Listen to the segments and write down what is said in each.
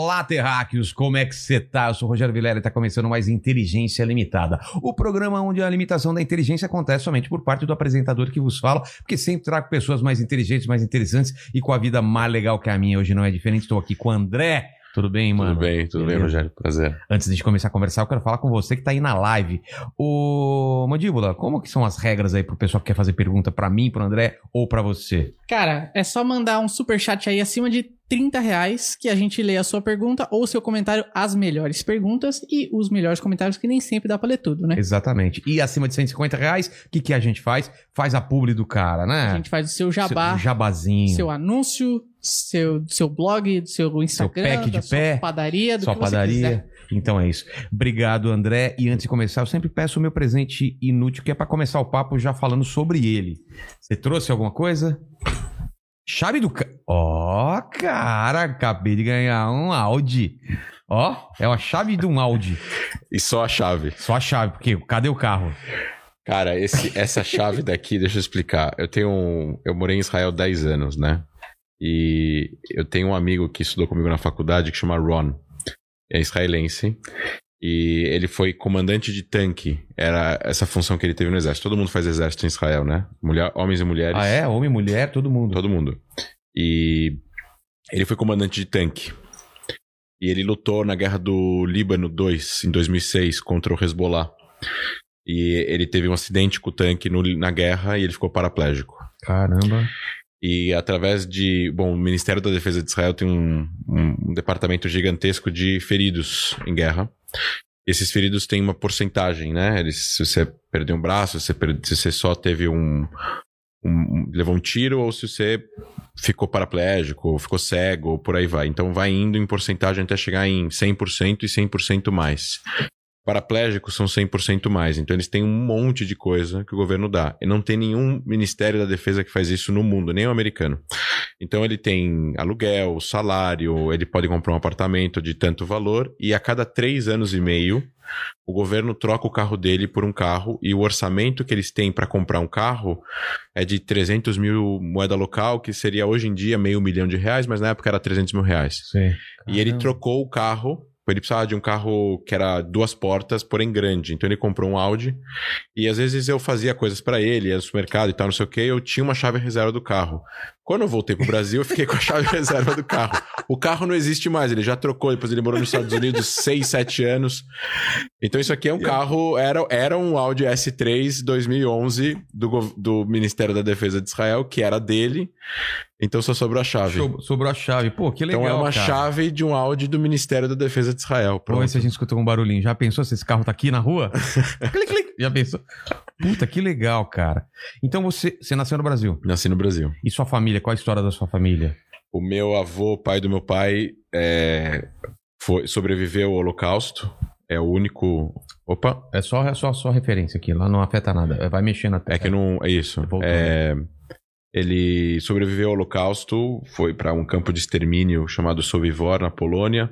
Olá, terráqueos, como é que você tá? Eu sou o Rogério Vilela e está começando mais Inteligência Limitada. O programa onde a limitação da inteligência acontece somente por parte do apresentador que vos fala, porque sempre trago pessoas mais inteligentes, mais interessantes e com a vida mais legal que a minha. Hoje não é diferente, estou aqui com o André. Tudo bem, mano? Tudo bem, tudo Beleza? bem, Rogério. Prazer. Antes de começar a conversar, eu quero falar com você que tá aí na live. Ô, Mandíbula, como que são as regras aí pro pessoal que quer fazer pergunta para mim, pro André ou para você? Cara, é só mandar um super chat aí acima de 30 reais que a gente lê a sua pergunta ou seu comentário, as melhores perguntas e os melhores comentários, que nem sempre dá pra ler tudo, né? Exatamente. E acima de 150 reais, o que, que a gente faz? Faz a publi do cara, né? A gente faz o seu jabá. Seu jabazinho. Seu anúncio, seu, seu blog, seu Instagram. Seu pack de pé. padaria, do sua que padaria. Então é isso. Obrigado, André. E antes de começar, eu sempre peço o meu presente inútil, que é para começar o papo já falando sobre ele. Você trouxe alguma coisa? Chave do. Ó, oh, cara, acabei de ganhar um Audi. Ó, oh, é uma chave de um Audi. E só a chave. Só a chave, porque cadê o carro? Cara, esse, essa chave daqui, deixa eu explicar. Eu tenho um, Eu morei em Israel 10 anos, né? E eu tenho um amigo que estudou comigo na faculdade que chama Ron. É israelense. E ele foi comandante de tanque. Era essa função que ele teve no exército. Todo mundo faz exército em Israel, né? Mulher, homens e mulheres. Ah, é? Homem, mulher, todo mundo. Todo mundo. E ele foi comandante de tanque. E ele lutou na guerra do Líbano 2, em 2006, contra o Hezbollah. E ele teve um acidente com o tanque no, na guerra e ele ficou paraplégico. Caramba. E através de. Bom, o Ministério da Defesa de Israel tem um, um, departamento gigantesco de feridos em guerra. Esses feridos têm uma porcentagem, né? Eles, se você perdeu um braço, se você, se você só teve um, um, levou um tiro ou se você ficou paraplégico, ou ficou cego, ou por aí vai. Então vai indo em porcentagem até chegar em 100% e 100% mais paraplégicos são 100% mais. Então eles têm um monte de coisa que o governo dá. E não tem nenhum Ministério da Defesa que faz isso no mundo, nem o americano. Então ele tem aluguel, salário, ele pode comprar um apartamento de tanto valor e a cada três anos e meio o governo troca o carro dele por um carro e o orçamento que eles têm para comprar um carro é de 300 mil moeda local, que seria hoje em dia meio milhão de reais, mas na época era 300 mil reais. Sim. E ele trocou o carro ele precisava de um carro que era duas portas, porém grande. Então ele comprou um Audi. E às vezes eu fazia coisas para ele, ia no supermercado e tal, não sei o que. Eu tinha uma chave reserva do carro. Quando eu voltei pro Brasil, eu fiquei com a chave reserva do carro. O carro não existe mais, ele já trocou, depois ele morou nos Estados Unidos 6, 7 anos. Então isso aqui é um carro, era, era um Audi S3 2011 do, do Ministério da Defesa de Israel, que era dele. Então só sobrou a chave. Sobrou a chave. Pô, que legal. Então é uma cara. chave de um Audi do Ministério da Defesa de Israel. Pronto. Vamos ver se a gente escutou um barulhinho. Já pensou se esse carro tá aqui na rua? clic, clic. Já pensou? Puta, que legal, cara. Então você, você nasceu no Brasil? Nasci no Brasil. E sua família? Qual a história da sua família? O meu avô, pai do meu pai, é, foi, sobreviveu ao Holocausto. É o único. Opa! É só, é só, só referência aqui, lá não afeta nada. Vai mexer na tela. É que não. É isso. É, ele sobreviveu ao Holocausto, foi para um campo de extermínio chamado Sovivor, na Polônia.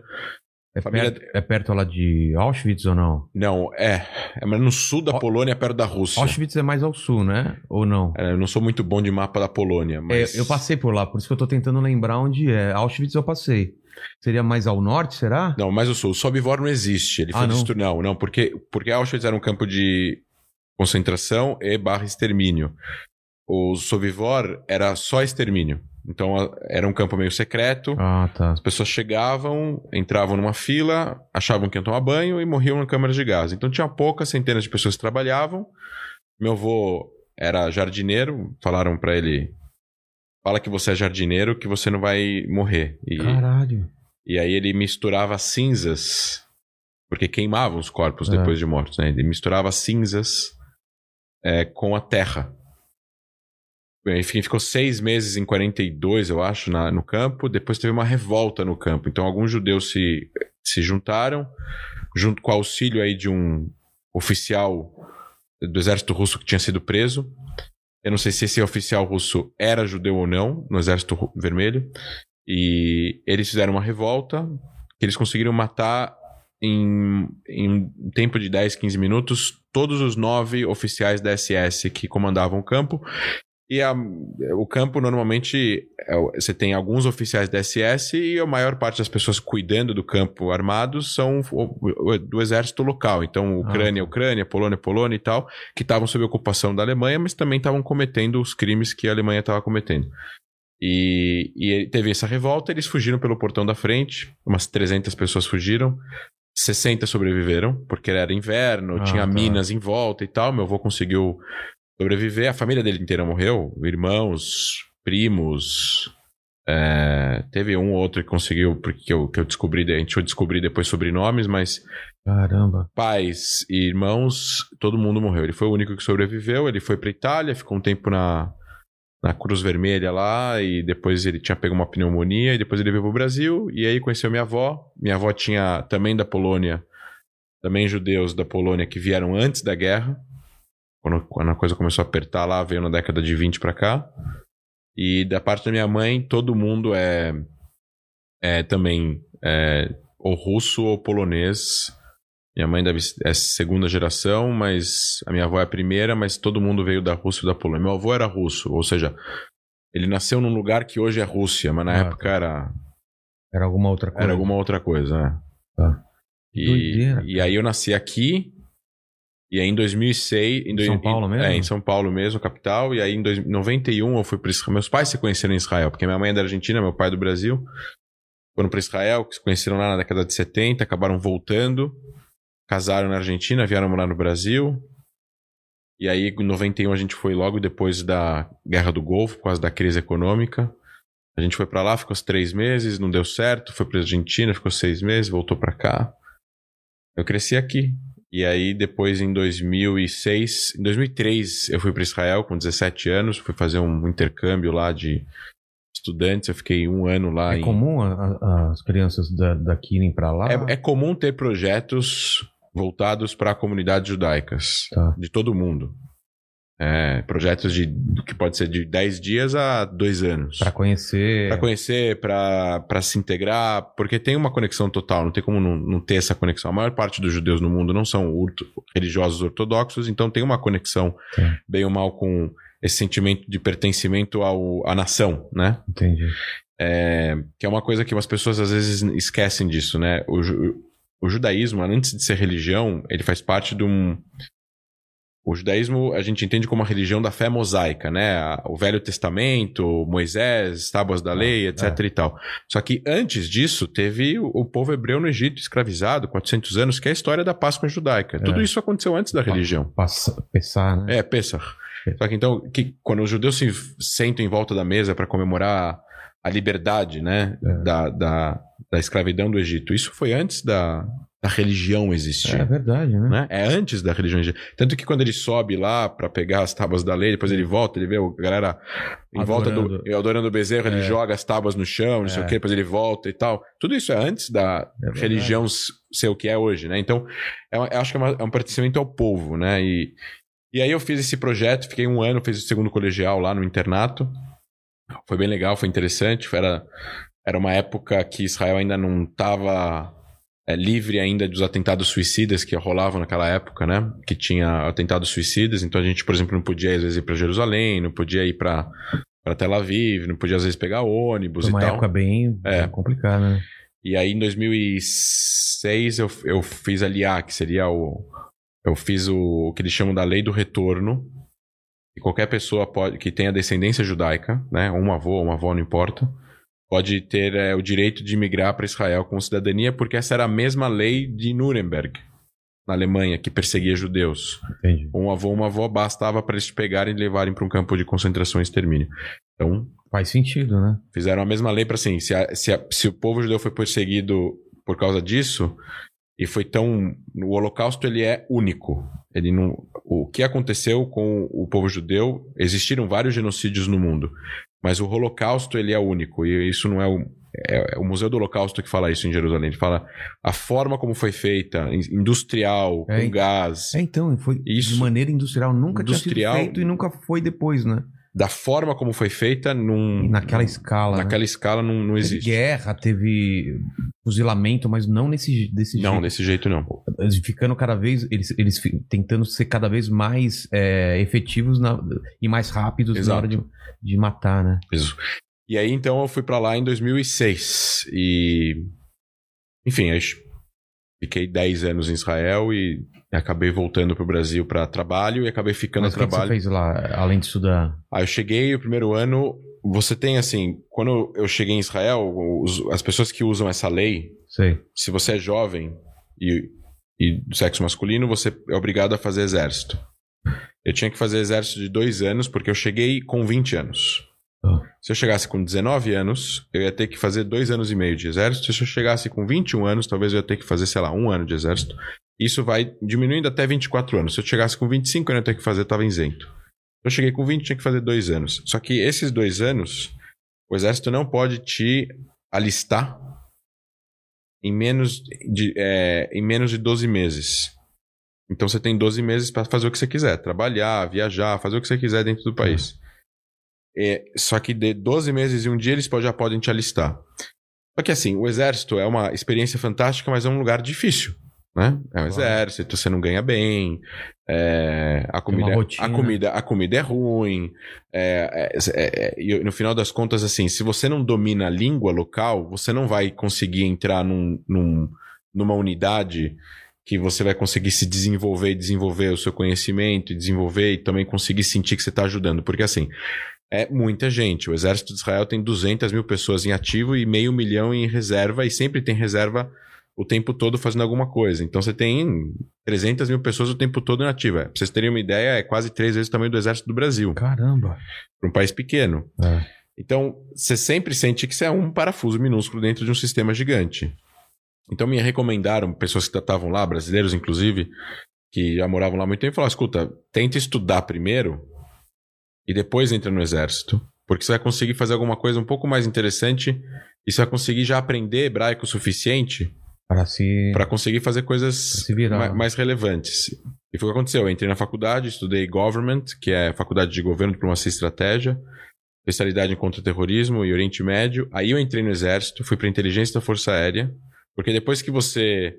É, família... perto, é perto lá de Auschwitz ou não? Não, é. É no sul da Polônia, perto da Rússia. Auschwitz é mais ao sul, né? Ou não? É, eu não sou muito bom de mapa da Polônia, mas. É, eu passei por lá, por isso que eu tô tentando lembrar onde é. Auschwitz eu passei. Seria mais ao norte, será? Não, mais ao sul. Sobivor não existe. Ele foi ah, não? Não, não, porque, porque Auschwitz era um campo de concentração e barra extermínio. O Sovivor era só extermínio. Então era um campo meio secreto. Ah, tá. As pessoas chegavam, entravam numa fila, achavam que iam tomar banho e morriam na câmara de gás. Então tinha poucas centenas de pessoas que trabalhavam. Meu avô era jardineiro, falaram para ele: fala que você é jardineiro, que você não vai morrer. E, Caralho. E aí ele misturava cinzas, porque queimavam os corpos é. depois de mortos, né? Ele misturava cinzas é, com a terra. Enfim, ficou seis meses em 42, eu acho, na, no campo. Depois teve uma revolta no campo. Então, alguns judeus se, se juntaram, junto com o auxílio aí de um oficial do exército russo que tinha sido preso. Eu não sei se esse oficial russo era judeu ou não, no Exército Vermelho. E eles fizeram uma revolta que eles conseguiram matar em, em um tempo de 10, 15 minutos todos os nove oficiais da SS que comandavam o campo. E a- o campo normalmente é você tem alguns oficiais da SS e a maior parte das pessoas cuidando do campo armado são o- o- do exército local. Então, Ucrânia, Ucrânia, Polônia, Polônia e tal, que estavam sob ocupação da Alemanha, mas também estavam cometendo os crimes que a Alemanha estava cometendo. E, e teve essa revolta, eles fugiram pelo portão da frente, umas 300 pessoas fugiram, 60 sobreviveram, porque era inverno, Ah, tinha tá. minas em volta e tal. Meu avô conseguiu sobreviver, a família dele inteira morreu, irmãos, primos. é, teve um ou outro que conseguiu, porque eu, que eu descobri, a gente foi descobrir depois sobrenomes, mas Caramba. pais e irmãos, todo mundo morreu. Ele foi o único que sobreviveu. Ele foi pra Itália, ficou um tempo na, na Cruz Vermelha lá, e depois ele tinha pego uma pneumonia, e depois ele veio pro Brasil, e aí conheceu minha avó. Minha avó tinha também da Polônia, também judeus da Polônia que vieram antes da guerra. Quando, quando a coisa começou a apertar lá, veio na década de 20 pra cá. E da parte da minha mãe, todo mundo é, é também é, ou russo ou polonês. Minha mãe deve, é segunda geração, mas a minha avó é a primeira, mas todo mundo veio da Rússia e da Polônia. Meu avô era russo, ou seja, ele nasceu num lugar que hoje é Rússia, mas na Ah, época era, Era alguma outra coisa. era alguma outra coisa, né? Tá. E, Doideira, e aí eu nasci aqui, e aí em 2006... Em, dois- São Paulo mesmo? É, em São Paulo mesmo, capital, e aí em dois- 91 eu fui para Israel. Meus pais se conheceram em Israel, porque minha mãe é da Argentina, meu pai é do Brasil. Foram para Israel, que se conheceram lá na década de 70, acabaram voltando, casaram na Argentina, vieram morar no Brasil. E aí em 91 a gente foi logo depois da Guerra do Golfo, por causa da crise econômica. A gente foi para lá, ficou uns três meses, não deu certo, foi para Argentina, ficou seis meses, voltou para cá. Eu cresci aqui. E aí depois em 2006, em 2003 eu fui para Israel com 17 anos, fui fazer um intercâmbio lá de estudantes, eu fiquei um ano lá É em... comum a- a- as crianças da, daqui irem pra lá? É, é comum ter projetos voltados para comunidades judaicas, Tá. de todo mundo. É, projetos de que pode ser de 10 dias a dois anos. Pra conhecer. Pra conhecer, pra se integrar, porque tem uma conexão total, não tem como não, não ter essa conexão. A maior parte dos judeus no mundo não são urto- religiosos ortodoxos, então tem uma conexão, Sim. bem ou mal, com esse sentimento de pertencimento ao, à nação, né? Entendi. É, que é uma coisa que as pessoas às vezes esquecem disso, né? O, o judaísmo, antes de ser religião, ele faz parte de um. O judaísmo a gente entende como a religião da fé mosaica, né? O Velho Testamento, Moisés, tábuas da lei, etc e tal. Só que antes disso, teve o, povo hebreu no Egito escravizado, 400 anos, que é a história da Páscoa judaica. Tudo isso aconteceu antes da religião. Pensar, né? É, Pesach. Só que então, que, quando os judeus se sentam em volta da mesa para comemorar a liberdade, né, É. da, da, da escravidão do Egito, isso foi antes da, da religião existir. É, verdade, né? Né? É antes da religião existir. Tanto que quando ele sobe lá para pegar as tábuas da lei, depois ele volta, ele vê a galera em volta Adorando. do. Adorando o bezerro, ele É. joga as tábuas no chão, não sei É. o quê, depois ele volta e tal. Tudo isso é antes da verdade. religião ser o que é hoje, né? Então, é eu acho que é, uma- é um pertencimento ao povo, né? E, e aí eu fiz esse projeto, fiquei um ano, fiz o segundo colegial lá no internato. Foi bem legal, foi interessante. Era, era uma época que Israel ainda não estava livre ainda dos atentados suicidas que rolavam naquela época, né? Que tinha atentados suicidas. Então a gente, por exemplo, não podia às vezes ir para Jerusalém, não podia ir para para Tel Aviv, não podia às vezes pegar ônibus Foi e uma tal. época bem, É. bem complicada, né? E aí em 2006 eu, eu fiz a LIA, que seria o. Eu fiz o, o que eles chamam da lei do retorno. E qualquer pessoa pode, que tenha descendência judaica, né? Um avô, uma avó, não importa, pode ter é, o direito de migrar para Israel com cidadania, porque essa era a mesma lei de Nuremberg, na Alemanha, que perseguia judeus. Entendi. Um avô, uma avó bastava para eles te pegarem e levarem para um campo de concentração e extermínio. Então, Faz sentido, né? Fizeram a mesma lei para assim, se, a- se, a- se o povo judeu foi perseguido por causa disso e foi tão, o Holocausto ele é único. Ele não, o que aconteceu com o povo judeu? Existiram vários genocídios no mundo, mas o Holocausto ele é único e isso não é o, é, é o Museu do Holocausto que fala isso em Jerusalém. Ele fala a forma como foi feita, in- industrial, É, com gás, É, então, foi Isso. de maneira industrial. Nunca Industrial. tinha sido feito e nunca foi depois, né? Da forma como foi feita, num, naquela escala. né? naquela escala não, não Teve existe. guerra, teve fuzilamento, mas não nesse desse Não, jeito. desse jeito não. Eles ficando cada vez, eles, eles tentando ser cada vez mais é, efetivos na- e mais rápidos Exato. na hora de, de matar, né? Isso. E aí, então, eu fui pra lá em 2006. E. Enfim, eu fiquei 10 anos em Israel e acabei voltando pro Brasil pra trabalho e acabei ficando Mas a o que, que você trabalho. fez lá, além de estudar? Aí eu cheguei o primeiro ano. Você tem assim, quando eu cheguei em Israel, os- as pessoas que usam essa lei, Sei. se você é jovem e, e do sexo masculino, você é obrigado a fazer exército. Eu tinha que fazer exército de dois anos, porque eu cheguei com 20 anos. Ah. Se eu chegasse com 19 anos, eu ia ter que fazer dois anos e meio de exército. Se eu chegasse com 21 anos, talvez eu ia ter que fazer, sei lá, um ano de exército. Isso vai diminuindo até 24 anos. Se eu chegasse com 25, eu ia ter que fazer, estava isento. Eu cheguei com 20, tinha que fazer dois anos. Só que esses dois anos, o exército não pode te alistar em menos de, é, em menos de 12 meses. Então você tem 12 meses para fazer o que você quiser, trabalhar, viajar, fazer o que você quiser dentro do país. É, só que de 12 meses e um dia eles já podem te alistar. Só que assim, o exército é uma experiência fantástica, mas é um lugar difícil. Né? É um exército, você não ganha bem, é, a, comida, rotina. a, comida, a comida é ruim. é, é, é, é, e no final das contas, assim, se você não domina a língua local, você não vai conseguir entrar num, num- numa unidade que você vai conseguir se desenvolver desenvolver o seu conhecimento e desenvolver e também conseguir sentir que você está ajudando. Porque assim, é muita gente. O exército de Israel tem 200 mil pessoas em ativo e meio milhão em reserva e sempre tem reserva o tempo todo fazendo alguma coisa. Então você tem 300 mil pessoas o tempo todo em ativa. Pra vocês terem uma ideia, é quase três vezes o tamanho do exército do Brasil, Caramba. para um país pequeno. É. Então, você sempre sente que você é um parafuso minúsculo dentro de um sistema gigante. Então, me recomendaram, pessoas que estavam lá, brasileiros inclusive, que já moravam lá muito tempo, falaram: escuta, tenta estudar primeiro e depois entra no exército. Porque você vai conseguir fazer alguma coisa um pouco mais interessante e você vai conseguir já aprender hebraico o suficiente Para se. para conseguir fazer coisas se virar. ma- mais relevantes. E foi o que aconteceu. Eu entrei na faculdade, estudei Government, que é Faculdade de Governo, Diplomacia e Estratégia, especialidade em contra-terrorismo e Oriente Médio. Aí eu entrei no Exército, fui para Inteligência da Força Aérea, porque depois que você.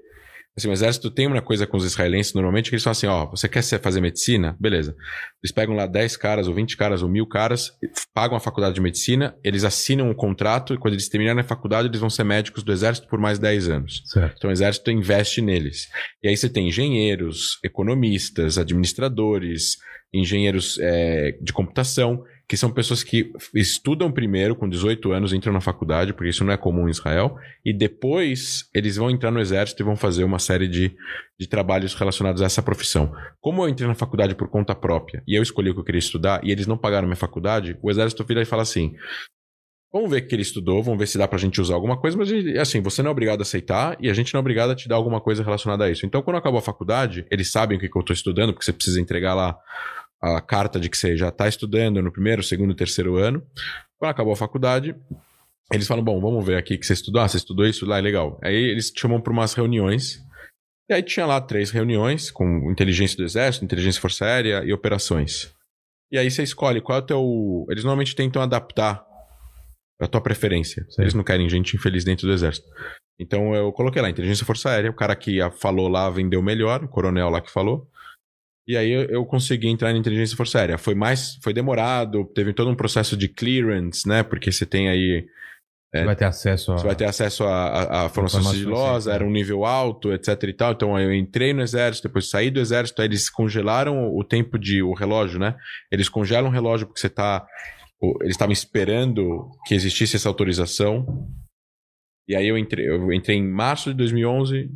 Assim, o Exército tem uma coisa com os israelenses normalmente, que eles falam assim: ó, você quer fazer medicina? Beleza. Eles pegam lá 10 caras, ou 20 caras, ou mil caras, pagam a faculdade de medicina, eles assinam um contrato, e quando eles terminarem a faculdade, eles vão ser médicos do Exército por mais 10 anos. Certo. Então o exército investe neles. E aí você tem engenheiros, economistas, administradores, engenheiros é, de computação, que são pessoas que estudam primeiro, com 18 anos, entram na faculdade, porque isso não é comum em Israel, e depois eles vão entrar no exército e vão fazer uma série de, de trabalhos relacionados a essa profissão. Como eu entrei na faculdade por conta própria e eu escolhi o que eu queria estudar, e eles não pagaram minha faculdade, o exército vira e fala assim: Vamos ver o que ele estudou, vamos ver se dá pra gente usar alguma coisa, mas assim, você não é obrigado a aceitar e a gente não é obrigado a te dar alguma coisa relacionada a isso. Então, quando acabou a faculdade, eles sabem o que, que eu tô estudando, porque você precisa entregar lá a carta de que você já tá estudando no primeiro, segundo, terceiro ano. Quando acabou a faculdade, eles falam: Bom, vamos ver aqui o que você estudou. Ah, você estudou isso lá, é legal. Aí eles te chamam para umas reuniões. E aí tinha lá três reuniões com inteligência do exército, inteligência força aérea e operações. E aí você escolhe qual é o teu. Eles normalmente tentam adaptar a tua preferência. Sei. Eles não querem gente infeliz dentro do exército. Então eu coloquei lá, inteligência força aérea, o cara que falou lá vendeu melhor, o coronel lá que falou. E aí eu, eu consegui entrar na inteligência força aérea. Foi mais, foi demorado, teve todo um processo de clearance, né? Porque você tem aí Você vai ter acesso a. você vai ter acesso à, à, à formação sigilosa, era um nível alto, etc e tal. Então aí eu entrei no exército, depois saí do exército, aí eles congelaram o tempo de o relógio, né? Eles congelam o relógio porque você tá eles estavam esperando que existisse essa autorização. E aí eu entrei, eu entrei em março de 2011,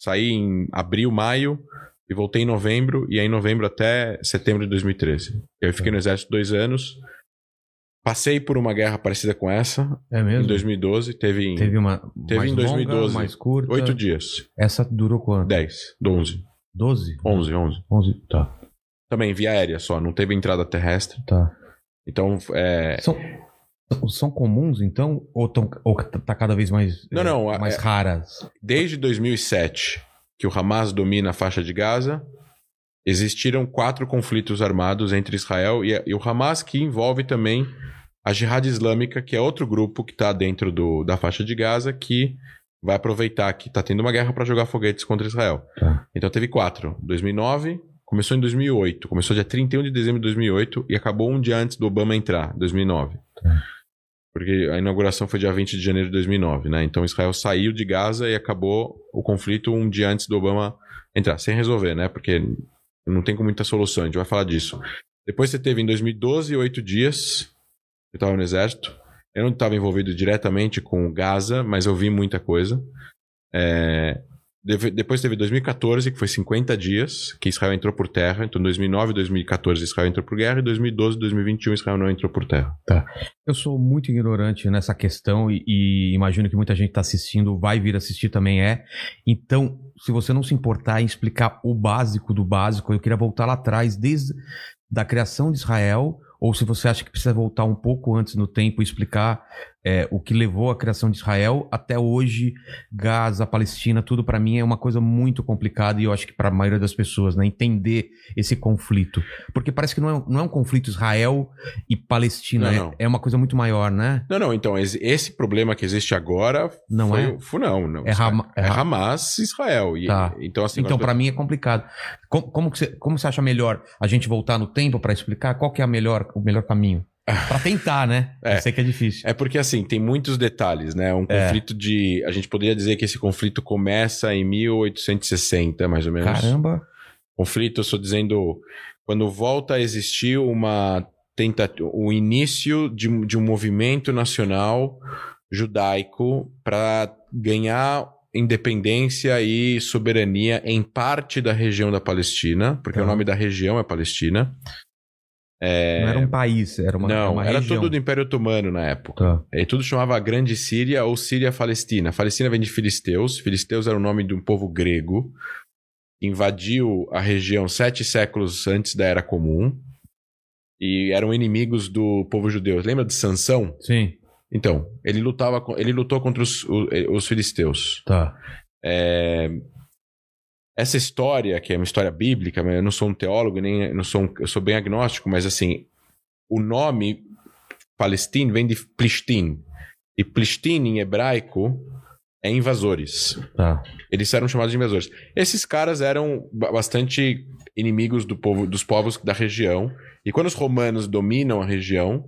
saí em abril, maio e voltei em novembro e aí em novembro até setembro de 2013. E aí eu fiquei no exército dois anos. Passei por uma guerra parecida com essa, É mesmo? em 2012, teve em Teve uma. Teve mais em 2012. Longa, mais curta. oito dias. Essa durou quanto? 10, 11, 12? 11, 11. 11. Tá. Também via aérea só, não teve entrada terrestre. Tá. Então, é, São, São comuns, então? Ou, tão, ou tá cada vez mais, Não, é, não, é- mais raras? Desde 2007, que o Hamas domina a faixa de Gaza, existiram quatro conflitos armados entre Israel e, e o Hamas, que envolve também a Jihad Islâmica, que é outro grupo que está dentro do- da faixa de Gaza, que vai aproveitar que está tendo uma guerra para jogar foguetes contra Israel. Tá. Então teve quatro. 2009, começou em 2008. Começou dia 31 de dezembro de 2008 e acabou um dia antes do Obama entrar, 2009. Porque a inauguração foi dia 20 de janeiro de 2009, né? Então Israel saiu de Gaza e acabou o conflito um dia antes do Obama entrar, sem resolver, né? Porque não tem com muita solução, a gente vai falar disso. Depois você teve em 2012 oito dias, eu estava no exército. Eu não estava envolvido diretamente com Gaza, mas eu vi muita coisa. É, Depois teve 2014, que foi 50 dias, que Israel entrou por terra. Então, 2009 e 2014 Israel entrou por guerra, e 2012 e 2021 Israel não entrou por terra. Eu sou muito ignorante nessa questão e, e imagino que muita gente está assistindo, vai vir assistir também é. Então, se você não se importar em explicar o básico do básico, eu queria voltar lá atrás, desde da criação de Israel, ou se você acha que precisa voltar um pouco antes no tempo e explicar é, o que levou à criação de Israel até hoje, Gaza, Palestina, tudo para mim é uma coisa muito complicada e eu acho que para a maioria das pessoas, né, entender esse conflito, porque parece que não é, não é um conflito Israel e Palestina, Não, é- não. É, uma coisa muito maior, né? Não, não, então, esse- problema que existe agora Não foi, é? foi- não, não. É Hama- é é Ha- Hamas Israel. E, Tá. Então, assim, Então, para mim é complicado. Como, como, você, como você acha melhor a gente voltar no tempo para explicar qual que é a melhor, o melhor caminho? Para tentar, né? É. Eu sei que é difícil. É porque, assim, tem muitos detalhes, né? Um É. conflito de. A gente poderia dizer que esse conflito começa em 1860, mais ou menos. Caramba. Conflito, eu estou dizendo, quando volta a existir uma tentativa, o início de, de um movimento nacional judaico para ganhar independência e soberania em parte da região da Palestina, porque o nome da região é Palestina. Não era um país, era uma, Não, uma era região. tudo do Império Otomano na época. Tá. E tudo chamava Grande Síria ou Síria Palestina. Palestina vem de filisteus. Filisteus era o nome de um povo grego. Invadiu a região sete séculos antes da Era Comum. E eram inimigos do povo judeu. Lembra de Sansão? Sim, Então, ele lutava, ele lutou contra os, os filisteus. tá. É, Essa história, que é uma história bíblica, eu não sou um teólogo, nem não sou um- eu sou bem agnóstico, mas assim, o nome Palestine vem de Plishtin. E Plishtin em hebraico é invasores. Tá. Eles eram chamados de invasores. Esses caras eram ba- bastante inimigos do povo, dos povos da região. E quando os romanos dominam a região,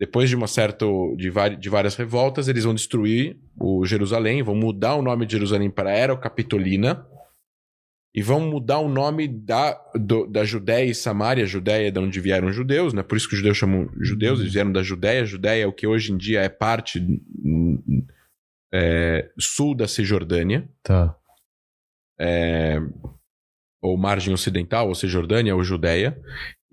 depois de uma certa de, de várias revoltas, eles vão destruir o Jerusalém, vão mudar o nome de Jerusalém para Aerocapitolina e vão mudar o nome da, do- da Judéia e Samaria. Judéia é de onde vieram os judeus, né? Por isso que os judeus chamam judeus, eles vieram da Judéia. Judéia é o que hoje em dia é parte hum, é, sul da Cisjordânia Tá. é, ou margem ocidental, ou Cisjordânia, ou Judéia,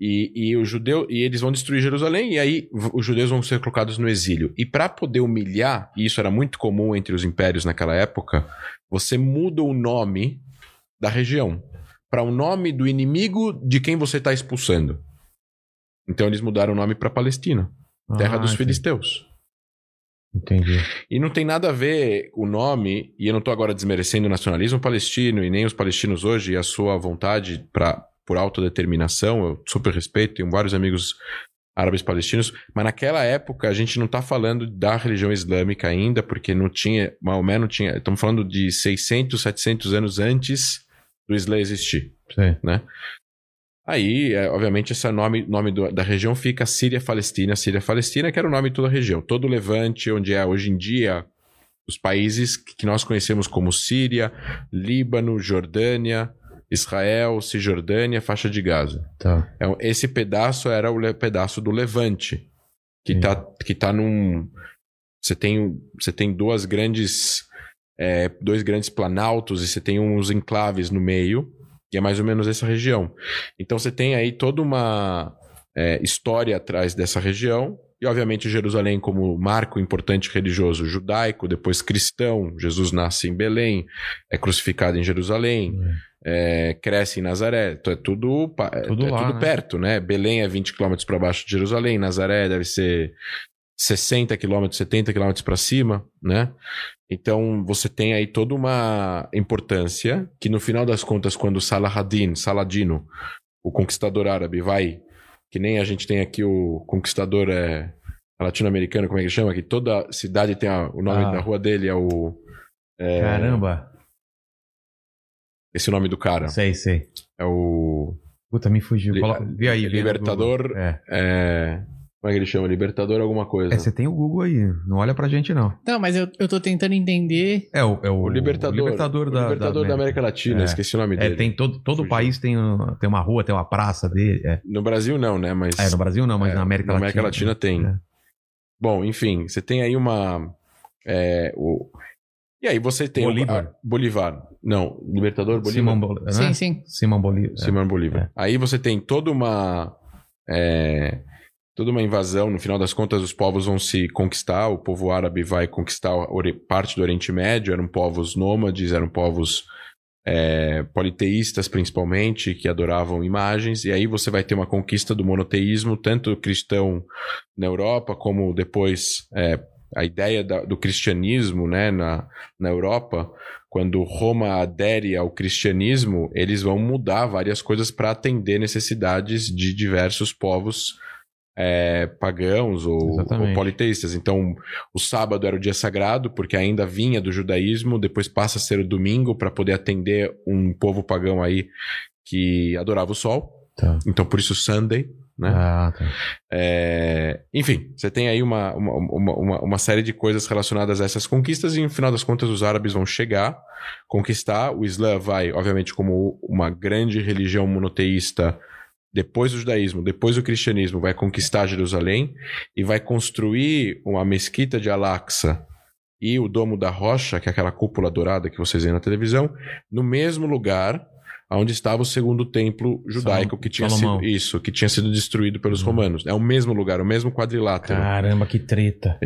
e, e, o judeu, e eles vão destruir Jerusalém, e aí os judeus vão ser colocados no exílio. E para poder humilhar, e isso era muito comum entre os impérios naquela época, você muda o nome da região para o nome do inimigo de quem você está expulsando. Então eles mudaram o nome para Palestina, terra Ah, dos entendi. filisteus. Entendi. E não tem nada a ver o nome, e eu não estou agora desmerecendo o nacionalismo palestino e nem os palestinos hoje e a sua vontade pra, por autodeterminação. Eu super respeito, tenho vários amigos árabes palestinos, mas naquela época a gente não está falando da religião islâmica ainda, porque não tinha, Maomé não tinha, estamos falando de 600, 700 anos antes do Islã existir. Sei. Aí, é, obviamente, esse nome, nome do- da região fica Síria-Palestina. Síria-Palestina, que era o nome de toda a região. Todo o Levante, onde é hoje em dia os países que nós conhecemos como Síria, Líbano, Jordânia, Israel, Cisjordânia, faixa de Gaza. Tá. Então, esse pedaço era o pedaço do Levante, que Sim. tá, que tá num. Você tem, você tem duas grandes. É, dois grandes planaltos e você tem uns enclaves no meio, que é mais ou menos essa região. Então você tem aí toda uma é, história atrás dessa região. E, obviamente, Jerusalém como marco importante religioso judaico, depois cristão. Jesus nasce em Belém, é crucificado em Jerusalém, é, cresce em Nazaré. Então, é tudo, é- Tudo é lá, tudo né? perto, né? Belém é 20 quilômetros para baixo de Jerusalém, Nazaré deve ser 60 quilômetros, 70 quilômetros para cima, né? Então você tem aí toda uma importância que no final das contas, quando Saladin, Saladino, o conquistador árabe, vai, que nem a gente tem aqui o conquistador é, latino-americano, como é que chama? Que toda cidade tem a- o nome Ah. da rua dele, é o. é, Caramba. Esse é o nome do cara. Sei, sei. É o. Puta, me fugiu. Li- Colo- Vê aí. Libertador-. É. É, como é que ele chama? Libertador alguma coisa. É, você tem o Google aí. Não olha pra gente, não. Não, mas eu, eu tô tentando entender. É o, é o, O Libertador. o Libertador, o da, Libertador da América Latina, É. esqueci o nome É, dele. tem todo, todo o país tem, tem uma rua, tem uma praça dele. É, No Brasil não, né? Mas. É, no Brasil não, mas É, na América na Latina. América Latina tem. É. Bom, enfim, você tem aí uma. é, o... E aí você tem. o- Bolívar. a- Bolivar. Não, Libertador Bolívar. Simão Bolívar. Sim, sim. Simão Bolívar. Simão Bolívar. É. Aí você tem toda uma. é, toda uma invasão. No final das contas, os povos vão se conquistar. O povo árabe vai conquistar parte do Oriente Médio. Eram povos nômades, eram povos é, politeístas, principalmente, que adoravam imagens. E aí você vai ter uma conquista do monoteísmo, tanto cristão na Europa, como depois é, a ideia da- do cristianismo né, na, na Europa quando Roma adere ao cristianismo, eles vão mudar várias coisas para atender necessidades de diversos povos é, pagãos ou, ou politeístas. Então, o sábado era o dia sagrado, porque ainda vinha do judaísmo, depois passa a ser o domingo para poder atender um povo pagão aí que adorava o sol. Tá. Então, por isso Sunday, né? Ah, tá. É, enfim, você tem aí uma, uma, uma, uma- uma série de coisas relacionadas a essas conquistas e, no final das contas, os árabes vão chegar, conquistar. O Islã vai, obviamente, como uma grande religião monoteísta, depois do judaísmo, depois do cristianismo, vai conquistar Jerusalém e vai construir uma mesquita de Al-Aqsa e o Domo da Rocha, que é aquela cúpula dourada que vocês veem na televisão, no mesmo lugar onde estava o segundo templo judaico que tinha Salomão. sido isso, que tinha sido destruído pelos romanos. É o mesmo lugar, o mesmo quadrilátero. Caramba, que treta.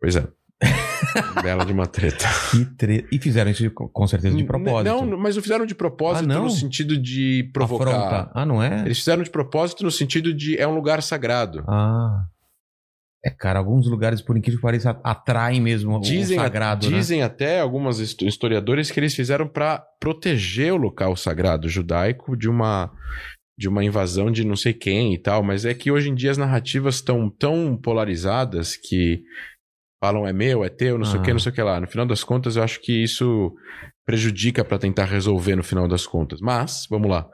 Pois é. Bela de uma treta. Treta. E fizeram isso com certeza de propósito. Não, mas não fizeram de propósito Ah, não? no sentido de provocar. Afronta. Ah, não é? Eles fizeram de propósito no sentido de é um lugar sagrado. Ah. É, cara, alguns lugares, por incrível que pareça, atraem mesmo Dizem, o sagrado, né? dizem até algumas hist- historiadores que eles fizeram para proteger o local sagrado judaico de uma de uma invasão de não sei quem e tal, mas é que hoje em dia as narrativas estão tão polarizadas que falam é meu, é teu, não sei o que, Ah. não sei o que lá. No final das contas, eu acho que isso prejudica para tentar resolver no final das contas. Mas, vamos lá.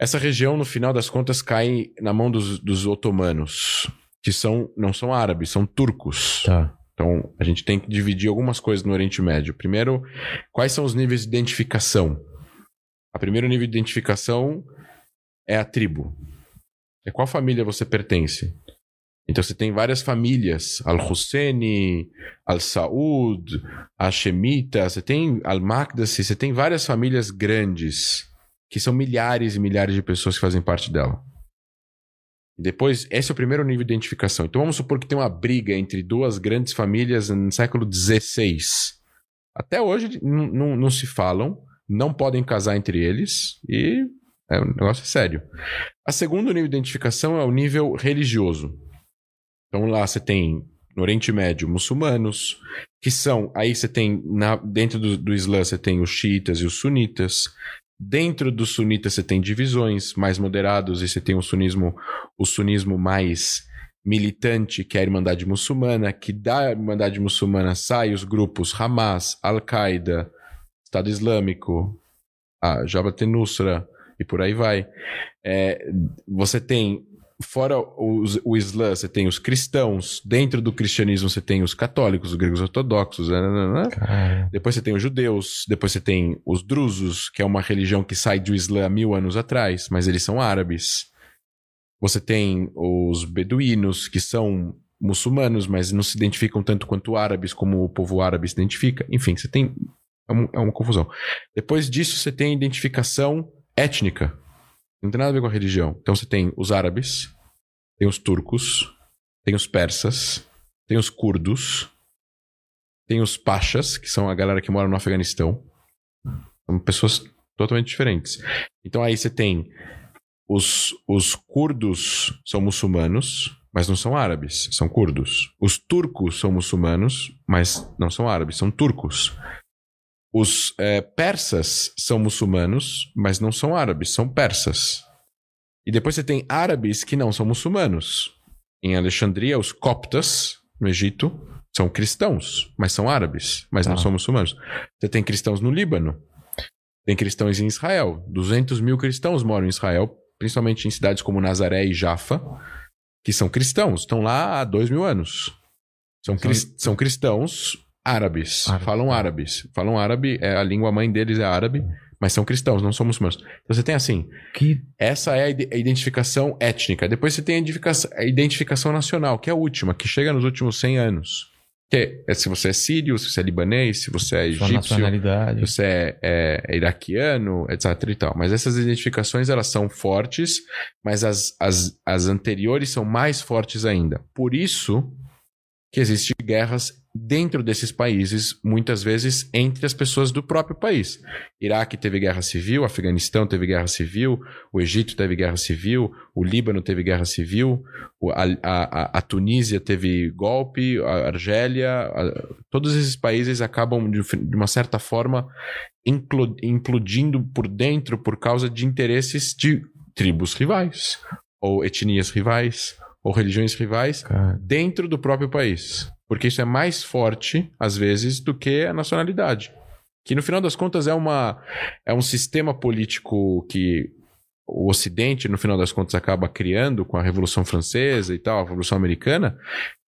Essa região, no final das contas, cai na mão dos, dos otomanos, que são não são árabes, são turcos. Tá. Então, a gente tem que dividir algumas coisas no Oriente Médio. Primeiro, quais são os níveis de identificação? A primeiro nível de identificação é a tribo. É qual família você pertence. Então você tem várias famílias, Al-Husseini, Al-Saud, Hashemita, você tem Al-Makdasi, você tem várias famílias grandes, que são milhares e milhares de pessoas que fazem parte dela. Depois, esse é o primeiro nível de identificação. Então vamos supor que tem uma briga entre duas grandes famílias no século XVI. Até hoje não se falam, não podem casar entre eles e é, o negócio é sério. A segundo nível de identificação é o nível religioso. Então lá você tem no Oriente Médio muçulmanos, que são aí você tem na- dentro do, do Islã você tem os xiitas e os sunitas. Dentro dos sunitas você tem divisões mais moderados e você tem o sunismo, o sunismo mais militante, que é a Irmandade Muçulmana, que da Irmandade Muçulmana sai os grupos Hamas, Al-Qaeda, Estado Islâmico, a Jabhat al-Nusra e por aí vai. É, você tem, fora os- o Islã, você tem os cristãos, dentro do cristianismo você tem os católicos, os gregos ortodoxos, né, né, né, né. Depois você tem os judeus, depois você tem os drusos, que é uma religião que sai do Islã há mil anos atrás, mas eles são árabes. Você tem os beduínos, que são muçulmanos, mas não se identificam tanto quanto árabes, como o povo árabe se identifica. Enfim, você tem. É, um- é uma confusão. Depois disso, você tem a identificação étnica. Não tem nada a ver com a religião. Então você tem os árabes, tem os turcos, tem os persas, tem os curdos, tem os pachas, que são a galera que mora no Afeganistão. São pessoas totalmente diferentes. Então aí você tem os, os curdos são muçulmanos, mas não são árabes, são curdos. Os turcos são muçulmanos, mas não são árabes, são turcos. Os é, persas são muçulmanos, mas não são árabes, são persas. E depois você tem árabes que não são muçulmanos. Em Alexandria, os coptas, no Egito, são cristãos, mas são árabes, mas não Tá. são muçulmanos. Você tem cristãos no Líbano, tem cristãos em Israel. 200 mil cristãos moram em Israel, principalmente em cidades como Nazaré e Jaffa, que são cristãos, estão lá há dois mil anos. São, cris- são cristãos árabes, Árabe. falam árabes. Falam árabe, é, a língua mãe deles é árabe, mas são cristãos, não são muçulmanos. Então você tem assim, Que essa é a ide- a identificação étnica. Depois você tem a identificação, a identificação nacional, que é a última, que chega nos últimos 100 anos. Que é se você é sírio, se você é libanês, se você é egípcio, nacionalidade. se você é, é- é iraquiano, etc e tal. Mas essas identificações, elas são fortes, mas as, as, as anteriores são mais fortes ainda. Por isso que existem guerras dentro desses países, muitas vezes entre as pessoas do próprio país. Iraque teve guerra civil, Afeganistão teve guerra civil, o Egito teve guerra civil, o Líbano teve guerra civil, a, a, a- a Tunísia teve golpe, a Argélia, a- todos esses países acabam, de, de uma certa forma, inclu- implodindo por dentro por causa de interesses de tribos rivais, ou etnias rivais, ou religiões rivais, Cara, dentro do próprio país. Porque isso é mais forte, às vezes, do que a nacionalidade. Que no final das contas é, uma, é um sistema político que o Ocidente, no final das contas, acaba criando com a Revolução Francesa e tal, a Revolução Americana,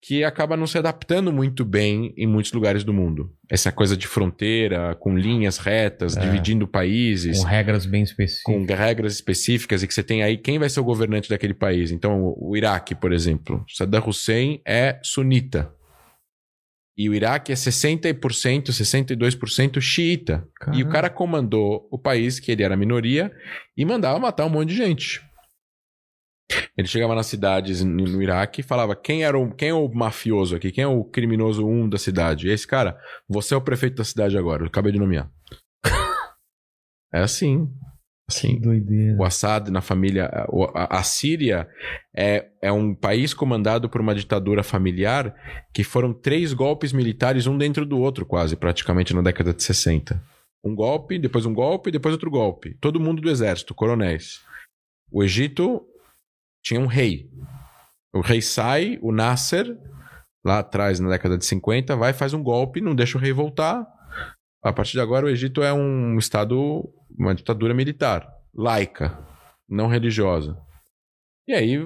que acaba não se adaptando muito bem em muitos lugares do mundo. Essa coisa de fronteira, com linhas retas, É. dividindo países com regras bem específicas. com regras específicas e que você tem aí quem vai ser o governante daquele país. Então, o, o Iraque, por exemplo, Saddam Hussein é sunita. E o Iraque é 60%, 62% xiita. E o cara comandou o país, que ele era minoria, e mandava matar um monte de gente. Ele chegava nas cidades no no Iraque e falava quem, era o, quem é o mafioso aqui, quem é o criminoso um da cidade. E esse cara, você é o prefeito da cidade agora, eu acabei de nomear. é assim. Que Assim. doideira. O Assad na família. A, a Síria é, é um país comandado por uma ditadura familiar que foram três golpes militares, um dentro do outro, quase, praticamente na década de 60. Um golpe, depois um golpe, depois outro golpe. Todo mundo do exército, coronéis. O Egito tinha um rei. O rei sai, o Nasser, lá atrás, na década de 50, vai, faz um golpe, não deixa o rei voltar. A partir de agora, o Egito é um estado, uma ditadura militar, laica, não religiosa. E aí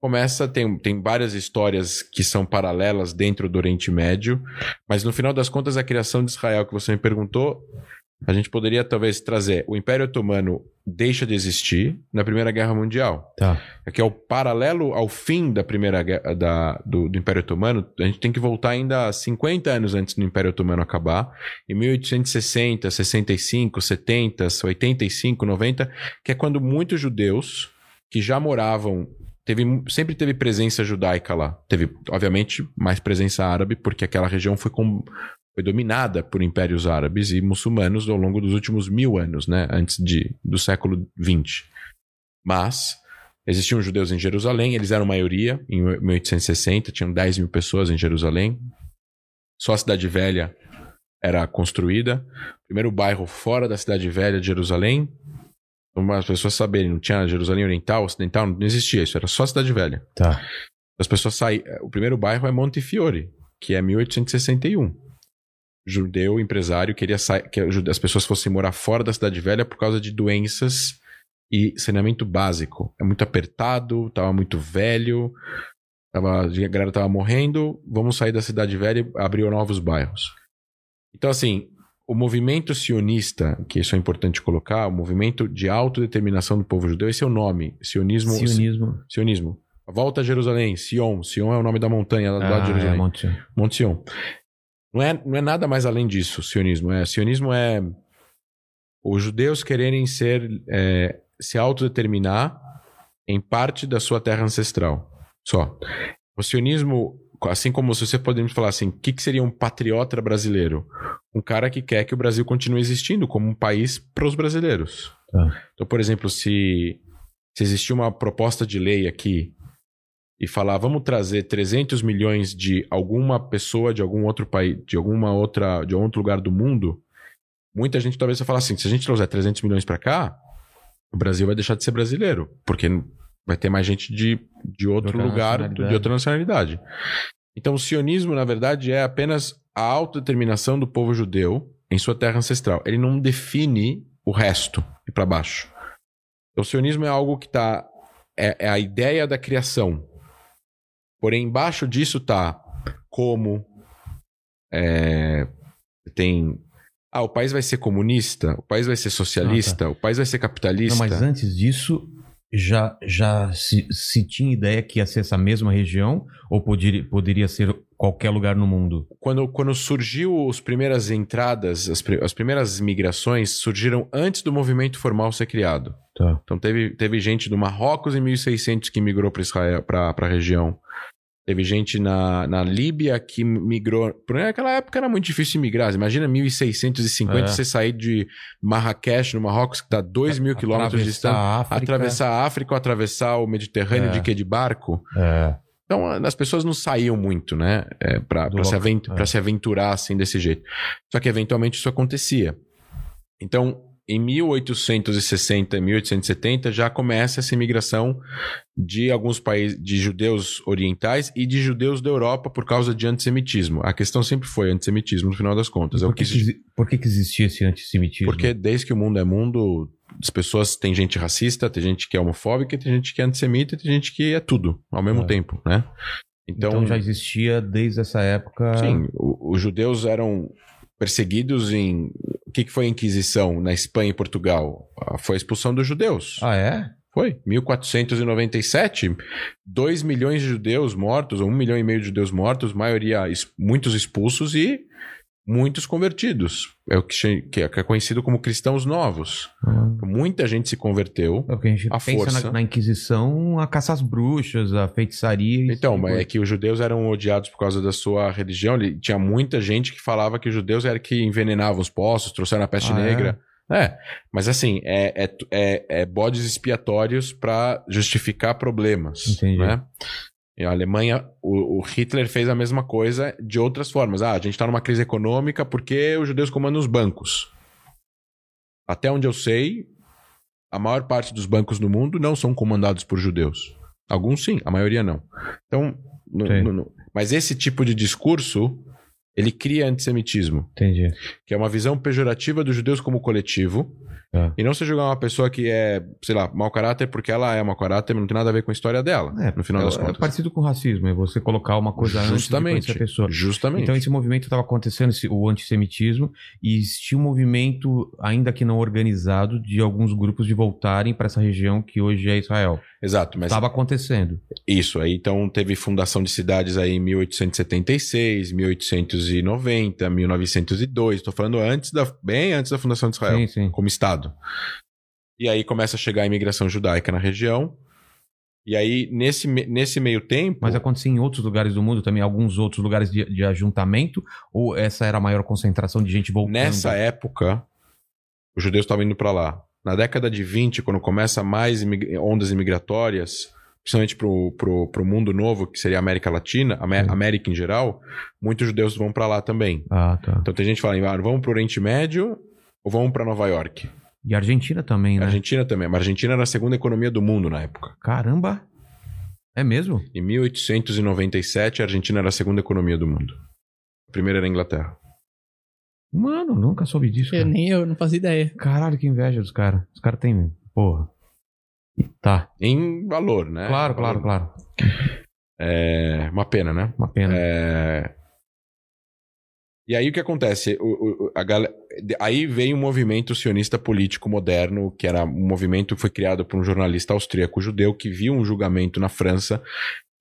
começa, tem, tem várias histórias que são paralelas dentro do Oriente Médio, mas no final das contas, a criação de Israel que você me perguntou, a gente poderia talvez trazer o Império Otomano deixa de existir na Primeira Guerra Mundial Tá. que é o paralelo ao fim da primeira guerra da, do, do Império Otomano, a gente tem que voltar ainda 50 anos antes do Império Otomano acabar, em 1860, 65, 70, 85, 90, que é quando muitos judeus que já moravam, teve, sempre teve presença judaica lá. Teve, obviamente, mais presença árabe, porque aquela região foi, com, foi dominada por impérios árabes e muçulmanos ao longo dos últimos mil anos, né, antes de, do século 20. Mas Existiam judeus em Jerusalém, eles eram maioria em 1860, tinham 10 mil pessoas em Jerusalém. Só a Cidade Velha era construída. Primeiro bairro fora da Cidade Velha de Jerusalém. Para as pessoas saberem, não tinha Jerusalém Oriental, Ocidental, não existia isso, era só a Cidade Velha. Tá. As pessoas saem. O primeiro bairro é Montefiore, que é 1861. Judeu empresário queria que as pessoas fossem morar fora da Cidade Velha por causa de doenças e saneamento básico. É muito apertado, tava muito velho, tava, a galera tava morrendo, vamos sair da cidade velha e abrir novos bairros. Então, assim, o movimento sionista, que isso é importante colocar, o movimento de autodeterminação do povo judeu, esse é o nome, sionismo. Sionismo. Sionismo. Volta a Jerusalém, Sion. Sion é o nome da montanha lá do lado de Ah, Jerusalém. é, Monte... Monte Sion. Não é, não é nada mais além disso, sionismo. É, sionismo é os judeus quererem ser, é, se autodeterminar em parte da sua terra ancestral. Só. O sionismo, assim como se você podemos falar assim, o que, que seria um patriota brasileiro? Um cara que quer que o Brasil continue existindo como um país para os brasileiros. Tá. Então, por exemplo, se, se existir uma proposta de lei aqui e falar, vamos trazer 300 milhões de alguma pessoa de algum outro país, de alguma outra, de algum outro lugar do mundo, muita gente talvez vai falar assim, se a gente trouxer 300 milhões para cá, o Brasil vai deixar de ser brasileiro, porque vai ter mais gente de, de outro outra lugar, de outra nacionalidade. Então, o sionismo, na verdade, é apenas a autodeterminação do povo judeu em sua terra ancestral. Ele não define o resto e para baixo. O sionismo é algo que está. É, é a ideia da criação. Porém, embaixo disso tá como. é, tem. Ah, o país vai ser comunista, o país vai ser socialista, o país vai ser Ah, tá. Não, capitalista. mas antes disso, já, já se, se tinha ideia que ia ser essa mesma região? Ou poderia, poderia ser qualquer lugar no mundo? quando, quando surgiu as primeiras entradas, as, as primeiras migrações surgiram antes do movimento formal ser criado. Tá. Então teve, teve gente do Marrocos em 1600 que migrou para Israel, para a região. Teve gente na, na Líbia que migrou. Por naquela época era muito difícil migrar. Imagina 1650 É. você sair de Marrakech, no Marrocos, que está 2 mil quilômetros de distância. Atravessar a África ou atravessar o Mediterrâneo É. de quê? De barco? É, Então, as pessoas não saíam muito, né? É, pra se, avent é. se aventurar assim desse jeito. Só que eventualmente isso acontecia. Então, em 1860 e 1870 já começa essa imigração de alguns países, de judeus orientais e de judeus da Europa por causa de antissemitismo. A questão sempre foi antissemitismo, no final das contas. É Por que, que por que, que existia esse antissemitismo? porque desde que o mundo é mundo, as pessoas tem gente racista, tem gente que é homofóbica, tem gente que é antissemita, tem gente que é tudo ao mesmo É. tempo, né? então, já existia desde essa época. Sim, os judeus eram perseguidos em. O que, que foi a Inquisição na Espanha e Portugal? Ah, Foi a expulsão dos judeus. Ah, é? Foi. 1497, 2 milhões de judeus mortos, ou 1 milhão e meio de judeus mortos, maioria, muitos expulsos e muitos convertidos. É o que, que é que é conhecido como cristãos novos. Muita gente se converteu. É porque a gente A pensa força. na, na Inquisição, a caça às bruxas, a feitiçaria. Então, esse mas é que os judeus eram odiados por causa da sua religião. Ele- Tinha muita gente que falava que os judeus eram que envenenavam os poços, trouxeram a peste Ah, é? negra. É? mas assim, é, é, é, é bodes expiatórios para justificar problemas. Entendi. Né? A Alemanha, o, o Hitler fez a mesma coisa de outras formas. Ah, a gente está numa crise econômica porque os judeus comandam os bancos. Até onde eu sei, a maior parte dos bancos no mundo não são comandados por judeus. Alguns sim, a maioria não. Então, no- no- no- mas esse tipo de discurso, ele cria antissemitismo, Entendi. que é uma visão pejorativa dos judeus como coletivo. É. E não se julgar uma pessoa que é, sei lá, mau caráter porque ela é mau caráter, mas não tem nada a ver com a história dela, no final é, das é contas. parecido com o racismo, é você colocar uma coisa antes de Justamente. a pessoa. Justamente. Então esse movimento estava acontecendo, esse- o antissemitismo, e existia um movimento, ainda que não organizado, de alguns grupos de voltarem para essa região que hoje é Israel. Exato, mas Estava acontecendo. Isso, aí então teve fundação de cidades aí em 1876, 1890, 1902, estou falando antes da, bem antes da fundação de Israel, Sim, sim. como Estado. E aí começa a chegar a imigração judaica na região, e aí nesse, nesse meio tempo... Mas acontecia em outros lugares do mundo também, alguns outros lugares de, de ajuntamento, ou essa era a maior concentração de gente voltando? Nessa época, os judeus estavam indo para lá. Na década de 20, quando começa mais imig- ondas imigratórias, principalmente pro, pro, pro mundo novo, que seria a América Latina, Amé- Sim. América em geral, muitos judeus vão para lá também. Ah, tá. Então tem gente falando, ah, vamos pro Oriente Médio ou vamos para Nova York? E a Argentina também, né? Argentina também. Mas a Argentina era a segunda economia do mundo na época. Caramba! É mesmo? Em 1897, a Argentina era a segunda economia do mundo. A primeira era a Inglaterra. Mano, nunca soube disso. Eu, Cara. nem eu, não fazia ideia. Caralho, que inveja dos caras. Os caras têm. Porra. Tá. Em valor, né? Claro, claro, claro. É uma pena, né? Uma pena. É, E aí o que acontece? O, o- a gal... Aí veio um movimento sionista político moderno, que era um movimento que foi criado por um jornalista austríaco judeu que viu um julgamento na França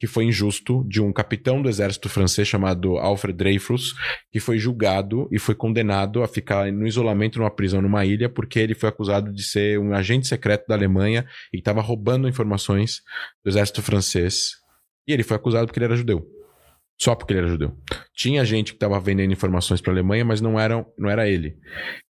que foi injusto de um capitão do exército francês chamado Alfred Dreyfus, que foi julgado e foi condenado a ficar no isolamento numa prisão numa ilha porque ele foi acusado de ser um agente secreto da Alemanha e estava roubando informações do exército francês. E ele foi acusado porque ele era judeu. Só porque ele era judeu. Tinha gente que estava vendendo informações para a Alemanha, mas não, eram, não era ele.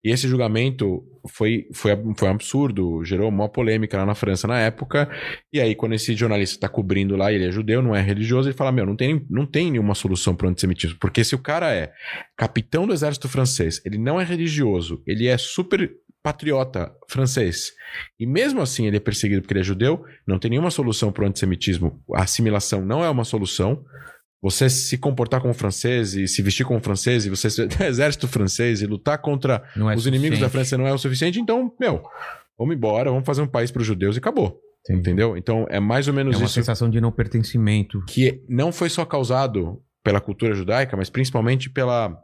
E esse julgamento foi, foi, foi um absurdo, gerou uma polêmica lá na França na época. E aí, quando esse jornalista está cobrindo lá, ele é judeu, não é religioso, ele fala: Meu, não tem, não tem nenhuma solução para o antissemitismo. Porque se o cara é capitão do exército francês, ele não é religioso, ele é super patriota francês, e mesmo assim ele é perseguido porque ele é judeu, não tem nenhuma solução para o antissemitismo. A assimilação não é uma solução você se comportar como francês e se vestir como francês e você ser exército francês e lutar contra é os inimigos da suficiente. França não é o suficiente, então, meu, vamos embora, vamos fazer um país para os judeus e acabou. Entendi. Entendeu? Então é mais ou menos É uma isso sensação de não pertencimento. que não foi só causado pela cultura judaica, mas principalmente pela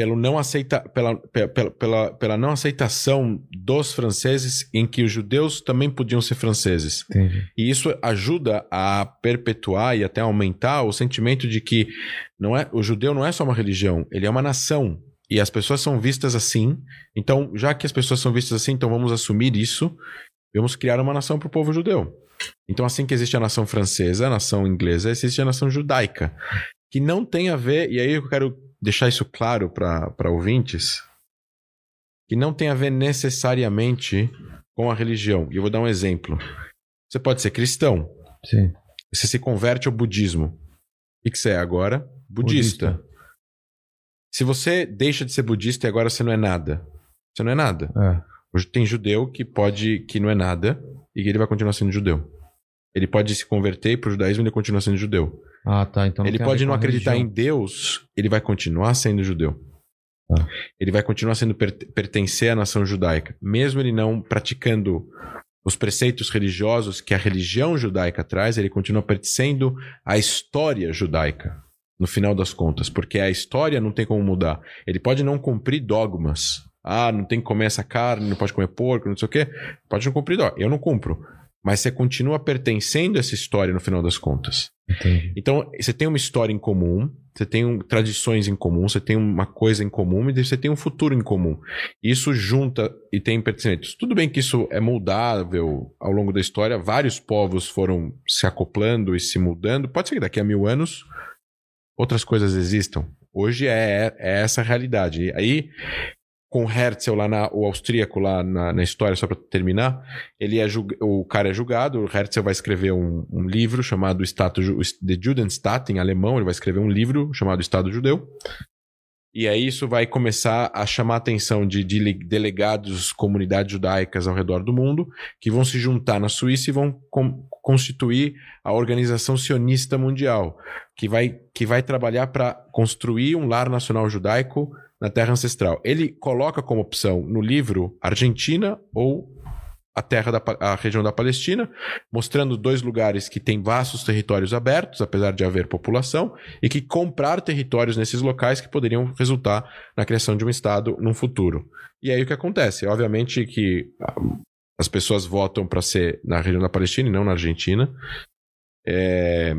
pelo não aceita, pela, pe- pela, pela, pela não aceitação dos franceses em que os judeus também podiam ser franceses. Entendi. E isso ajuda a perpetuar e até aumentar o sentimento de que não é, o judeu não é só uma religião, ele é uma nação. E as pessoas são vistas assim. Então, já que as pessoas são vistas assim, então vamos assumir isso. Vamos criar uma nação para o povo judeu. Então, assim que existe a nação francesa, a nação inglesa, existe a nação judaica. Que não tem a ver, e aí eu quero deixar isso claro para ouvintes, que não tem a ver necessariamente com a religião. E eu vou dar um exemplo. Você pode ser cristão, Sim. você se converte ao budismo. O que você é agora? Budista. Se você deixa de ser budista e agora você não é nada, você não é nada. É. Hoje tem judeu que pode, que não é nada e que ele vai continuar sendo judeu. Ele pode se converter para o judaísmo e ele continua sendo judeu. Ah, tá. Então ele pode não acreditar religião. em Deus, ele vai continuar sendo judeu. Tá. Ele vai continuar sendo per- pertencer à nação judaica, mesmo ele não praticando os preceitos religiosos que a religião judaica traz, ele continua pertencendo à história judaica, no final das contas, porque a história não tem como mudar. Ele pode não cumprir dogmas. Ah, não tem que comer essa carne, não pode comer porco, não sei o quê. Pode não cumprir dogma. Eu não cumpro. Mas você continua pertencendo a essa história no final das contas. Entendi. Então, você tem uma história em comum, você tem um- tradições em comum, você tem uma coisa em comum e você tem um futuro em comum. Isso junta e tem pertencimento. Tudo bem que isso é moldável ao longo da história, vários povos foram se acoplando e se mudando. Pode ser que daqui a mil anos outras coisas existam. Hoje é, é essa a realidade. E aí, com Herzl lá na, o austríaco lá na, na história, só para terminar, ele é o cara é julgado, o Herzl vai escrever um, um livro chamado Estado The Judenstaat, em alemão, ele vai escrever um livro chamado Estado Judeu. E aí isso vai começar a chamar a atenção de, de delegados, comunidades judaicas ao redor do mundo, que vão se juntar na Suíça e vão com- constituir a Organização Sionista Mundial, que vai, que vai trabalhar para construir um lar nacional judaico na terra ancestral. Ele coloca como opção no livro Argentina ou a terra da a região da Palestina, mostrando dois lugares que têm vastos territórios abertos, apesar de haver população, e que comprar territórios nesses locais que poderiam resultar na criação de um estado num futuro. E aí o que acontece? Obviamente que ah, as pessoas votam para ser na região da Palestina e não na Argentina. É,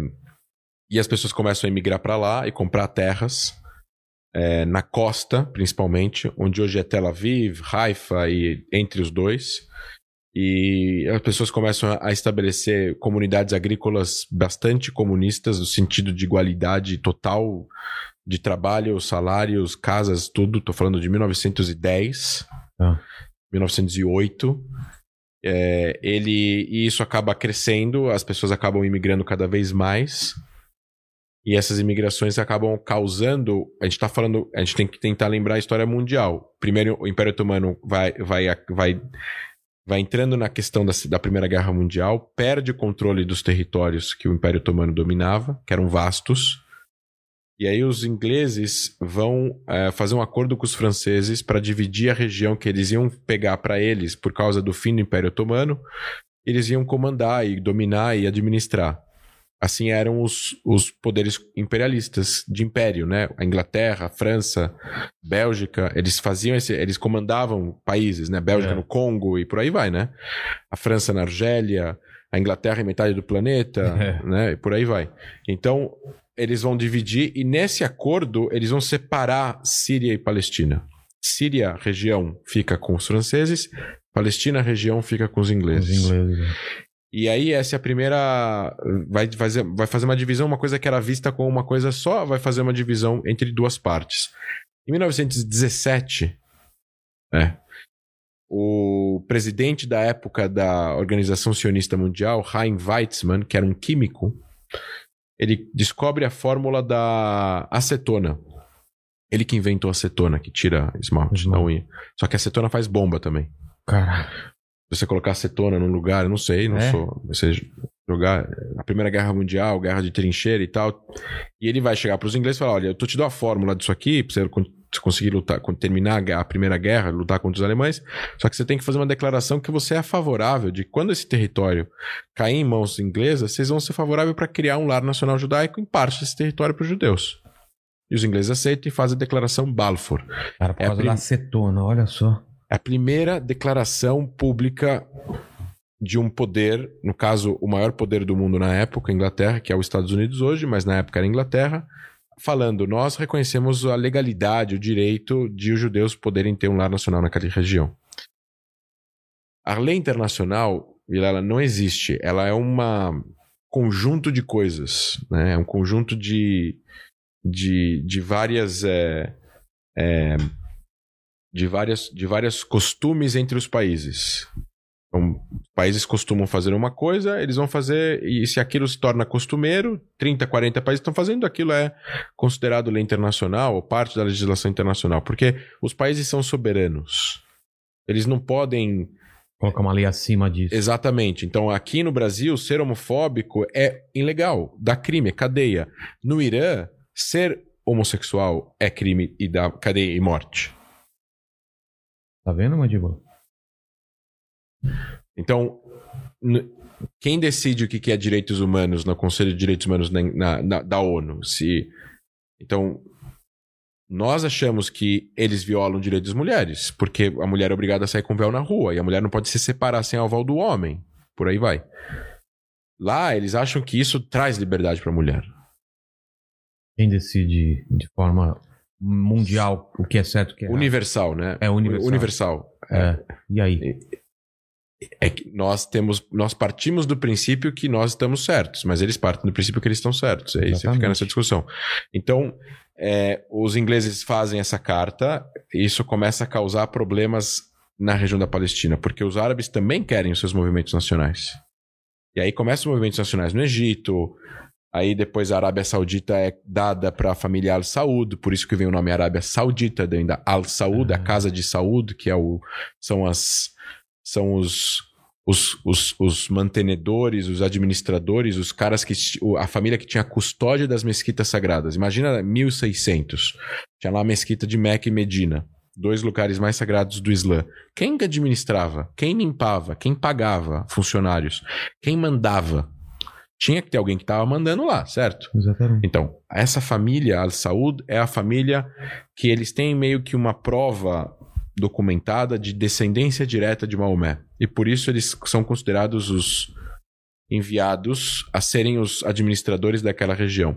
E as pessoas começam a emigrar para lá e comprar terras é, na costa, principalmente, onde hoje é Tel Aviv, Haifa e entre os dois. E as pessoas começam a estabelecer comunidades agrícolas bastante comunistas, no sentido de igualdade total de trabalho, salários, casas, tudo. Estou falando de 1910, Ah. 1908. É, ele, e isso acaba crescendo, as pessoas acabam imigrando cada vez mais. E essas imigrações acabam causando. A gente está falando. A gente tem que tentar lembrar a história mundial. Primeiro, o Império Otomano vai, vai, vai, vai entrando na questão da, da Primeira Guerra Mundial, perde o controle dos territórios que o Império Otomano dominava, que eram vastos. E aí os ingleses vão eh, fazer um acordo com os franceses para dividir a região que eles iam pegar para eles por causa do fim do Império Otomano. Eles iam comandar e dominar e administrar. Assim eram os, os poderes imperialistas de império, né? A Inglaterra, a França, Bélgica, eles faziam esse, eles comandavam países, né? Bélgica É. no Congo e por aí vai, né? A França na Argélia, a Inglaterra em metade do planeta, É. né? E por aí vai. Então, eles vão dividir e nesse acordo eles vão separar Síria e Palestina. Síria, região, fica com os franceses, Palestina, região, fica com os Os ingleses. Né? E aí essa é a primeira. Vai fazer, vai fazer uma divisão, uma coisa que era vista como uma coisa só, vai fazer uma divisão entre duas partes. Em 1917, é, o presidente da época da Organização Sionista Mundial, Chaim Weizmann, que era um químico, ele descobre a fórmula da acetona. Ele que inventou a acetona, que tira esmalte da unha. Só que a acetona faz bomba também. Cara. Você colocar acetona num lugar, eu não sei, não É? sou. Você jogar a Primeira Guerra Mundial, guerra de trincheira e tal. E ele vai chegar pros ingleses e falar: olha, eu tô te dou a fórmula disso aqui, pra você con- conseguir lutar, terminar a Primeira Guerra, lutar contra os alemães. Só que você tem que fazer uma declaração que você é favorável de quando esse território cair em mãos inglesas, vocês vão ser favoráveis para criar um lar nacional judaico em parte desse território para os judeus. E os ingleses aceitam e fazem a declaração Balfour. Cara, por É a causa prim- da acetona, olha só. É a primeira declaração pública de um poder, no caso, o maior poder do mundo na época, a Inglaterra, que é os Estados Unidos hoje, mas na época era a Inglaterra, falando: nós reconhecemos a legalidade, o direito de os judeus poderem ter um lar nacional naquela região. A lei internacional, Vilela, não existe. Ela é um conjunto de coisas, né? É um conjunto de, de, de várias. é, é, de várias de vários costumes entre os países. Então, países costumam fazer uma coisa, eles vão fazer, e se aquilo se torna costumeiro, 30, 40 países estão fazendo, aquilo é considerado lei internacional ou parte da legislação internacional, porque os países são soberanos. Eles não podem Colocar uma lei acima disso. Exatamente. Então, aqui no Brasil, ser homofóbico é ilegal, dá crime, é cadeia. No Irã, ser homossexual é crime e dá cadeia e morte. Tá vendo, Mandíbula? Então, quem decide o que é direitos humanos no Conselho de Direitos Humanos na, na- na- da ONU? Se, então, nós achamos que eles violam direitos das mulheres, porque a mulher é obrigada a sair com véu na rua e a mulher não pode se separar sem aval do homem. Por aí vai. Lá, eles acham que isso traz liberdade para a mulher. Quem decide de forma mundial o que é certo o que é? Universal, né? É universal. Universal. É. É. E aí? É que nós temos, nós partimos do princípio que nós estamos certos, mas eles partem do princípio que eles estão certos. Aí você Exatamente. fica nessa discussão. Então, é, os ingleses fazem essa carta, e isso começa a causar problemas na região da Palestina, porque os árabes também querem os seus movimentos nacionais. E aí começam os movimentos nacionais no Egito. Aí depois a Arábia Saudita é dada para a família Al Saud, por isso que vem o nome Arábia Saudita, ainda Al Saud, a casa de Saud, que é o, são as são os, os, os, os mantenedores, os administradores, os caras que. a família que tinha a custódia das mesquitas sagradas. Imagina 1600. Tinha lá a mesquita de Meca e Medina. Dois lugares mais sagrados do Islã. Quem que administrava? Quem limpava? Quem pagava funcionários? Quem mandava? Tinha que ter alguém que estava mandando lá, certo? Exatamente. Então, essa família Al Saud é a família que eles têm meio que uma prova documentada de descendência direta de Maomé. E por isso eles são considerados os enviados a serem os administradores daquela região.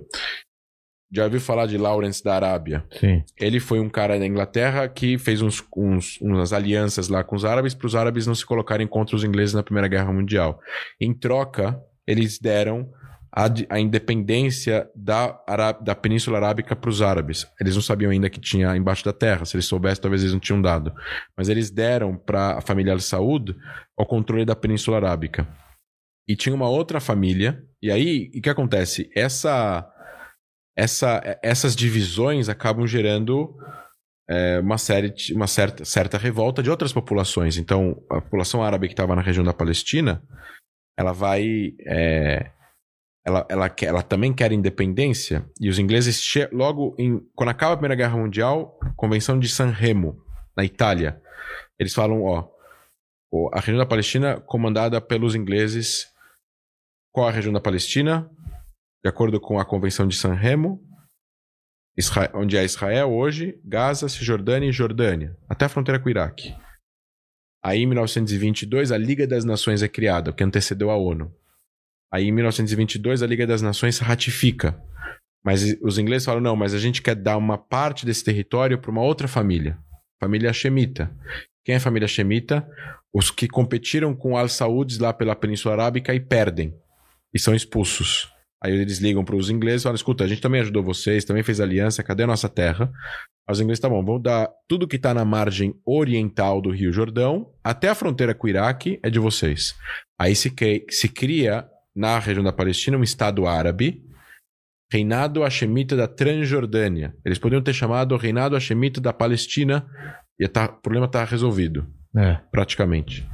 Já ouviu falar de Lawrence da Arábia? Sim. Ele foi um cara da Inglaterra que fez uns, uns- umas alianças lá com os árabes para os árabes não se colocarem contra os ingleses na Primeira Guerra Mundial. Em troca, eles deram a, a independência da, da Península Arábica para os árabes. Eles não sabiam ainda que tinha embaixo da terra. Se eles soubessem, talvez eles não tinham dado. Mas eles deram para a família Al Saud o controle da Península Arábica. E tinha uma outra família. E aí, o que acontece? Essa, essa, essas divisões acabam gerando é, uma, série uma certa, certa revolta de outras populações. Então, a população árabe que estava na região da Palestina, ela vai. é, ela, ela, quer- ela também quer independência. E os ingleses, logo em, quando acaba a Primeira Guerra Mundial, Convenção de San Remo, na Itália, eles falam: ó, a região da Palestina comandada pelos ingleses. Qual a região da Palestina? De acordo com a Convenção de San Remo, Isra- onde é Israel hoje, Gaza, Cisjordânia e Jordânia, até a fronteira com o Iraque. Aí, em 1922, a Liga das Nações é criada, o que antecedeu a ONU. Aí, em 1922, a Liga das Nações ratifica. Mas os ingleses falam: não, mas a gente quer dar uma parte desse território para uma outra família, família Shemita. Quem é a família Shemita? os que competiram com Al-Saúdes lá pela Península Arábica e perdem. E são expulsos. Aí eles ligam para os ingleses e falam: escuta, a gente também ajudou vocês, também fez aliança, cadê a nossa terra? Os ingleses, tá bom, vamos dar tudo que está na margem oriental do Rio Jordão, até a fronteira com o Iraque, é de vocês. Aí se, se cria, na região da Palestina, um Estado árabe, Reinado Hashemita da Transjordânia. Eles poderiam ter chamado Reinado Hashemita da Palestina e tá, o problema está resolvido, É. praticamente.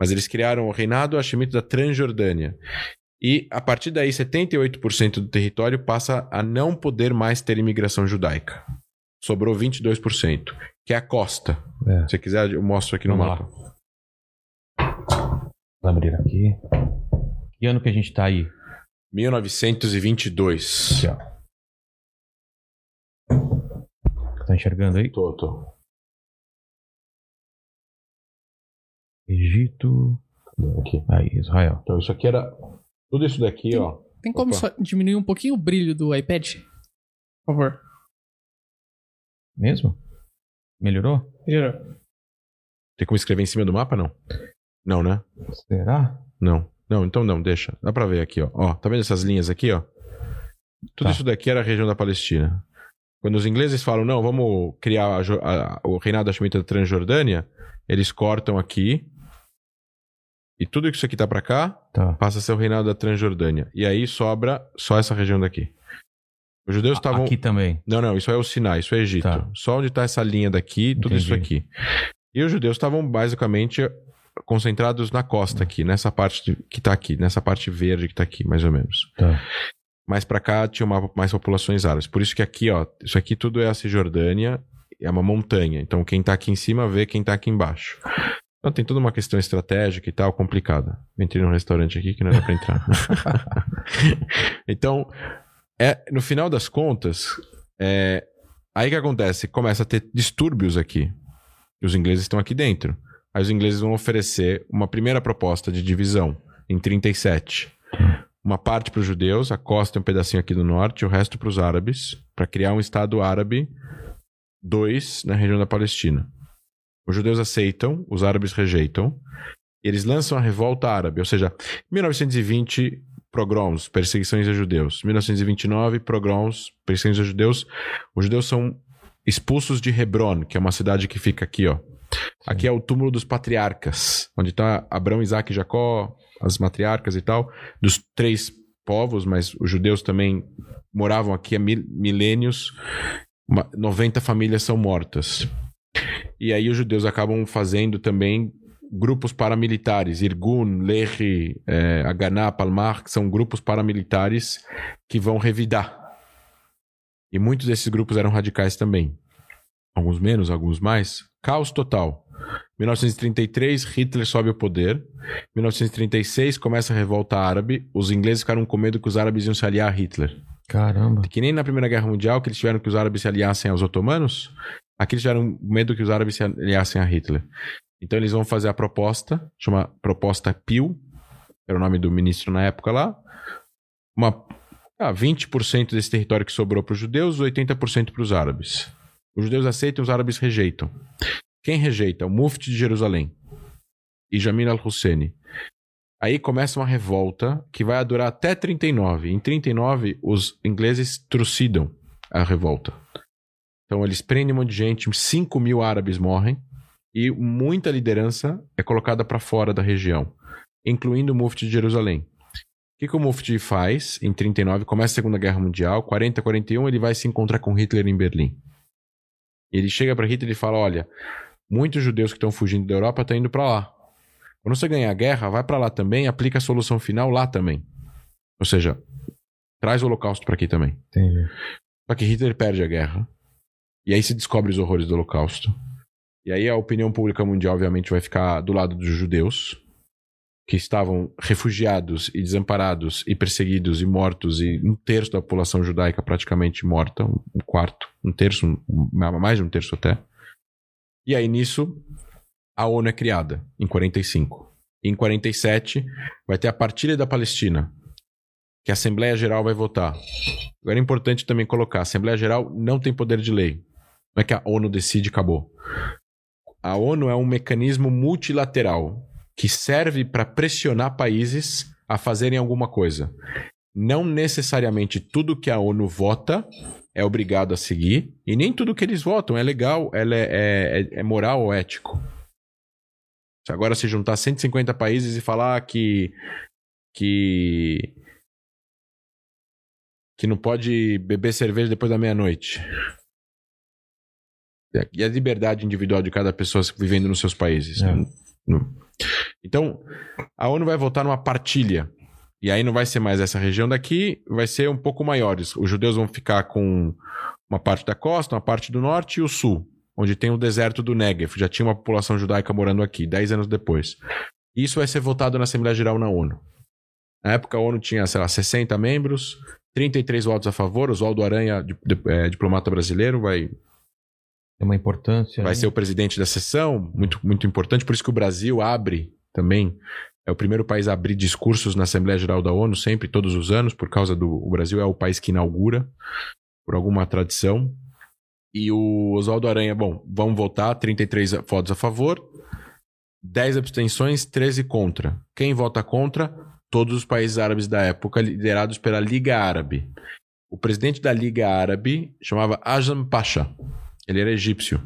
Mas eles criaram o Reinado Hashemita da Transjordânia. E a partir daí, 78% do território passa a não poder mais ter imigração judaica. Sobrou 22%, que é a costa. É. Se você quiser, eu mostro aqui no Vamos mapa. Vou abrir aqui. Que ano que a gente tá aí? 1922. Aqui, ó. Tá enxergando aí? Tô, tô. Egito. Aqui. Aí, Israel. Então, isso aqui era. Tudo isso daqui, Tem- ó. Tem como Opa. só diminuir um pouquinho o brilho do iPad? Por favor. Mesmo? Melhorou? Melhorou. Tem como escrever em cima do mapa, não? Não, né? Será? Não. Não, então não, deixa. Dá pra ver aqui, ó. Ó, tá vendo essas linhas aqui, ó? Tudo Tá. isso daqui era a região da Palestina. Quando os ingleses falam, não, vamos criar a a- o reinado Hashemita da Transjordânia, eles cortam aqui. E tudo isso aqui tá pra cá, Tá. passa a ser o reinado da Transjordânia. E aí sobra só essa região daqui. Os judeus estavam. Aqui também. Não, não, isso é o Sinai, isso é Egito. Tá. Só onde tá essa linha daqui, tudo isso Entendi. aqui. E os judeus estavam basicamente concentrados na costa aqui, nessa parte que tá aqui, nessa parte verde que tá aqui, mais ou menos. Tá. Mais pra cá tinha uma- mais populações árabes. Por isso que aqui, ó, isso aqui tudo é a Cisjordânia, é uma montanha. Então quem tá aqui em cima vê quem tá aqui embaixo. Então tem toda uma questão estratégica e tal, complicada. Entrei num restaurante aqui que não era pra entrar. então, é, no final das contas, é, aí que acontece? Começa a ter distúrbios aqui. Os ingleses estão aqui dentro. Aí os ingleses vão oferecer uma primeira proposta de divisão em 37. Uma parte para os judeus, a costa e um pedacinho aqui do norte, o resto para os árabes, para criar um Estado árabe, dois na região da Palestina. Os judeus aceitam, os árabes rejeitam. Eles lançam a revolta árabe, ou seja, 1920, pogroms, perseguições a judeus. 1929, pogroms, perseguições a judeus. Os judeus são expulsos de Hebron, que é uma cidade que fica aqui, ó. Aqui é o túmulo dos patriarcas, onde está Abraão, Isaac e Jacó, as matriarcas e tal, dos três povos, mas os judeus também moravam aqui há mil- milênios. Uma- 90 famílias são mortas. E aí os judeus acabam fazendo também grupos paramilitares, Irgun, Lehi, eh, Haganah, Palmar, que são grupos paramilitares que vão revidar. E muitos desses grupos eram radicais também. Alguns menos, alguns mais. Caos total. 1933, Hitler sobe ao poder. 1936, começa a revolta árabe. Os ingleses ficaram com medo que os árabes iam se aliar a Hitler. Caramba. Que nem na Primeira Guerra Mundial, que eles tiveram que os árabes se aliassem aos otomanos, aqui eles tiveram medo que os árabes se aliassem a Hitler. Então eles vão fazer a proposta, chama Proposta Peel, era o nome do ministro na época lá. Uma, ah, 20% desse território que sobrou para os judeus, 80% para os árabes. Os judeus aceitam, os árabes rejeitam. Quem rejeita? O Mufti de Jerusalém e Jamil al-Husseini. Aí começa uma revolta que vai durar até 39. Em 39, os ingleses trucidam a revolta. Então eles prendem um monte de gente, 5 mil árabes morrem e muita liderança é colocada para fora da região, incluindo o Mufti de Jerusalém. O que, que o Mufti faz em 39? Começa a Segunda Guerra Mundial, 40, 41, ele vai se encontrar com Hitler em Berlim. Ele chega para Hitler e fala: Olha, muitos judeus que estão fugindo da Europa estão indo para lá. Quando você ganhar a guerra, vai para lá também, aplica a solução final lá também. Ou seja, traz o Holocausto para aqui também. Entendi. Só que Hitler perde a guerra. E aí se descobre os horrores do Holocausto. E aí a opinião pública mundial, obviamente, vai ficar do lado dos judeus, que estavam refugiados e desamparados e perseguidos e mortos, e um terço da população judaica praticamente morta, um quarto, um terço, um- mais de um terço até. E aí nisso, a ONU é criada, em 45. E em 47, vai ter a partilha da Palestina, que a Assembleia Geral vai votar. Agora é importante também colocar: a Assembleia Geral não tem poder de lei. Não é que a ONU decide e acabou. A ONU é um mecanismo multilateral. que serve para pressionar países a fazerem alguma coisa. Não necessariamente tudo que a ONU vota é obrigado a seguir, e nem tudo que eles votam é legal, é, é, é moral ou ético. Se agora se juntar 150 países e falar que que que não pode beber cerveja depois da meia-noite. E a liberdade individual de cada pessoa vivendo nos seus países. É. Então, a ONU vai votar numa partilha. E aí não vai ser mais essa região daqui, vai ser um pouco maiores. Os judeus vão ficar com uma parte da costa, uma parte do norte e o sul, onde tem o deserto do Negev. Já tinha uma população judaica morando aqui, dez anos depois. Isso vai ser votado na Assembleia Geral na ONU. Na época a ONU tinha, sei lá, 60 membros, 33 votos a favor. Oswaldo Aranha, é, diplomata brasileiro, vai tem uma importância. Vai né? ser o presidente da sessão, muito, muito importante. Por isso que o Brasil abre também. É o primeiro país a abrir discursos na Assembleia Geral da ONU, sempre, todos os anos, por causa do. O Brasil é o país que inaugura, por alguma tradição. E o Oswaldo Aranha, bom, vamos votar: 33 votos a favor, 10 abstenções, 13 contra. Quem vota contra? Todos os países árabes da época, liderados pela Liga Árabe. O presidente da Liga Árabe chamava Ajam Pasha. Ele era egípcio.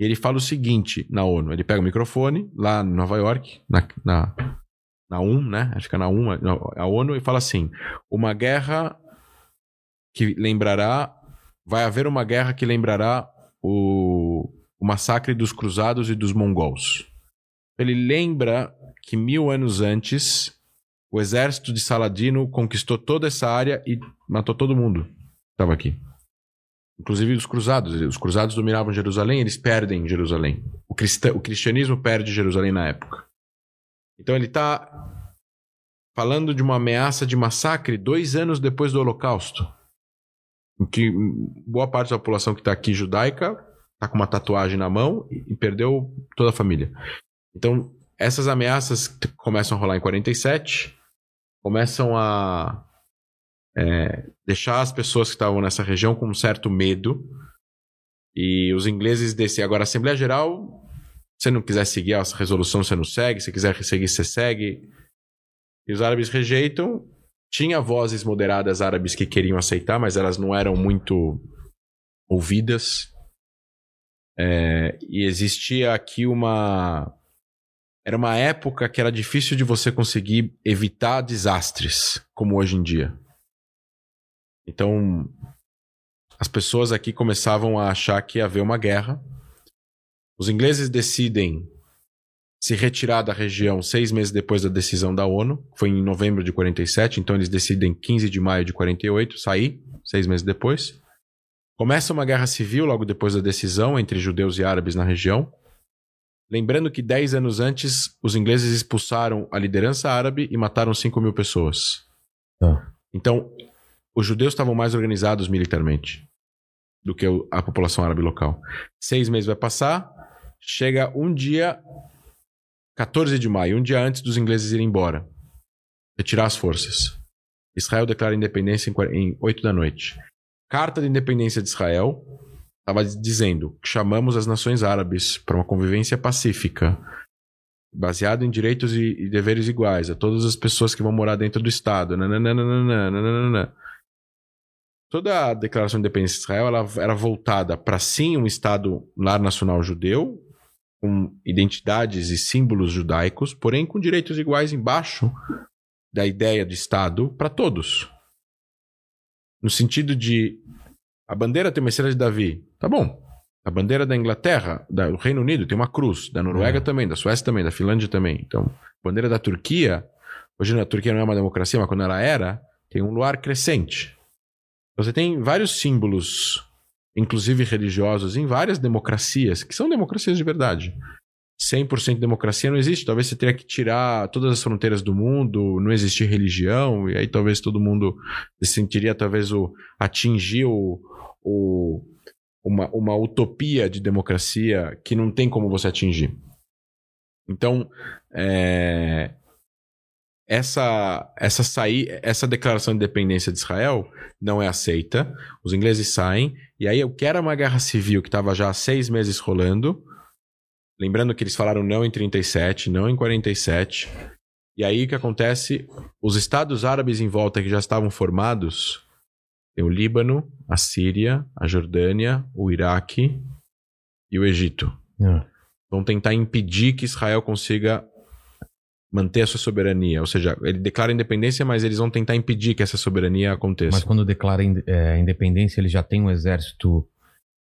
E ele fala o seguinte na ONU: ele pega o microfone lá em Nova York, na, na, na né? Acho que é na UM, a ONU, e fala assim: uma guerra que lembrará. Vai haver uma guerra que lembrará o, o massacre dos cruzados e dos mongols. Ele lembra que mil anos antes o exército de Saladino conquistou toda essa área e matou todo mundo. Estava aqui. Inclusive os cruzados. Os cruzados dominavam Jerusalém, eles perdem Jerusalém. O, cristã, o cristianismo perde Jerusalém na época. Então ele está falando de uma ameaça de massacre dois anos depois do Holocausto. Em que boa parte da população que está aqui judaica está com uma tatuagem na mão e perdeu toda a família. Então, essas ameaças começam a rolar em 47, começam a é, deixar as pessoas que estavam nessa região com um certo medo. E os ingleses descer. Agora, a Assembleia Geral, se não quiser seguir a resolução, você não segue. Se quiser seguir, você segue. E os árabes rejeitam. Tinha vozes moderadas árabes que queriam aceitar, mas elas não eram muito ouvidas. É, e existia aqui uma. Era uma época que era difícil de você conseguir evitar desastres, como hoje em dia. Então, as pessoas aqui começavam a achar que ia haver uma guerra. Os ingleses decidem se retirar da região seis meses depois da decisão da ONU, foi em novembro de 47, então eles decidem 15 de maio de 48 sair, seis meses depois. Começa uma guerra civil logo depois da decisão entre judeus e árabes na região. Lembrando que dez anos antes, os ingleses expulsaram a liderança árabe e mataram 5 mil pessoas. Ah. Então, os judeus estavam mais organizados militarmente do que a população árabe local. Seis meses vai passar, chega um dia, 14 de maio, um dia antes dos ingleses irem embora, retirar as forças. Israel declara independência em 8 da noite. Carta de independência de Israel estava dizendo que chamamos as nações árabes para uma convivência pacífica, baseada em direitos e, deveres iguais a todas as pessoas que vão morar dentro do Estado. Nananana, nananana toda a Declaração de Independência de Israel ela era voltada para sim um Estado lar nacional judeu, com identidades e símbolos judaicos, porém com direitos iguais embaixo da ideia de Estado para todos. No sentido de a bandeira tem uma estrela de Davi, tá bom. A bandeira da Inglaterra, do Reino Unido tem uma cruz, da Noruega é. também, da Suécia também, da Finlândia também. Então, a bandeira da Turquia, hoje a Turquia não é uma democracia, mas quando ela era, tem um luar crescente. Você tem vários símbolos, inclusive religiosos, em várias democracias, que são democracias de verdade. 100% de democracia não existe. Talvez você teria que tirar todas as fronteiras do mundo, não existir religião, e aí talvez todo mundo se sentiria, talvez, o, atingir o, o, uma, uma utopia de democracia que não tem como você atingir. Então, é, essa essa sair, essa declaração de independência de Israel não é aceita. Os ingleses saem e aí o que era uma guerra civil que estava já há seis meses rolando Lembrando que eles falaram não em 37, não em 47. E aí o que acontece? Os estados árabes em volta que já estavam formados, tem o Líbano, a Síria, a Jordânia, o Iraque e o Egito. Ah, Vão tentar impedir que Israel consiga manter a sua soberania. Ou seja, ele declara independência, mas eles vão tentar impedir que essa soberania aconteça. Mas quando declara é, independência, ele já tem um exército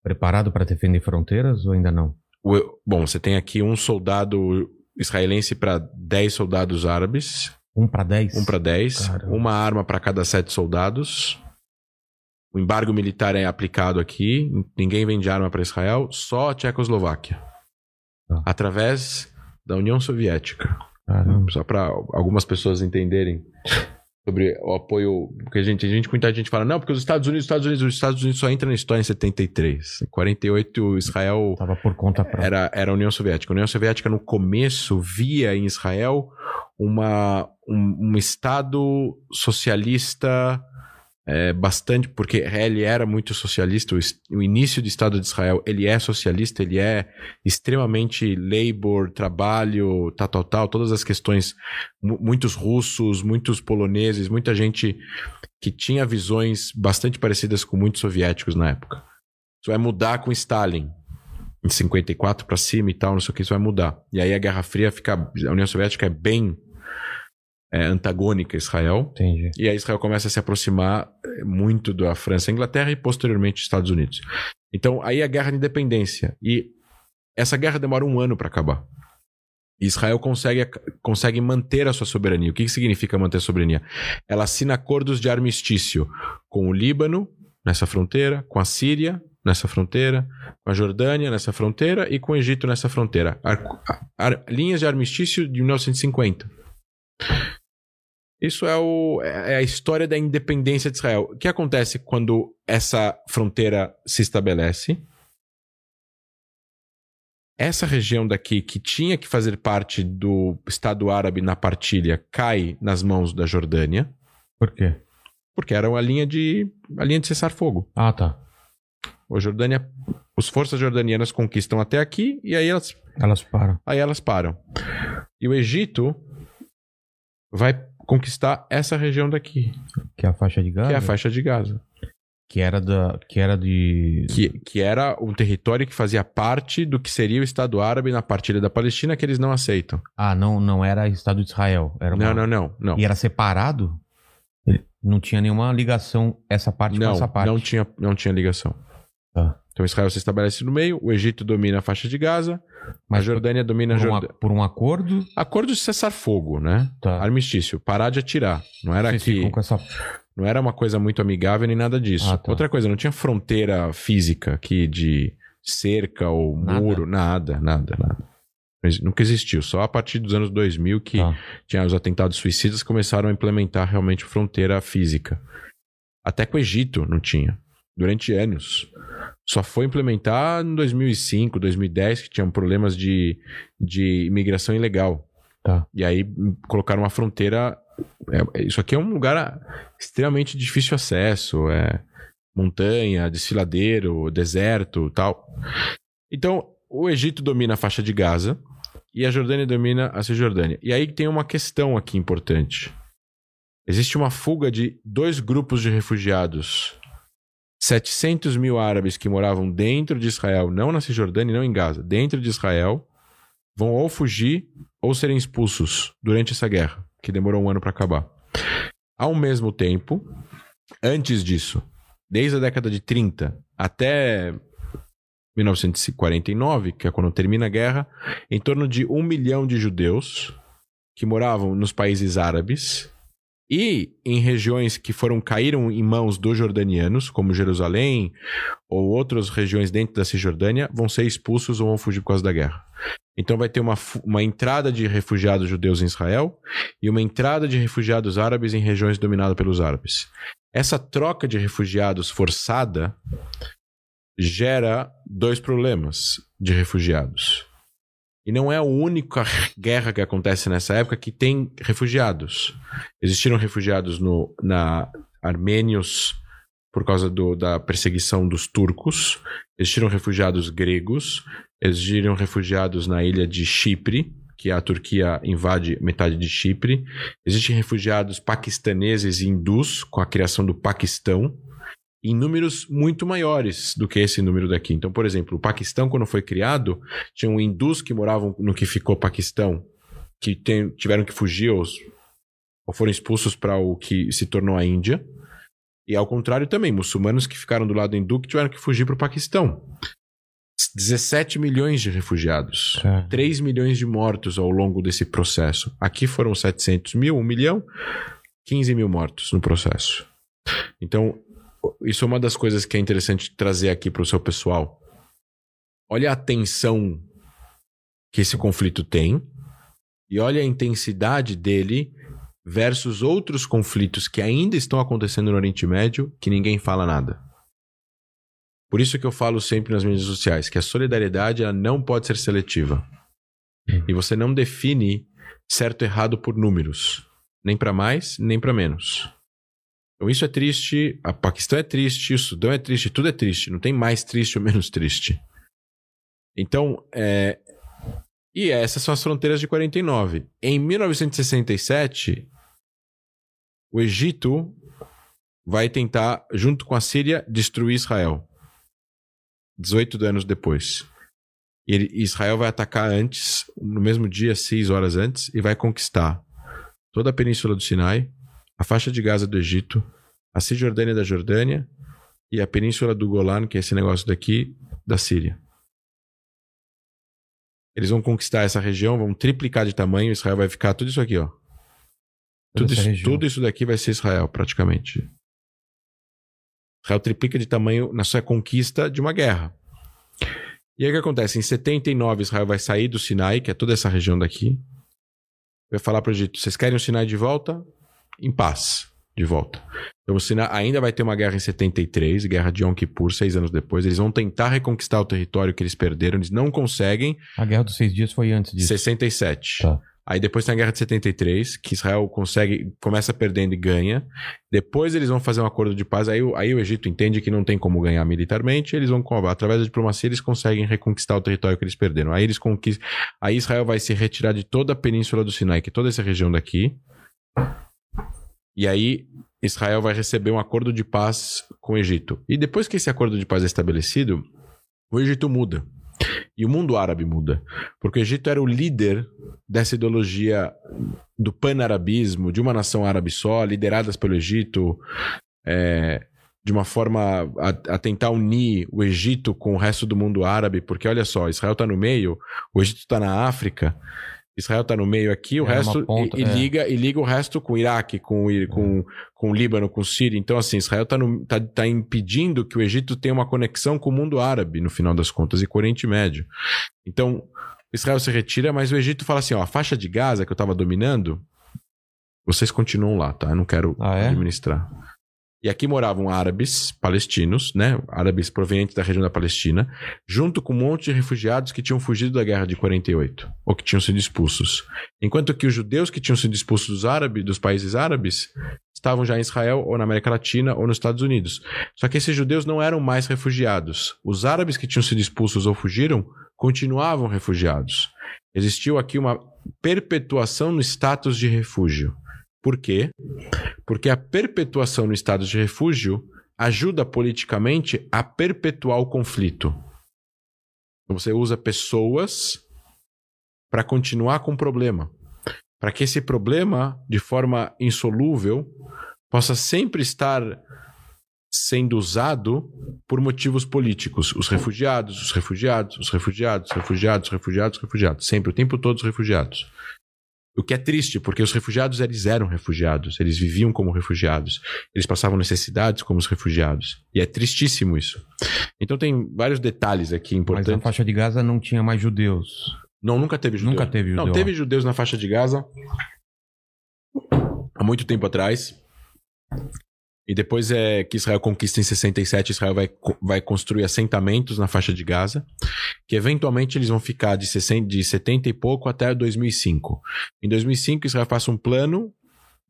preparado para defender fronteiras ou ainda não? O- bom, você tem aqui um soldado israelense para 10 soldados árabes, Um para dez? um para 10, Caramba. uma arma para cada 7 soldados. O embargo militar é aplicado aqui, ninguém vende arma para Israel, só a Tchecoslováquia. Tá. Através da União Soviética. Caramba. Só para algumas pessoas entenderem sobre o apoio. Porque a gente, a gente, muita gente fala, não, porque os Estados Unidos, os Estados Unidos, os Estados Unidos só entram na história em 73. Em 48, Israel Tava por conta própria. era, era a União Soviética. A União Soviética, no começo, via em Israel uma, um, um Estado socialista é, bastante, porque ele era muito socialista. O, o início do Estado de Israel, ele é socialista, ele é extremamente labor, trabalho, tal, tal, tal. Todas as questões, mu- muitos russos, muitos poloneses, muita gente que tinha visões bastante parecidas com muitos soviéticos na época. Isso vai mudar com Stalin em 54 pra cima e tal, não sei o que, isso vai mudar. E aí a Guerra Fria fica. A União Soviética é bem é, antagônica a Israel. Entendi. E aí Israel começa a se aproximar eh, muito da França e Inglaterra e posteriormente dos Estados Unidos. Então aí a guerra de independência. E essa guerra demora um ano para acabar. Israel consegue, consegue manter a sua soberania. O que, que significa manter a soberania? Ela assina acordos de armistício com o Líbano, nessa fronteira, com a Síria, nessa fronteira, com a Jordânia, nessa fronteira, e com o Egito, nessa fronteira. Ar- ar- linhas de armistício de 1950. Isso é, o- é a história da independência de Israel. O que acontece quando essa fronteira se estabelece? Essa região daqui, que tinha que fazer parte do Estado Árabe na partilha, cai nas mãos da Jordânia, Por quê? porque era a linha de, a linha de cessar-fogo. Ah, tá. A Jordânia, as forças jordanianas conquistam até aqui e aí elas Elas param. Aí elas param. E o Egito vai conquistar essa região daqui, Que é a faixa de Gaza? que é a faixa de Gaza. Que era, da, que era de... Que, que era um território que fazia parte do que seria o Estado Árabe na partilha da Palestina, que eles não aceitam. Ah, não, não era Estado de Israel. Era uma... Não, não, não. Não, E era separado? Não tinha nenhuma ligação essa parte com não, essa parte. não, tinha, não tinha ligação. Tá. Então Israel se estabelece no meio, o Egito domina a faixa de Gaza, a Mas Jordânia domina a por, um, Jordânia. a- por um acordo, Acordo de cessar fogo, né? tá. Armistício, parar de atirar. Não era Vocês que essa... Não era uma coisa muito amigável nem nada disso. Ah, tá. Outra coisa, não tinha fronteira física aqui de cerca ou Nada? muro, nada, nada, nada. Mas Nunca existiu. Só a partir dos anos 2000 que Tá. tinha os atentados suicidas começaram a implementar realmente fronteira física. Até com o Egito não tinha. Durante anos. Só foi implementar em 2005, 2010, que tinham problemas de, de imigração ilegal. Tá. E aí hum, colocaram uma fronteira. é- isso aqui é um lugar ah, extremamente difícil de acesso. É montanha, desfiladeiro, deserto tal. Então, o Egito domina a faixa de Gaza e a Jordânia domina a Cisjordânia. E aí tem uma questão aqui importante. Existe uma fuga de dois grupos de refugiados. 700 mil árabes que moravam dentro de Israel, não na Cisjordânia não em Gaza, dentro de Israel, vão ou fugir ou serem expulsos durante essa guerra, que demorou um ano para acabar. Ao mesmo tempo, antes disso, desde a década de 30 até 1949, que é quando termina a guerra, em torno de um milhão de judeus que moravam nos países árabes e em regiões que foram caíram em mãos dos jordanianos, como Jerusalém ou outras regiões dentro da Cisjordânia, vão ser expulsos ou vão fugir por causa da guerra. Então vai ter uma, uma entrada de refugiados judeus em Israel e uma entrada de refugiados árabes em regiões dominadas pelos árabes. Essa troca de refugiados forçada gera dois problemas de refugiados. E não é a única guerra que acontece nessa época que tem refugiados. Existiram refugiados no, na armênios por causa do, da perseguição dos turcos, existiram refugiados gregos, existiram refugiados na ilha de Chipre, que a Turquia invade metade de Chipre, existem refugiados paquistaneses e hindus, com a criação do Paquistão, em números muito maiores do que esse número daqui. Então, por exemplo, o Paquistão, quando foi criado, tinham hindus que moravam no que ficou Paquistão, que tem, tiveram que fugir ou, ou foram expulsos para o que se tornou a Índia. E ao contrário também, muçulmanos que ficaram do lado hindu que tiveram que fugir para o Paquistão. 17 milhões de refugiados, É. 3 milhões de mortos ao longo desse processo. Aqui foram 700 mil, 1 milhão, 15 mil mortos no processo. Então, isso é uma das coisas que é interessante trazer aqui para o seu pessoal. Olha a tensão que esse conflito tem e olha a intensidade dele versus outros conflitos que ainda estão acontecendo no Oriente Médio que ninguém fala nada. Por isso que eu falo sempre nas mídias sociais que a solidariedade ela não pode ser seletiva. E você não define certo e errado por números, nem para mais, nem para menos. Então isso é triste, a Paquistão é triste, o Sudão é triste, tudo é triste, não tem mais triste ou menos triste. Então, é... e essas são as fronteiras de 49. Em 1967, o Egito vai tentar, junto com a Síria, destruir Israel. 18 anos depois. Israel vai atacar antes, no mesmo dia, seis horas antes, e vai conquistar toda a península do Sinai, a faixa de Gaza do Egito, a Cisjordânia da Jordânia e a península do Golan, que é esse negócio daqui, da Síria. Eles vão conquistar essa região, vão triplicar de tamanho, Israel vai ficar tudo isso aqui, ó. Tudo isso, tudo isso daqui vai ser Israel, praticamente. Israel triplica de tamanho na sua conquista de uma guerra. E aí o que acontece? Em 79, Israel vai sair do Sinai, que é toda essa região daqui. Vai falar para o Egito: vocês querem o Sinai de volta? Em paz, de volta. Então o Sinai ainda vai ter uma guerra em 73, guerra de Yom Kippur, seis anos depois. Eles vão tentar reconquistar o território que eles perderam, eles não conseguem. A Guerra dos Seis Dias foi antes disso. 67. Tá. Aí depois tem a Guerra de 73, que Israel consegue, começa perdendo e ganha. Depois eles vão fazer um acordo de paz. Aí, o- aí o Egito entende que não tem como ganhar militarmente. Eles vão, através da diplomacia, eles conseguem reconquistar o território que eles perderam. Aí eles conquistam. Aí Israel vai se retirar de toda a península do Sinai, que é toda essa região daqui. E aí Israel vai receber um acordo de paz com o Egito. E depois que esse acordo de paz é estabelecido, o Egito muda. E o mundo árabe muda. Porque o Egito era o líder dessa ideologia do panarabismo, de uma nação árabe só, lideradas pelo Egito, é, de uma forma a, a tentar unir o Egito com o resto do mundo árabe, porque olha só, Israel está no meio, o Egito está na África, Israel está no meio aqui, o É, resto ponta, e, e é. liga e liga o resto com o Iraque, com, o com, com o Líbano, com o Síria. Então assim, Israel está tá, tá impedindo que o Egito tenha uma conexão com o mundo árabe, no final das contas, e com o Oriente Médio. Então, Israel se retira, mas o Egito fala assim: ó, a faixa de Gaza que eu estava dominando, vocês continuam lá, tá? Eu não quero Ah, é? administrar. E aqui moravam árabes palestinos, né? Árabes provenientes da região da Palestina, junto com um monte de refugiados que tinham fugido da guerra de 48, ou que tinham sido expulsos. Enquanto que os judeus que tinham sido expulsos dos árabes, dos países árabes, estavam já em Israel, ou na América Latina, ou nos Estados Unidos. Só que esses judeus não eram mais refugiados. Os árabes que tinham sido expulsos ou fugiram continuavam refugiados. Existiu aqui uma perpetuação no status de refúgio. Por quê? Porque a perpetuação no status de refúgio ajuda politicamente a perpetuar o conflito. Então você usa pessoas para continuar com o problema. Para que esse problema, de forma insolúvel, possa sempre estar sendo usado por motivos políticos. Os refugiados, os refugiados, os refugiados, os refugiados, os refugiados, os refugiados. Sempre, o tempo todo, os refugiados. O que é triste, porque os refugiados eles eram refugiados, eles viviam como refugiados, eles passavam necessidades como os refugiados. E é tristíssimo isso. Então tem vários detalhes aqui Mas na importantes. faixa de Gaza não tinha mais judeus. Não, nunca teve judeu. Nunca teve Não, judeu teve judeus na faixa de Gaza há muito tempo atrás. E depois é que Israel conquista em 67, Israel vai, vai construir assentamentos na faixa de Gaza, que eventualmente eles vão ficar de, 60, de 70 e pouco até 2005. Em 2005, Israel faz um plano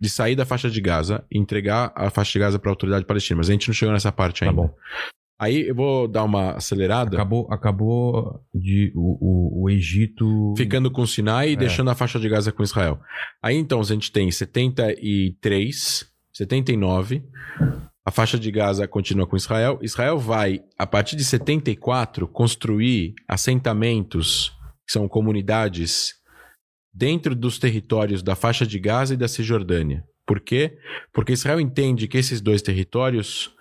de sair da faixa de Gaza e entregar a faixa de Gaza para a autoridade palestina. Mas a gente não chegou nessa parte Tá ainda. bom. Aí eu vou dar uma acelerada, Acabou, acabou de o, o, o Egito. ficando com o Sinai e É. deixando a faixa de Gaza com Israel. Aí então a gente tem 73, 79. A faixa de Gaza continua com Israel. Israel vai, a partir de 74, construir assentamentos, que são comunidades, dentro dos territórios da faixa de Gaza e da Cisjordânia. Por quê? Porque Israel entende que esses dois territórios,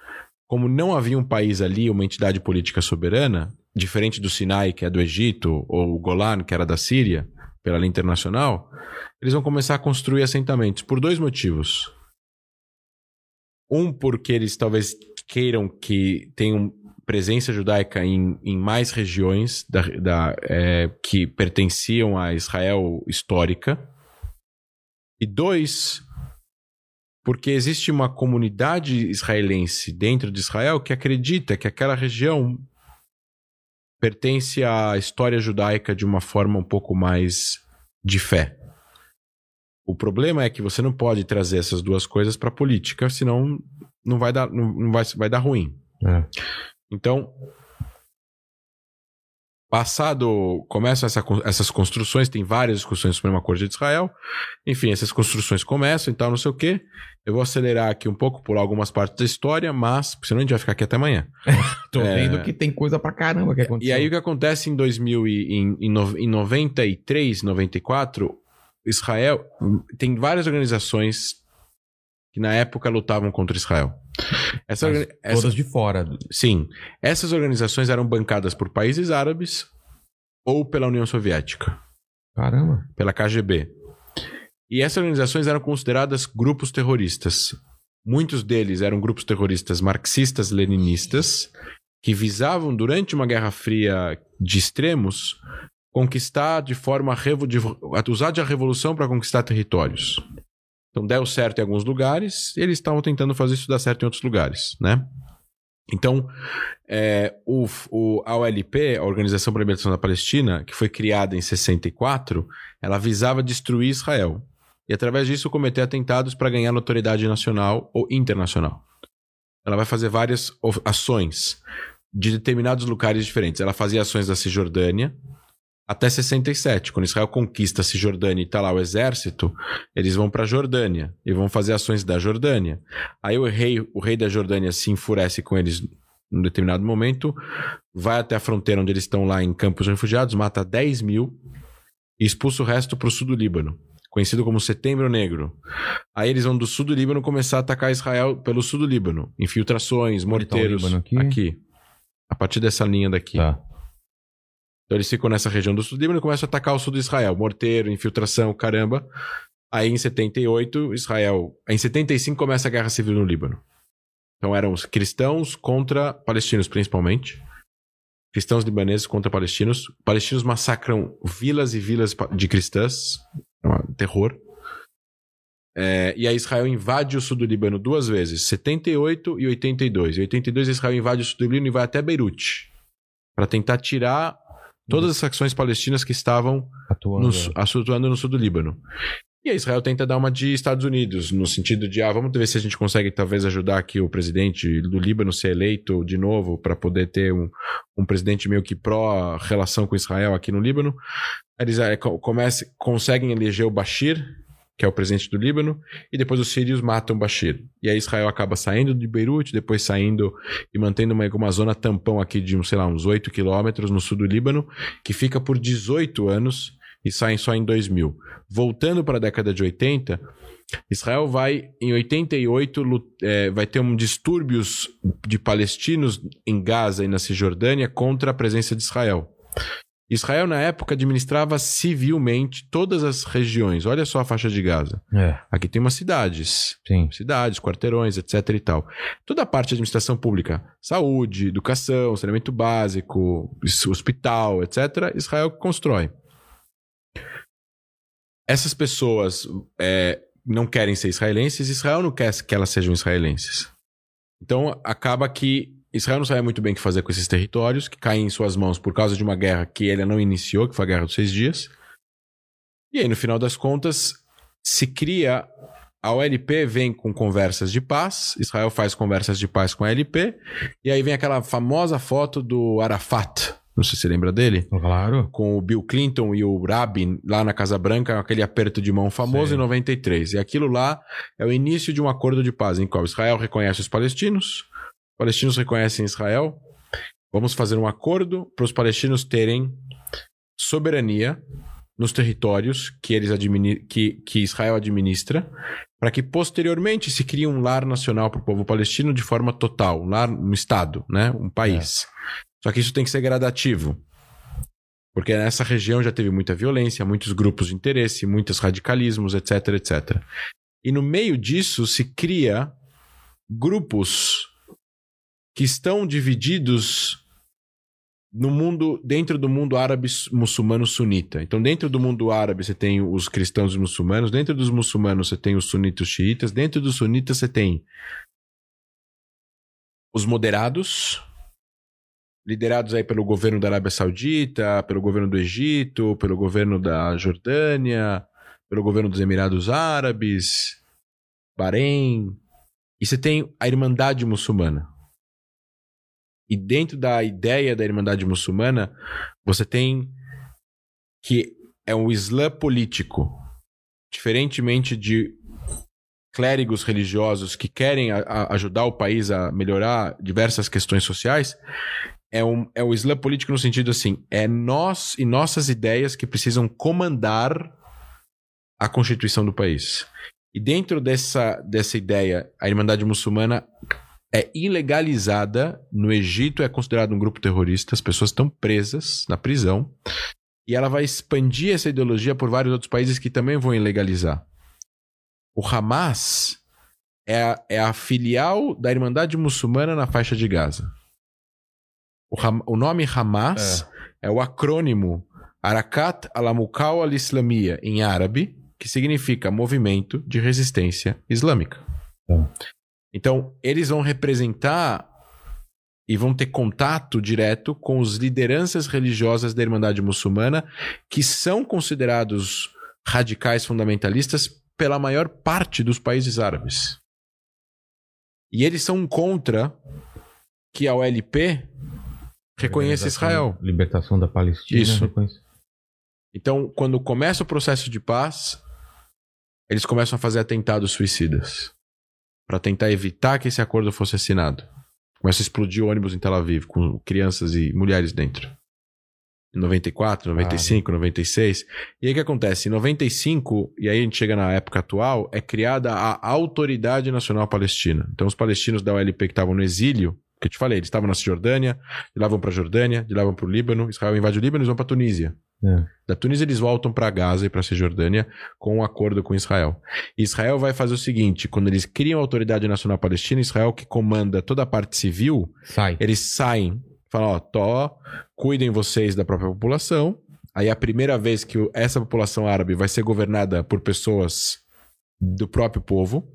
como não havia um país ali, uma entidade política soberana, diferente do Sinai, que é do Egito, ou o Golan, que era da Síria, pela lei internacional, eles vão começar a construir assentamentos por dois motivos. Um, porque eles talvez queiram que tenham presença judaica em, em mais regiões da, da, é, que pertenciam a Israel histórica. E dois, porque existe uma comunidade israelense dentro de Israel que acredita que aquela região pertence à história judaica de uma forma um pouco mais de fé. O problema é que você não pode trazer essas duas coisas para a política, senão não vai dar, não, vai, vai dar ruim. É. Então, passado, começam essa, essas construções, tem várias discussões sobre uma Corte de Israel. Enfim, essas construções começam e tal, não sei o quê. Eu vou acelerar aqui um pouco, pular algumas partes da história, mas senão a gente vai ficar aqui até amanhã. Tô É. vendo que tem coisa pra caramba que aconteceu. E aí o que acontece em 2000 e, em, em 93, 94, Israel tem várias organizações que na época lutavam contra Israel. Essa, Mas essa- Todas de fora. sim, essas organizações eram bancadas por países árabes ou pela União Soviética, Caramba. pela KGB. E essas organizações eram consideradas grupos terroristas. Muitos deles eram grupos terroristas marxistas-leninistas que visavam, durante uma Guerra Fria de extremos, conquistar de forma. de- usar de a revolução para conquistar territórios. Então, deu certo em alguns lugares, eles estavam tentando fazer isso dar certo em outros lugares, né? Então, é, o, o, a OLP, a Organização para a Libertação da Palestina, que foi criada em 64, ela visava destruir Israel. E, através disso, cometer atentados para ganhar notoriedade nacional ou internacional. Ela vai fazer várias ações de determinados lugares diferentes. Ela fazia ações da Cisjordânia até 67. Quando Israel conquista a Cisjordânia e está lá o exército, eles vão para a Jordânia e vão fazer ações da Jordânia. Aí o rei, o rei da Jordânia se enfurece com eles num determinado momento, vai até a fronteira onde eles estão lá em campos refugiados, mata 10 mil e expulsa o resto para o sul do Líbano, conhecido como Setembro Negro. Aí eles vão do sul do Líbano começar a atacar Israel pelo sul do Líbano. Infiltrações, tá morteiros. Líbano aqui? aqui. A partir dessa linha daqui. Tá. Então eles ficam nessa região do sul do Líbano e começam a atacar o sul de Israel. Morteiro, infiltração, caramba. Aí em 78, Israel. Em 75 começa a guerra civil no Líbano. Então eram os cristãos contra palestinos, principalmente. Cristãos libaneses contra palestinos. Palestinos massacram vilas e vilas de cristãs. É um terror. É, e aí Israel invade o sul do Líbano duas vezes, 78 e 82. Em 82 Israel invade o sul do Líbano e vai até Beirute para tentar tirar todas as facções palestinas que estavam Atuando. no, atuando no sul do Líbano. E aí Israel tenta dar uma de Estados Unidos, no sentido de, ah, vamos ver se a gente consegue talvez ajudar aqui o presidente do Líbano ser eleito de novo para poder ter um, um presidente meio que pró relação com Israel aqui no Líbano. Eles eh, co- comece, conseguem eleger o Bashir, que é o presidente do Líbano, e depois os sírios matam Bashir. E aí Israel acaba saindo de Beirute, depois saindo e mantendo uma, uma zona tampão aqui de, sei lá, uns 8 quilômetros no sul do Líbano, que fica por 18 anos e saem só em 2000. Voltando para a década de 80, Israel vai, em 88, lu- eh, vai ter um distúrbios de palestinos em Gaza e na Cisjordânia contra a presença de Israel. Israel, na época, administrava civilmente todas as regiões. Olha só a faixa de Gaza. É, Aqui tem umas cidades, sim. cidades, quarteirões, etc e tal. Toda a parte de administração pública, saúde, educação, saneamento básico, hospital, etc, Israel constrói. Essas pessoas é, não querem ser israelenses, Israel não quer que elas sejam israelenses. Então acaba que Israel não sabe muito bem o que fazer com esses territórios, que caem em suas mãos por causa de uma guerra que ele não iniciou, que foi a Guerra dos Seis Dias. E aí, no final das contas, se cria a OLP vem com conversas de paz, Israel faz conversas de paz com a OLP, e aí vem aquela famosa foto do Arafat, não sei se você lembra dele, Claro. com o Bill Clinton e o Rabin lá na Casa Branca, aquele aperto de mão famoso Sim. em 93. E aquilo lá é o início de um acordo de paz em qual Israel reconhece os palestinos, os palestinos reconhecem Israel. Vamos fazer um acordo para os palestinos terem soberania nos territórios que eles que, que Israel administra, para que posteriormente se crie um lar nacional para o povo palestino de forma total, um lar, um estado, né, um país. Só que isso tem que ser gradativo. Porque nessa região já teve muita violência, muitos grupos de interesse, muitos radicalismos, etc, etc. E no meio disso se cria grupos que estão divididos no mundo dentro do mundo árabe muçulmano sunita. Então, dentro do mundo árabe você tem os cristãos e muçulmanos, dentro dos muçulmanos você tem os sunitas e xiitas, dentro dos sunitas você tem os moderados, liderados aí pelo governo da Arábia Saudita, pelo governo do Egito, pelo governo da Jordânia, pelo governo dos Emirados Árabes, Bahrein. E você tem a Irmandade Muçulmana. E dentro da ideia da Irmandade Muçulmana, você tem que é um Islã político. Diferentemente de clérigos religiosos que querem a- a- ajudar o país a melhorar diversas questões sociais, é, um, é o Islã político no sentido assim: é nós e nossas ideias que precisam comandar a constituição do país. E dentro dessa, dessa ideia, a Irmandade Muçulmana é ilegalizada no Egito, é considerado um grupo terrorista, as pessoas estão presas na prisão, e ela vai expandir essa ideologia por vários outros países que também vão ilegalizar. O Hamas é a, é a filial da Irmandade Muçulmana na faixa de Gaza. O, Ham- o nome Hamas é. o acrônimo Arakat al-Amukal al-Islamia em árabe, que significa Movimento de Resistência Islâmica. Tá. Então, eles vão representar e vão ter contato direto com os lideranças religiosas da Irmandade Muçulmana, que são considerados radicais fundamentalistas pela maior parte dos países árabes. E eles são contra que a OLP reconheça Israel. Libertação da Palestina. Isso. Então, quando começa o processo de paz, eles começam a fazer atentados suicidas para tentar evitar que esse acordo fosse assinado. Começa a explodir ônibus em Tel Aviv com crianças e mulheres dentro. Em 94, 95, 96. E aí o que acontece? Em 95, e aí a gente chega na época atual, é criada a Autoridade Nacional Palestina. Então os palestinos da OLP que estavam no exílio, que eu te falei, eles estavam na Cisjordânia, de lá vão para Jordânia, de lá vão para o Líbano, Israel invade o Líbano, eles vão para Tunísia. É. Da Tunísia eles voltam para Gaza e para Cisjordânia com um acordo com Israel. Israel vai fazer o seguinte: quando eles criam a Autoridade Nacional Palestina, Israel que comanda toda a parte civil, Sai. eles saem, falam: ó, tó, cuidem vocês da própria população. Aí a primeira vez que essa população árabe vai ser governada por pessoas do próprio povo.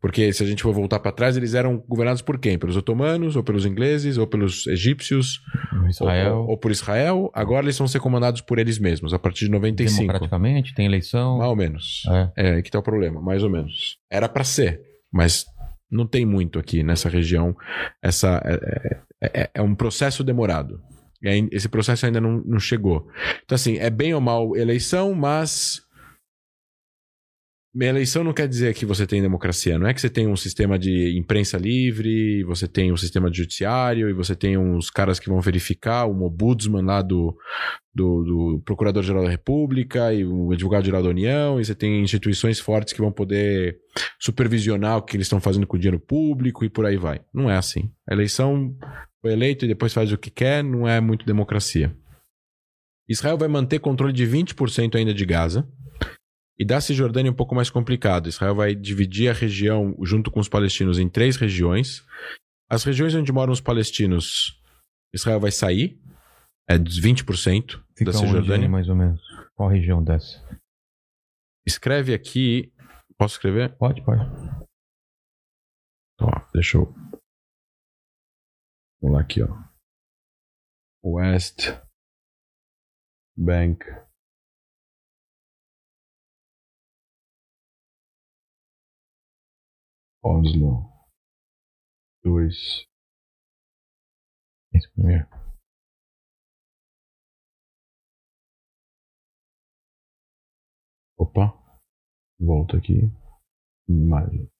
Porque se a gente for voltar para trás, eles eram governados por quem? Pelos otomanos, ou pelos ingleses, ou pelos egípcios, Israel. ou, ou por Israel. Agora eles vão ser comandados por eles mesmos, a partir de 95. Democraticamente, tem eleição. Mais ou menos. É. É, aí que tá o problema, mais ou menos. Era pra ser, mas não tem muito aqui nessa região. Essa é, é- é- é um processo demorado. Esse processo ainda não, não chegou. Então, assim, é bem ou mal eleição, mas. Eleição não quer dizer que você tem democracia. Não é que você tem um sistema de imprensa livre, você tem um sistema de judiciário, e você tem uns caras que vão verificar, um ombudsman lá do, do, do Procurador-Geral da República e o Advogado-Geral da União, e você tem instituições fortes que vão poder supervisionar o que eles estão fazendo com o dinheiro público e por aí vai. Não é assim. A eleição foi eleito e depois faz o que quer, não é muito democracia. Israel vai manter controle de 20% ainda de Gaza. E da Cisjordânia é um pouco mais complicado. Israel vai dividir a região junto com os palestinos em três regiões. As regiões onde moram os palestinos, Israel vai sair, é dos 20% Fica da Cisjordânia. mais ou menos? Qual região dessa? Escreve aqui. Posso escrever? Pode, pode. Ó, deixa eu. Vamos lá aqui, ó. West Bank. Oslo. 2. Esse primeiro. Opa. Volta aqui. Imagem.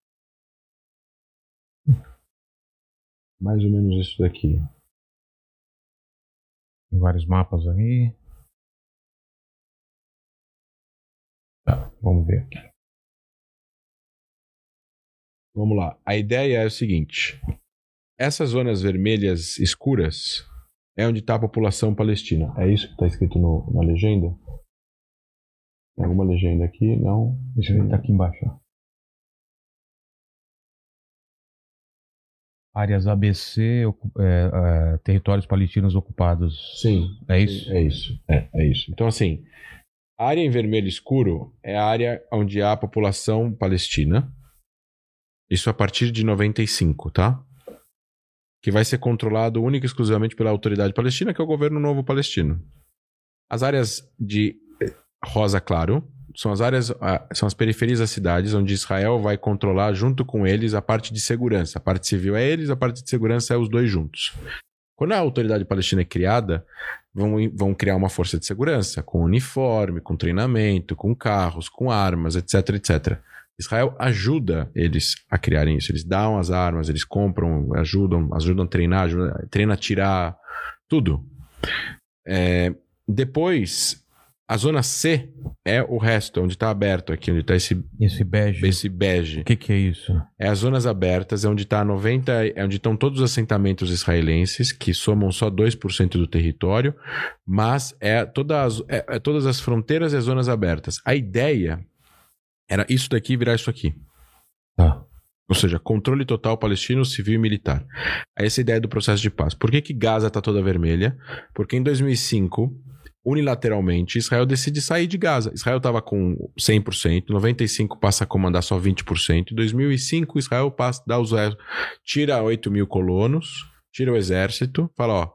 Mais ou menos isso daqui. Tem vários mapas aí. Tá, vamos ver aqui. Vamos lá. A ideia é o seguinte: essas zonas vermelhas escuras é onde está a população palestina. É isso que está escrito no- na legenda? Tem alguma legenda aqui? Não. Deixa eu ver, tá aqui embaixo. Áreas ABC, é, é, territórios palestinos ocupados. Sim. É isso? É isso. É, é isso. Então, assim, a área em vermelho escuro é a área onde há a população palestina. Isso a partir de 95, tá? Que vai ser controlado única e exclusivamente pela autoridade palestina, que é o governo novo palestino. As áreas de eh, rosa claro são as áreas, ah, são as periferias das cidades, onde Israel vai controlar junto com eles a parte de segurança. A parte civil é eles, a parte de segurança é os dois juntos. Quando a autoridade palestina é criada, vão, vão criar uma força de segurança, com uniforme, com treinamento, com carros, com armas, etc, etc. Israel ajuda eles a criarem isso. Eles dão as armas, eles compram, ajudam, ajudam a treinar, ajudam, treina a tirar, tudo. É, depois, a zona C é o resto, onde está aberto aqui, onde está esse, Esse bege. esse bege. O que, que é isso? É as zonas abertas, é onde está 90, é onde estão todos os assentamentos israelenses, que somam só 2% do território, mas é, toda as, é, é todas as fronteiras e as zonas abertas. A ideia era isso daqui virar isso aqui. Tá. Ou seja, controle total palestino, civil e militar. Essa é a ideia do processo de paz. Por que, que Gaza está toda vermelha? Porque em 2005, unilateralmente, Israel decide sair de Gaza. Israel estava com 100%, 95% passa a comandar só 20%. Em 2005, Israel passa, dá os, tira 8 mil colonos, tira o exército, fala, ó,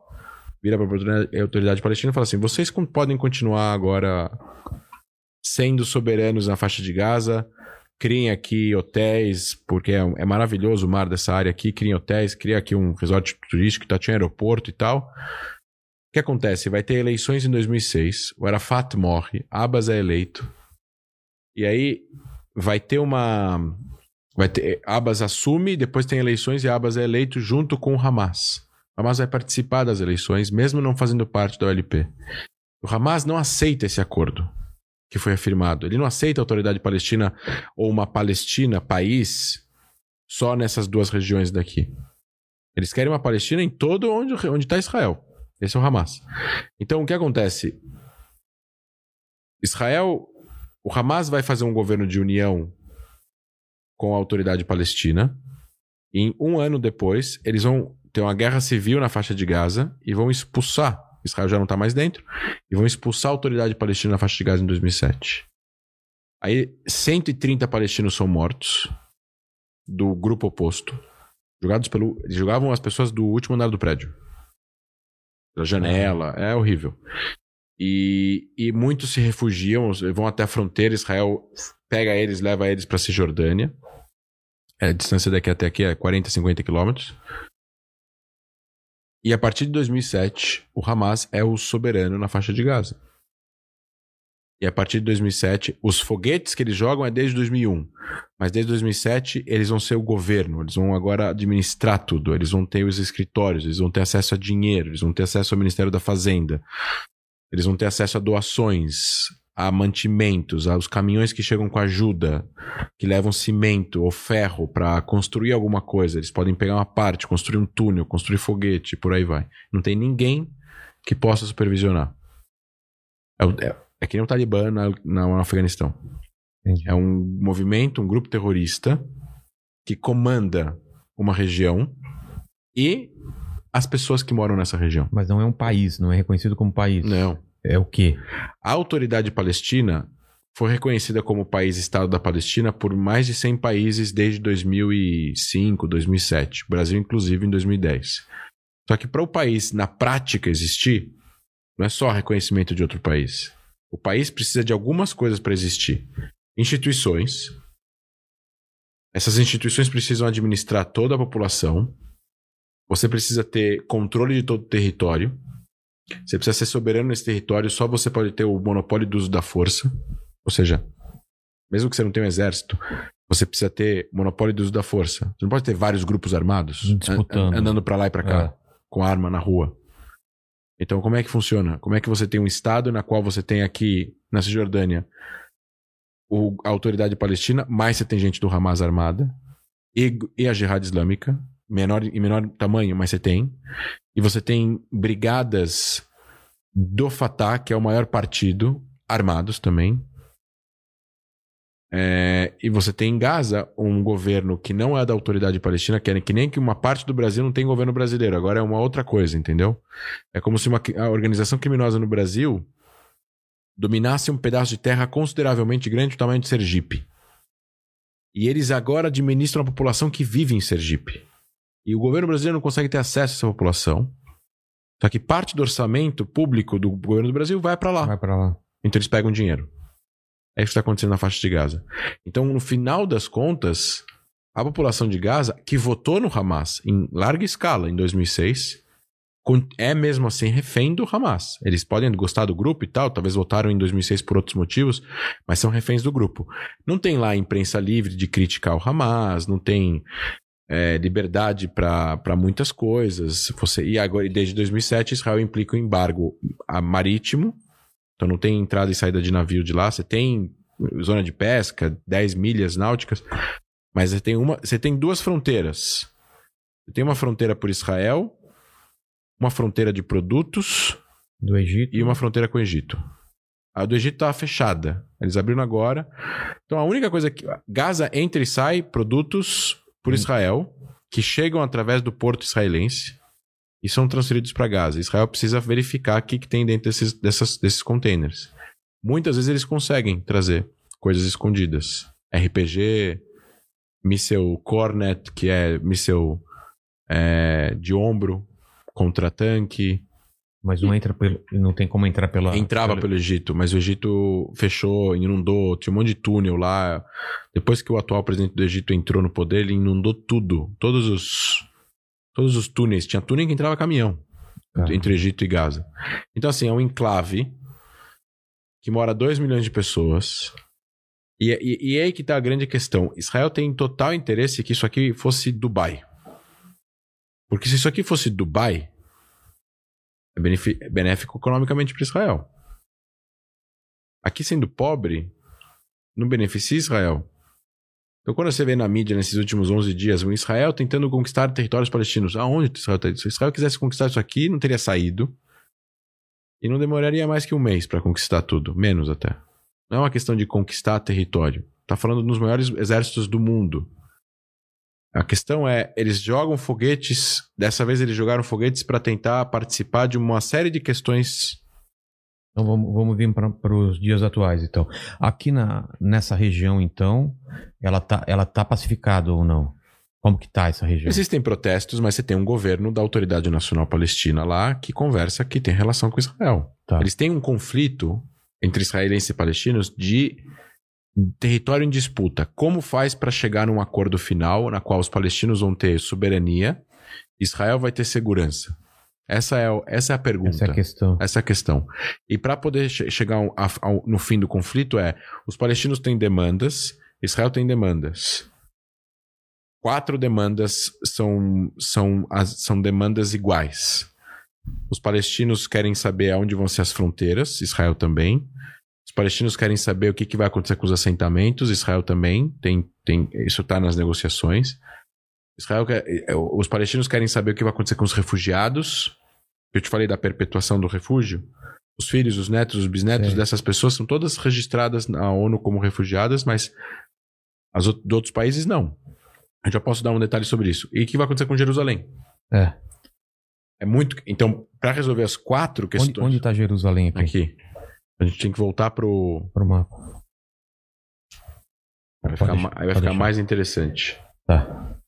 vira para a autoridade palestina e fala assim, vocês podem continuar agora sendo soberanos na faixa de Gaza, criem aqui hotéis, porque é, é maravilhoso o mar dessa área aqui, criem hotéis, cria aqui um resort turístico, tá, tinha aeroporto e tal. O que acontece? Vai ter eleições em 2006, o Arafat morre, Abbas é eleito, e aí vai ter uma... Vai ter, Abbas assume, depois tem eleições e Abbas é eleito junto com o Hamas. O Hamas vai participar das eleições, mesmo não fazendo parte da OLP. O Hamas não aceita esse acordo que foi afirmado. Ele não aceita a autoridade palestina ou uma Palestina, país, só nessas duas regiões daqui. Eles querem uma Palestina em todo onde está Israel. Esse é o Hamas. Então, o que acontece? Israel, o Hamas vai fazer um governo de união com a autoridade palestina. E um ano depois, eles vão ter uma guerra civil na faixa de Gaza e vão expulsar. Israel já não está mais dentro. E vão expulsar a autoridade palestina na faixa de Gaza em 2007. Aí 130 palestinos são mortos do grupo oposto. Jogados pelo. Jogavam as pessoas do último andar do prédio. Pela janela. É horrível. E, e muitos se refugiam, vão até a fronteira. Israel pega eles, leva eles para Cisjordânia. É, a distância daqui até aqui é 40, 50 quilômetros. E a partir de 2007, o Hamas é o soberano na faixa de Gaza. E a partir de 2007, os foguetes que eles jogam é desde 2001. Mas desde 2007, eles vão ser o governo. Eles vão agora administrar tudo. Eles vão ter os escritórios, eles vão ter acesso a dinheiro, eles vão ter acesso ao Ministério da Fazenda. Eles vão ter acesso a doações, a mantimentos, aos caminhões que chegam com ajuda, que levam cimento ou ferro para construir alguma coisa. Eles podem pegar uma parte, construir um túnel, construir foguete, por aí vai. Não tem ninguém que possa supervisionar. É, é, é que nem o Talibã na, na- no Afeganistão. Entendi. É um movimento, um grupo terrorista que comanda uma região e as pessoas que moram nessa região. Mas não é um país, não é reconhecido como país. Não. É o quê? A autoridade palestina foi reconhecida como país-estado da Palestina por mais de 100 países desde 2005, 2007. O Brasil, inclusive, em 2010. Só que para o país, na prática, existir, não é só reconhecimento de outro país. O país precisa de algumas coisas para existir: instituições, Essas instituições precisam administrar toda a população. Você precisa ter controle de todo o território. Você precisa ser soberano nesse território. Só você pode ter o monopólio do uso da força. Ou seja, mesmo que você não tenha um exército, você precisa ter monopólio do uso da força. Você não pode ter vários grupos armados Disputando. an- andando pra lá e pra cá É. com arma na rua. Então, como é que funciona? Como é que você tem um estado na qual você tem aqui na Cisjordânia o, a autoridade palestina, mais você tem gente do Hamas armada e, e a Jihad Islâmica, menor, em menor tamanho, mas você tem. E você tem brigadas do Fatah, que é o maior partido, armados também. É, e você tem em Gaza um governo que não é da autoridade palestina, que, é, que nem que uma parte do Brasil não tem governo brasileiro. Agora é uma outra coisa, entendeu? É como se uma a organização criminosa no Brasil dominasse um pedaço de terra consideravelmente grande do tamanho de Sergipe. E eles agora administram a população que vive em Sergipe. E o governo brasileiro não consegue ter acesso a essa população. Só que parte do orçamento público do governo do Brasil vai para lá. Vai pra lá. Então eles pegam dinheiro. É isso que está acontecendo na faixa de Gaza. Então, no final das contas, a população de Gaza, que votou no Hamas em larga escala em 2006, con- é mesmo assim refém do Hamas. Eles podem gostar do grupo e tal, talvez votaram em 2006 por outros motivos, mas são reféns do grupo. Não tem lá imprensa livre de criticar o Hamas, não tem é, liberdade para muitas coisas. Você, e agora, desde 2007, Israel implica um embargo marítimo, então não tem entrada e saída de navio de lá. Você tem zona de pesca, 10 milhas náuticas, mas você tem, uma, você tem duas fronteiras. Você tem uma fronteira por Israel, uma fronteira de produtos Do Egito. e uma fronteira com o Egito. A do Egito estava fechada. Eles abriram agora. Então a única coisa que. Gaza entra e sai produtos por Israel, que chegam através do porto israelense e são transferidos para Gaza. Israel precisa verificar o que, que tem dentro desses, dessas, desses containers. Muitas vezes eles conseguem trazer coisas escondidas. RPG, míssel Cornet, que é míssel é, de ombro, contra-tanque. Mas não entra pelo. Não tem como entrar pela. Entrava pelo Egito, mas o Egito fechou, inundou, tinha um monte de túnel lá. Depois que o atual presidente do Egito entrou no poder, ele inundou tudo. Todos os todos os túneis. Tinha túnel que entrava caminhão Cara, entre Egito e Gaza. Então, assim, é um enclave que mora 2 milhões de pessoas. E, e, e é aí que tá a grande questão. Israel tem total interesse que isso aqui fosse Dubai. Porque se isso aqui fosse Dubai, é benéfico economicamente para Israel. Aqui sendo pobre, não beneficia Israel. Então, quando você vê na mídia nesses últimos 11 dias, o Israel tentando conquistar territórios palestinos, aonde Israel está? Se Israel quisesse conquistar isso aqui, não teria saído. E não demoraria mais que um mês para conquistar tudo, menos até. Não é uma questão de conquistar território. Tá falando dos maiores exércitos do mundo. A questão é, eles jogam foguetes, dessa vez eles jogaram foguetes para tentar participar de uma série de questões Então vamos, vamos vir para os dias atuais, então. Aqui na, nessa região, então, ela tá, ela tá pacificada ou não? Como que tá essa região? Existem protestos, mas você tem um governo da Autoridade Nacional Palestina lá que conversa, que tem relação com Israel. Tá. Eles têm um conflito entre israelenses e palestinos de território em disputa. Como faz para chegar num acordo final na qual os palestinos vão ter soberania, Israel vai ter segurança? Essa é, essa é a pergunta. Essa é a questão. Essa é a questão. E para poder che- chegar ao- a- ao- no fim do conflito é: os palestinos têm demandas, Israel tem demandas. Quatro demandas são, são, as- são demandas iguais. Os palestinos querem saber aonde vão ser as fronteiras, Israel também. Os palestinos querem saber o que, que vai acontecer com os assentamentos, Israel também. Tem, tem, isso está nas negociações. Israel quer- eh, os palestinos querem saber o que vai acontecer com os refugiados. Eu te falei da perpetuação do refúgio. Os filhos, os netos, os bisnetos Sim. dessas pessoas são todas registradas na ONU como refugiadas, mas as de outros países não. Eu já posso dar um detalhe sobre isso. E o que vai acontecer com Jerusalém? É. É muito. Então, para resolver as quatro questões. onde tá Jerusalém aqui? Aqui. A gente tem que voltar pro. Pro mapa. Vai ficar, deixar, aí vai ficar deixar. mais interessante. Tá.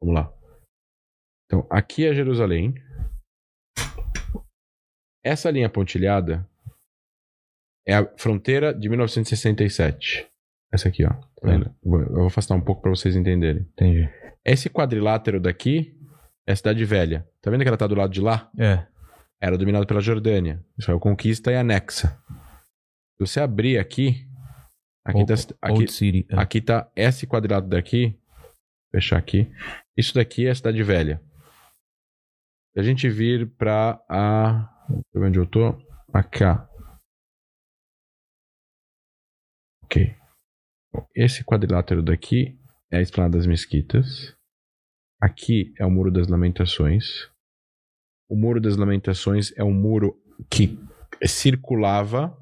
Vamos lá. Então, aqui é Jerusalém. Essa linha pontilhada é a fronteira de 1967. Essa aqui, ó. Tá vendo? Vou- Eu vou afastar um pouco para vocês entenderem. Entendi. Esse quadrilátero daqui é a Cidade Velha. Tá vendo que ela tá do lado de lá? É. Era dominado pela Jordânia. Israel conquista e anexa. Se você abrir aqui, aqui Old, tá, aqui, Old City. é. aqui tá esse quadrado daqui. Fechar aqui. Isso daqui é a Cidade Velha. Se a gente vir pra a. Deixa eu ver onde eu tô. Acá. Ok. Esse quadrilátero daqui é a Esplanada das Mesquitas. Aqui é o Muro das Lamentações. O Muro das Lamentações é um muro que circulava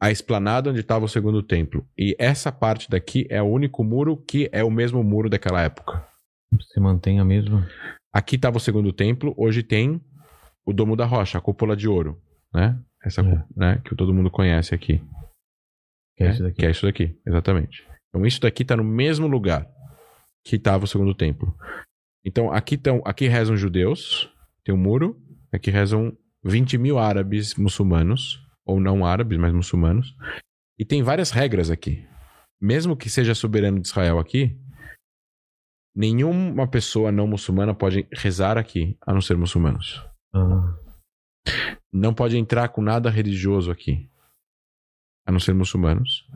a esplanada onde estava o segundo templo. E essa parte daqui é o único muro que é o mesmo muro daquela época. Você mantém a mesma. Aqui estava o segundo templo, hoje tem o Domo da Rocha, a cúpula de ouro, né? Essa, É. né, que todo mundo conhece aqui. Que é né? isso daqui. Que é isso daqui, exatamente. Então isso daqui está no mesmo lugar que estava o segundo templo. Então aqui estão, aqui rezam judeus, tem um muro, aqui rezam 20 mil árabes muçulmanos, ou não árabes, mas muçulmanos. E tem várias regras aqui. Mesmo que seja soberano de Israel aqui, nenhuma pessoa não muçulmana pode rezar aqui, a não ser muçulmanos. Ah, Não pode entrar com nada religioso aqui, a não ser muçulmanos.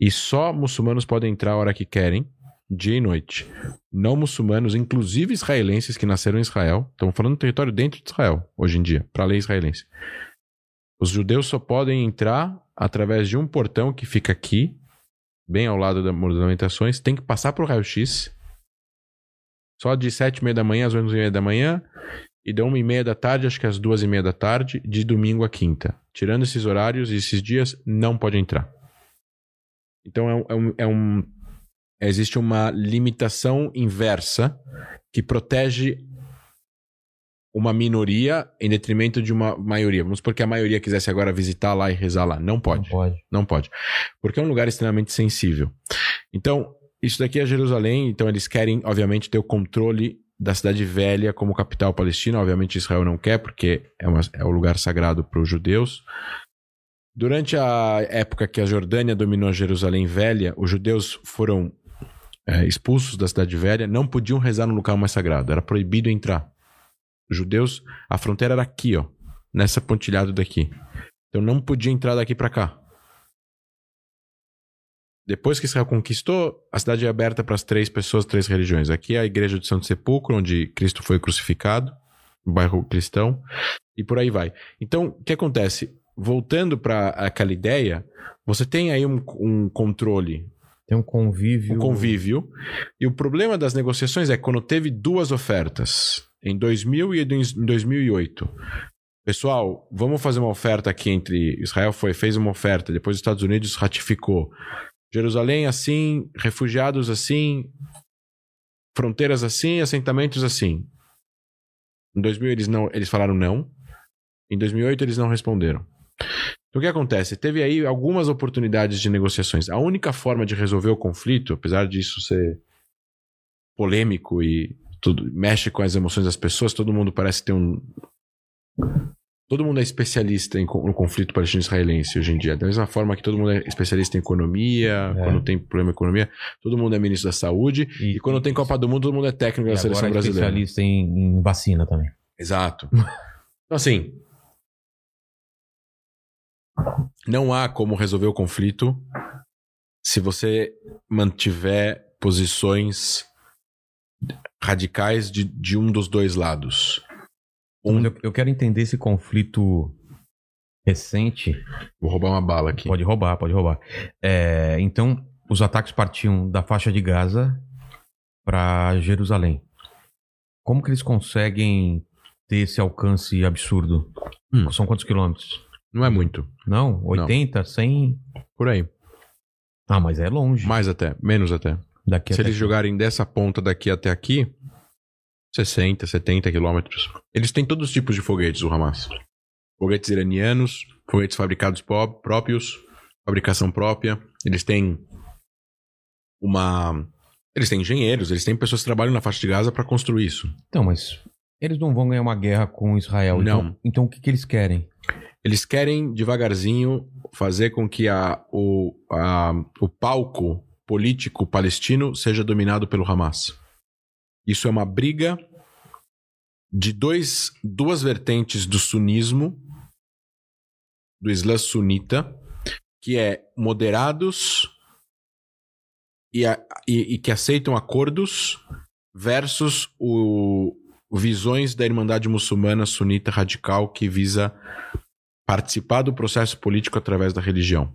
E só muçulmanos podem entrar a hora que querem, dia e noite. Não muçulmanos, inclusive israelenses que nasceram em Israel, estamos falando do território dentro de Israel, hoje em dia, para a lei israelense. Os judeus só podem entrar através de um portão que fica aqui, bem ao lado das Lamentações, tem que passar por raio-x. Só de sete e meia da manhã às onze e meia da manhã e da uma e meia da tarde, acho que às duas e meia da tarde, de domingo a quinta. Tirando esses horários e esses dias, não pode entrar. Então é um, é um- é um- existe uma limitação inversa que protege uma minoria em detrimento de uma maioria. Vamos supor que a maioria quisesse agora visitar lá e rezar lá. Não não pode. pode. Não pode. Porque é um lugar extremamente sensível. Então, isso daqui é Jerusalém, então eles querem, obviamente, ter o controle da cidade velha como capital palestina. Obviamente, Israel não quer, porque é, uma- é o lugar sagrado para os judeus. Durante a época que a Jordânia dominou a Jerusalém velha, os judeus foram é, expulsos da cidade velha, não podiam rezar no local mais sagrado, era proibido entrar. Os judeus, a fronteira era aqui, ó, nessa pontilhado daqui. Então não podia entrar daqui para cá. Depois que Israel conquistou, a cidade é aberta para as três pessoas, três religiões. Aqui é a igreja de Santo Sepulcro, onde Cristo foi crucificado, no bairro cristão, e por aí vai. Então, o que acontece? Voltando para aquela ideia, você tem aí um, um controle, Tem um convívio. um convívio, e o problema das negociações é quando teve duas ofertas, em 2000 e em 2008, pessoal, vamos fazer uma oferta aqui entre Israel foi fez uma oferta, depois os Estados Unidos ratificou. Jerusalém assim, refugiados assim, fronteiras assim, assentamentos assim. Em 2000 eles não, eles falaram não. Em 2008 eles não responderam. Então o que acontece? Teve aí algumas oportunidades de negociações. A única forma de resolver o conflito, apesar disso ser polêmico e tudo mexe com as emoções das pessoas, todo mundo parece ter um Todo mundo é especialista em, no conflito palestino-israelense hoje em dia. Da mesma forma que todo mundo é especialista em economia, É. quando tem problema em economia, todo mundo é ministro da saúde. E, quando tem Copa do Mundo, todo mundo é técnico e da seleção agora é brasileira. especialista em, em vacina também. Exato. Então, assim. Não há como resolver o conflito se você mantiver posições radicais de, de um dos dois lados. Um, eu, eu quero entender esse conflito recente. vou roubar uma bala aqui. Pode roubar, pode roubar. É, então, os ataques partiam da faixa de Gaza para Jerusalém. Como que eles conseguem ter esse alcance absurdo? Hum. São quantos quilômetros? Não é muito. Não? 80, 100? Por aí. Ah, mas é longe. Mais até. Menos até. Daqui Se até eles jogarem dessa ponta daqui até aqui, 60, 70 quilômetros. Eles têm todos os tipos de foguetes, o Hamas. Foguetes iranianos, foguetes fabricados pró- próprios, fabricação própria. Eles têm uma. Eles têm engenheiros, eles têm pessoas que trabalham na faixa de Gaza para construir isso. Então, mas eles não vão ganhar uma guerra com Israel. Então, Não. então o que, que eles querem? Eles querem devagarzinho fazer com que a, o, a, o palco político palestino seja dominado pelo Hamas. Isso é uma briga de dois, duas vertentes do sunismo, do Islã sunita, que é moderados e, a, e, e que aceitam acordos versus o, visões da Irmandade Muçulmana Sunita Radical que visa participar do processo político através da religião.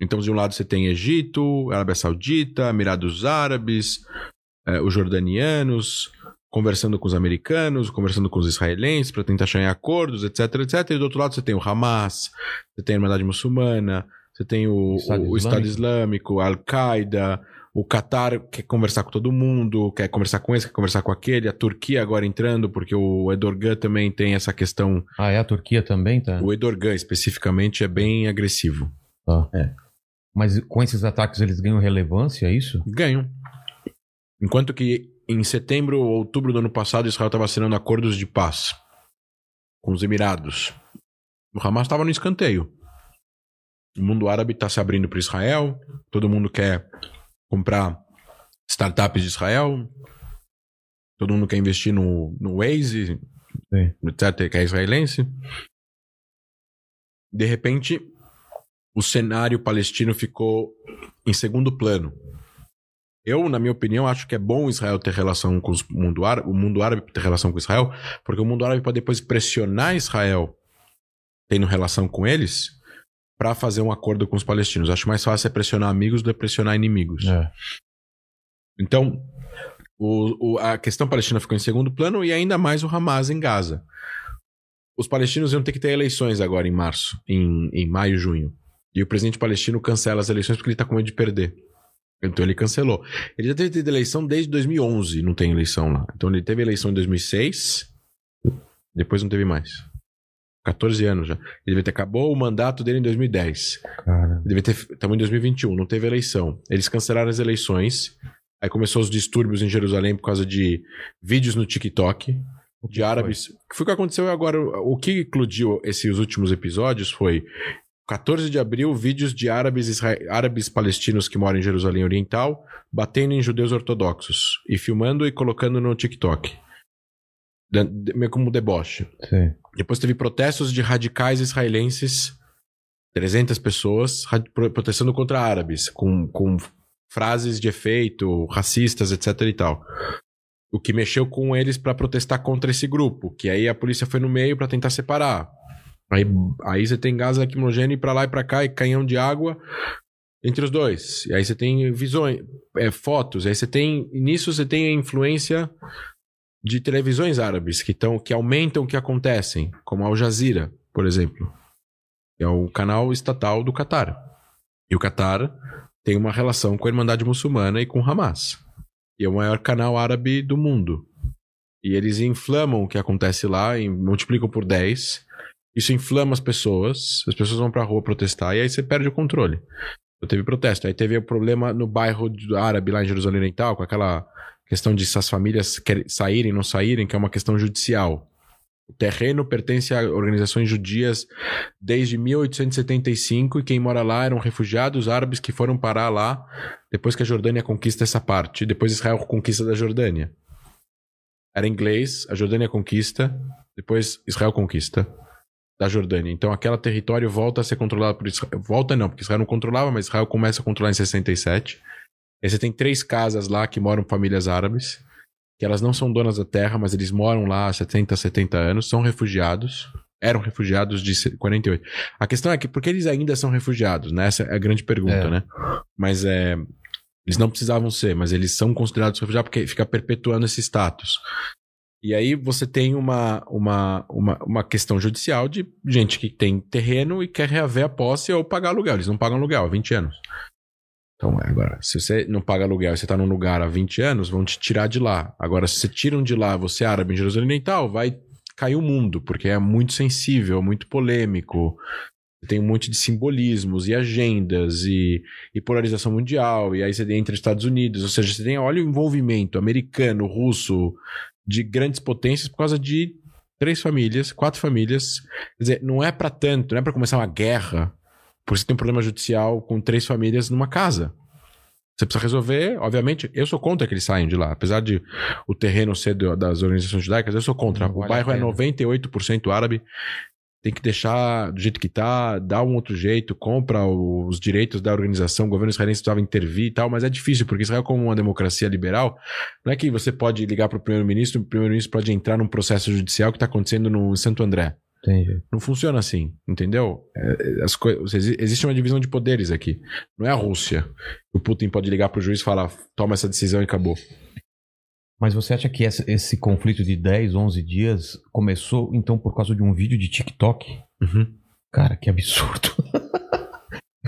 Então, de um lado você tem Egito, Arábia Saudita, Emirados Árabes, eh, os jordanianos, conversando com os americanos, conversando com os israelenses para tentar chegar em acordos, etc, etc. E do outro lado você tem o Hamas, você tem a Irmandade Muçulmana, você tem o, Estado, o, o Estado Islâmico, a Al-Qaeda, o Qatar quer conversar com todo mundo, quer conversar com esse, quer conversar com aquele. A Turquia agora entrando, porque o Erdogan também tem essa questão. Ah, é? A Turquia também tá? O Erdogan, especificamente, é bem agressivo. Tá. É. Mas com esses ataques eles ganham relevância, é isso? Ganham. Enquanto que em setembro ou outubro do ano passado, Israel estava assinando acordos de paz com os Emirados. O Hamas estava no escanteio. O mundo árabe está se abrindo para Israel, todo mundo quer comprar startups de Israel. Todo mundo quer investir no, no Waze, Sim. etc., que é israelense. De repente, o cenário palestino ficou em segundo plano. Eu, na minha opinião, acho que é bom Israel ter relação com o mundo árabe, o mundo árabe ter relação com Israel, porque o mundo árabe pode depois pressionar Israel, tendo relação com eles, para fazer um acordo com os palestinos. Acho mais fácil é pressionar amigos do que pressionar inimigos. É. Então, o, o, a questão palestina ficou em segundo plano e ainda mais o Hamas em Gaza. Os palestinos iam ter que ter eleições agora em março, em, em maio, junho. E o presidente palestino cancela as eleições porque ele está com medo de perder. Então ele cancelou. Ele já teve eleição desde 2011, não tem eleição lá. Então ele teve eleição em 2006, depois não teve mais. 14 anos já. Ele devia ter acabou o mandato dele em 2010. Cara. Devia ter. Estamos em 2021, não teve eleição. Eles cancelaram as eleições. Aí começou os distúrbios em Jerusalém por causa de vídeos no TikTok de árabes. Foi? Foi o que aconteceu agora. O que eclodiu esses últimos episódios foi 14 de abril, vídeos de árabes, isra... árabes palestinos que moram em Jerusalém Oriental batendo em judeus ortodoxos e filmando e colocando no TikTok meio como deboche. Sim. Depois teve protestos de radicais israelenses, 300 pessoas, protestando contra árabes, com, com frases de efeito, racistas, etc e tal. O que mexeu com eles para protestar contra esse grupo, que aí a polícia foi no meio para tentar separar. Aí, aí você tem gás lacrimogêneo para lá e para cá e canhão de água entre os dois. E aí você tem visões, é, fotos, aí você tem nisso você tem a influência de televisões árabes que, tão, que aumentam o que acontecem, como Al Jazeera, por exemplo. É o canal estatal do Catar. E o Catar tem uma relação com a Irmandade Muçulmana e com Hamas. E é o maior canal árabe do mundo. E eles inflamam o que acontece lá, e multiplicam por 10. Isso inflama as pessoas, as pessoas vão pra rua protestar, e aí você perde o controle. Então, teve protesto. Aí teve o problema no bairro árabe, lá em Jerusalém Oriental, com aquela questão de se as famílias saírem, não saírem, que é uma questão judicial. O terreno pertence a organizações judias desde 1875 e quem mora lá eram refugiados árabes que foram parar lá depois que a Jordânia conquista essa parte, depois Israel conquista da Jordânia. Era inglês, a Jordânia conquista, depois Israel conquista da Jordânia. Então aquele território volta a ser controlado por Israel. Volta não, porque Israel não controlava, mas Israel começa a controlar em 67. Aí você tem três casas lá que moram famílias árabes, que elas não são donas da terra, mas eles moram lá há 70, 70 anos, são refugiados. Eram refugiados de 48. A questão é que, por que eles ainda são refugiados? Né? Essa é a grande pergunta, é. né? Mas é. Eles não precisavam ser, mas eles são considerados refugiados porque fica perpetuando esse status. E aí você tem uma, uma, uma, uma questão judicial de gente que tem terreno e quer reaver a posse ou pagar aluguel. Eles não pagam aluguel há 20 anos. Então, é, agora, se você não paga aluguel e você está num lugar há 20 anos, vão te tirar de lá. Agora, se você tiram de lá, você é árabe em Jerusalém Oriental, vai cair o mundo, porque é muito sensível, muito polêmico. Tem um monte de simbolismos e agendas e, e polarização mundial. E aí você entra Estados Unidos. Ou seja, você tem, olha o envolvimento americano, russo, de grandes potências por causa de três famílias, quatro famílias. Quer dizer, não é pra tanto, não é pra começar uma guerra, porque você tem um problema judicial com três famílias numa casa. Você precisa resolver, obviamente, eu sou contra que eles saiam de lá. Apesar de o terreno ser das organizações judaicas, eu sou contra. Não o vale bairro é pena. 98% árabe. Tem que deixar do jeito que tá, dá um outro jeito, compra os direitos da organização, o governo israelense precisava intervir e tal, mas é difícil, porque Israel, como uma democracia liberal, não é que você pode ligar para o primeiro-ministro, o primeiro-ministro pode entrar num processo judicial que está acontecendo no Santo André. Entendi. Não funciona assim, entendeu? É, as coi- exi- existe uma divisão de poderes aqui. Não é a Rússia. O Putin pode ligar pro juiz e falar: toma essa decisão e acabou. Mas você acha que essa- esse conflito de 10, 11 dias começou então por causa de um vídeo de TikTok? Uhum. Cara, que absurdo.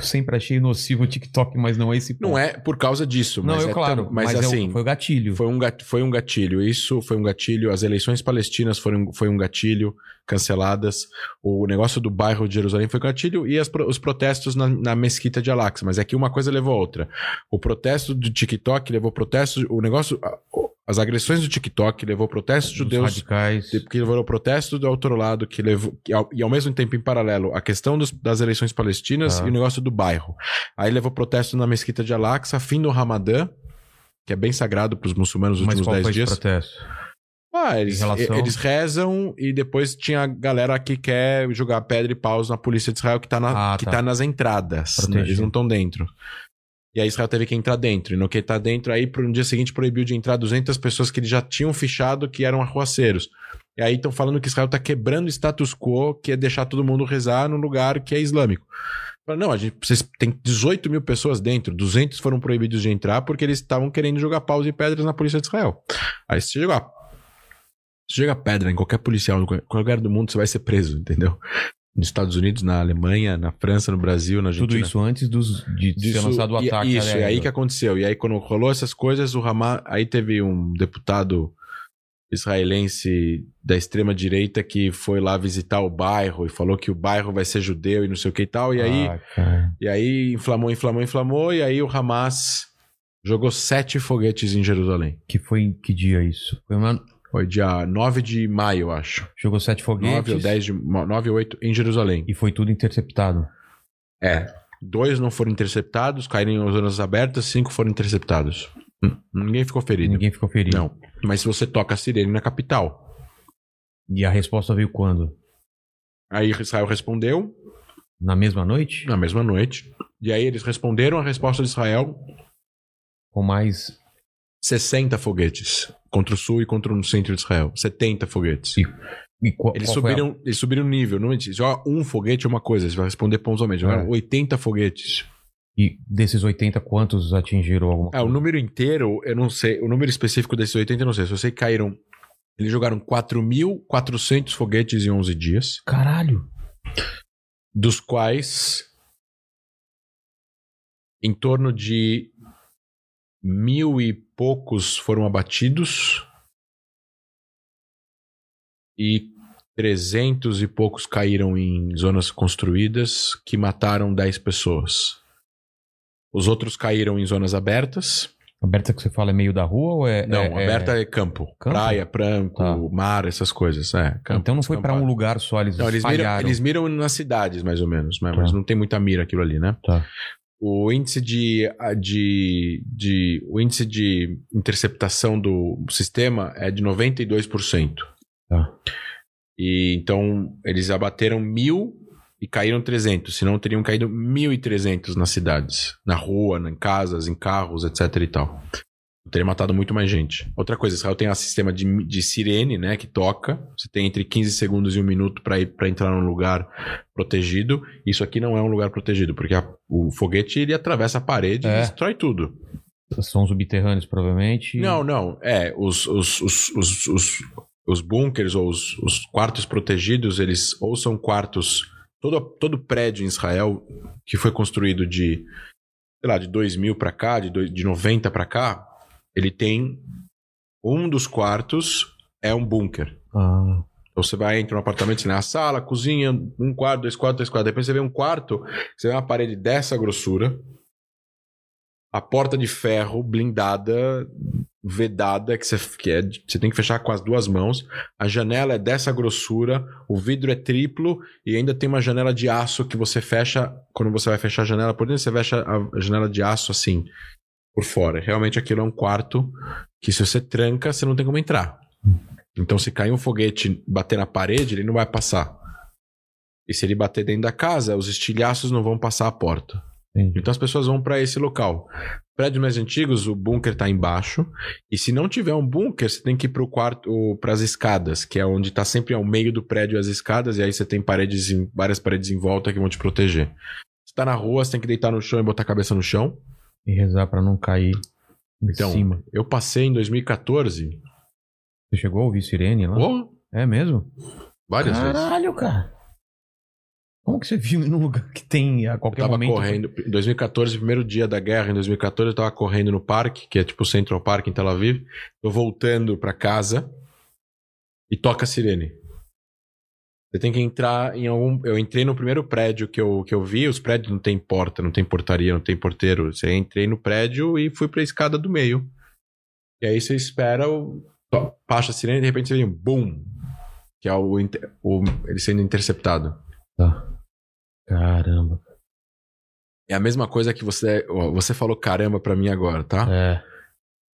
Sempre achei nocivo o TikTok, mas não é esse ponto. Não é por causa disso, Não, mas eu, é claro. tam- mas, é o- assim, foi o gatilho. foi, um gat- foi um gatilho. Isso foi um gatilho. As eleições palestinas foram foi um gatilho, canceladas. O negócio do bairro de Jerusalém foi um gatilho e as os protestos na, na mesquita de Al-Aqsa. Mas é que uma coisa levou a outra. O protesto do TikTok levou protesto. O negócio. As agressões do TikTok levou protestos Os judeus radicais. que levou o protesto do outro lado, que levou, que ao- e ao mesmo tempo, em paralelo, a questão dos- das eleições palestinas Ah. e o negócio do bairro. Aí levou protesto na mesquita de Al-Aqsa, fim do Ramadã, que é bem sagrado para os muçulmanos nos Mas últimos qual 10 foi esse dias. protesto? Ah, eles, relação- eles rezam e depois tinha a galera que quer jogar pedra e paus na polícia de Israel que tá, na, Ah, que tá. tá nas entradas. né? Eles não estão dentro. E aí Israel teve que entrar dentro. E no que tá dentro, aí pro dia seguinte proibiu de entrar 200 pessoas que eles já tinham fichado que eram arruaceiros. E aí estão falando que Israel tá quebrando o status quo, que é deixar todo mundo rezar num lugar que é islâmico. Não, a gente, vocês tem 18 mil pessoas dentro, 200 foram proibidos de entrar porque eles estavam querendo jogar paus e pedras na polícia de Israel. Aí se jogar se joga pedra em qualquer policial, em qualquer lugar do mundo, você vai ser preso, entendeu? Nos Estados Unidos, na Alemanha, na França, no Brasil, na Argentina. Tudo isso antes dos, de ser Disso- lançado o e- ataque. Isso, aéreo. aí que aconteceu. E aí, quando rolou essas coisas, o Hamas. Aí teve um deputado israelense da extrema-direita que foi lá visitar o bairro e falou que o bairro vai ser judeu e não sei o que e tal. E aí, Ah, e aí inflamou, inflamou, inflamou. E aí o Hamas jogou sete foguetes em Jerusalém. Que foi em que dia isso? Foi uma... Foi dia 9 de maio, eu acho. Jogou sete foguetes 9 ou 10 de. 9 ou 8 em Jerusalém. e foi tudo interceptado. É. Dois não foram interceptados, caíram em zonas abertas, cinco foram interceptados. Hum, Ninguém ficou ferido. Ninguém ficou ferido. Não. Mas se você toca a sirene na capital. E a resposta veio quando? Aí Israel respondeu Na mesma noite? na mesma noite. E aí eles responderam a resposta de Israel: Com mais. 60 foguetes. Contra o sul e contra o centro de Israel. 70 foguetes. E- E qual, Eles qual subiram, eles subiram o nível. Não, joga um foguete é uma coisa, você vai responder pontualmente. Jogaram É. 80 foguetes. E desses 80, quantos atingiram alguma É, o número inteiro, eu não sei. O número específico desses 80, eu não sei. Só sei que caíram. Eles jogaram 4.400 foguetes em 11 dias, Caralho! dos quais em torno de mil e poucos foram abatidos e 300 e poucos caíram em zonas construídas que mataram 10 pessoas. Os outros caíram em zonas abertas. Aberta que você fala é meio da rua ou é. Não, é- aberta é campo. Campo? Praia, pranco, Tá. mar, essas coisas. É, campo, então não foi pra um lugar só, eles Não, eles miram, eles miram nas cidades, mais ou menos, mas, Tá. mas não tem muita mira aquilo ali, né? Tá. O índice de, de, de, o índice de interceptação do sistema é de 92%. Tá. E então eles abateram mil e caíram 300, senão teriam caído 1.300 nas cidades, na rua, em casas, em carros, etc e tal. Teria matado muito mais gente. Outra coisa, Israel tem um sistema de, de sirene, né, que toca. Você tem entre 15 segundos e um minuto para ir para entrar num lugar protegido. Isso aqui não é um lugar protegido, porque a- o foguete ele atravessa a parede É. e destrói tudo. São subterrâneos, provavelmente. Não, não. É, os, os, os, os, os, os bunkers ou os, os quartos protegidos, eles ou são quartos. Todo, todo prédio em Israel que foi construído de, sei lá, de 2000 para cá, de, de 90 para cá, ele tem. Um dos quartos é um bunker. Ah, Então você vai, entra no apartamento, você tem a sala, a cozinha, um quarto, dois quartos, três quartos. Depois você vê um quarto, você vê uma parede dessa grossura, a porta de ferro blindada vedada que você, que é, você tem que fechar com as duas mãos. A janela é dessa grossura, o vidro é triplo e ainda tem uma janela de aço que você fecha. Quando você vai fechar a janela por dentro, você fecha a janela de aço assim, por fora. Realmente aquilo é um quarto que se você tranca, você não tem como entrar. Então, se cair um foguete bater na parede, ele não vai passar. E se ele bater dentro da casa, os estilhaços não vão passar a porta. Entendi. Então as pessoas vão para esse local. Prédios mais antigos, o bunker tá embaixo. E se não tiver um bunker, você tem que ir pro quarto, para as escadas, que é onde tá sempre ao meio do prédio as escadas, e aí você tem paredes, em- várias paredes em volta que vão te proteger. Você tá na rua, você tem que deitar no chão e botar a cabeça no chão. E rezar pra não cair em Então, cima. eu passei em 2014. Você chegou a ouvir sirene lá? Oh, É mesmo? várias vezes. Caralho, cara. Como que você viu num lugar que tem a Eu qualquer tava momento? correndo. Em 2014, primeiro dia da guerra, em 2014, eu tava correndo no parque, que é tipo o Central Park em Tel Aviv. Tô voltando pra casa e toca a sirene. Você tem que entrar em algum. Eu entrei no primeiro prédio que eu, que eu vi. Os prédios não tem porta, não tem portaria, não tem porteiro. Você entrei no prédio e fui pra escada do meio. E aí você espera, o, baixa a sirene e de repente você vem um boom. Que é o, o ele sendo interceptado. Tá. Caramba. É a mesma coisa que você. Você falou caramba pra mim agora, tá? É.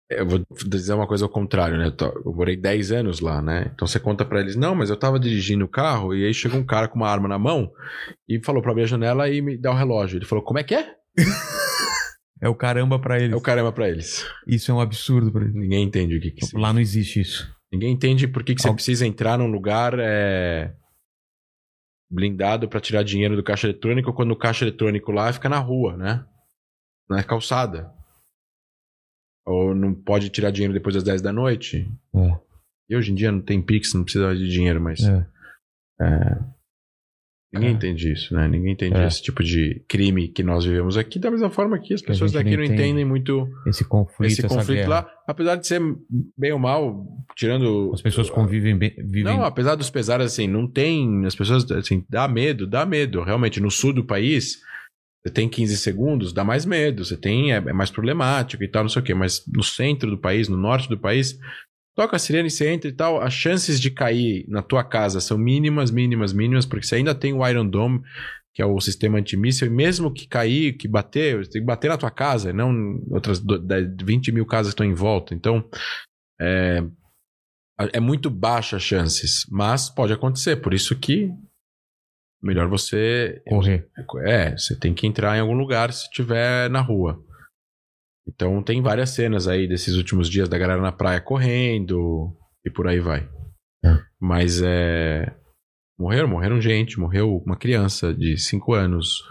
Eu vou dizer uma coisa ao contrário, né? Eu, tô- eu morei 10 anos lá, né? Então você conta pra eles, não, mas eu tava dirigindo o carro e aí chegou um cara com uma arma na mão e falou pra abrir a janela e me dá o relógio. Ele falou, como é que é? É o caramba pra eles. É o caramba pra eles. Isso é um absurdo pra eles. Ninguém entende o que que Lá não existe isso. Ninguém entende por que, que você Al- precisa entrar num lugar é, blindado pra tirar dinheiro do caixa eletrônico quando o caixa eletrônico lá fica na rua, né? Na calçada. Ou não pode tirar dinheiro depois das 10 da noite. É. E hoje em dia não tem Pix, não precisa de dinheiro, mas. É. Ninguém É. entende isso, né? Ninguém entende É. esse tipo de crime que nós vivemos aqui, da mesma forma que as Que pessoas daqui não não entende. entendem muito Esse conflito, esse conflito lá. Apesar de ser bem ou mal, tirando. As pessoas convivem bem. Vivem... Não, apesar dos pesares, assim, não tem. As pessoas, assim, dá medo, dá medo. Realmente, no sul do país, você tem 15 segundos, dá mais medo. Você tem. É, é mais problemático e tal, não sei o quê. Mas no centro do país, no norte do país, toca a sirene, você entra e tal. As chances de cair na tua casa são mínimas, mínimas, mínimas, porque você ainda tem o Iron Dome. Que é o sistema antimíssil, e mesmo que cair, que bater, você tem que bater na tua casa, não outras do- da- 20 mil casas estão em volta. Então, é, é muito baixa as chances, mas pode acontecer. Por isso que melhor você Correr. é, você tem que entrar em algum lugar se estiver na rua. Então tem várias cenas aí desses últimos dias da galera na praia correndo e por aí vai. É. Mas é morreram, morreram gente, morreu uma criança de 5 anos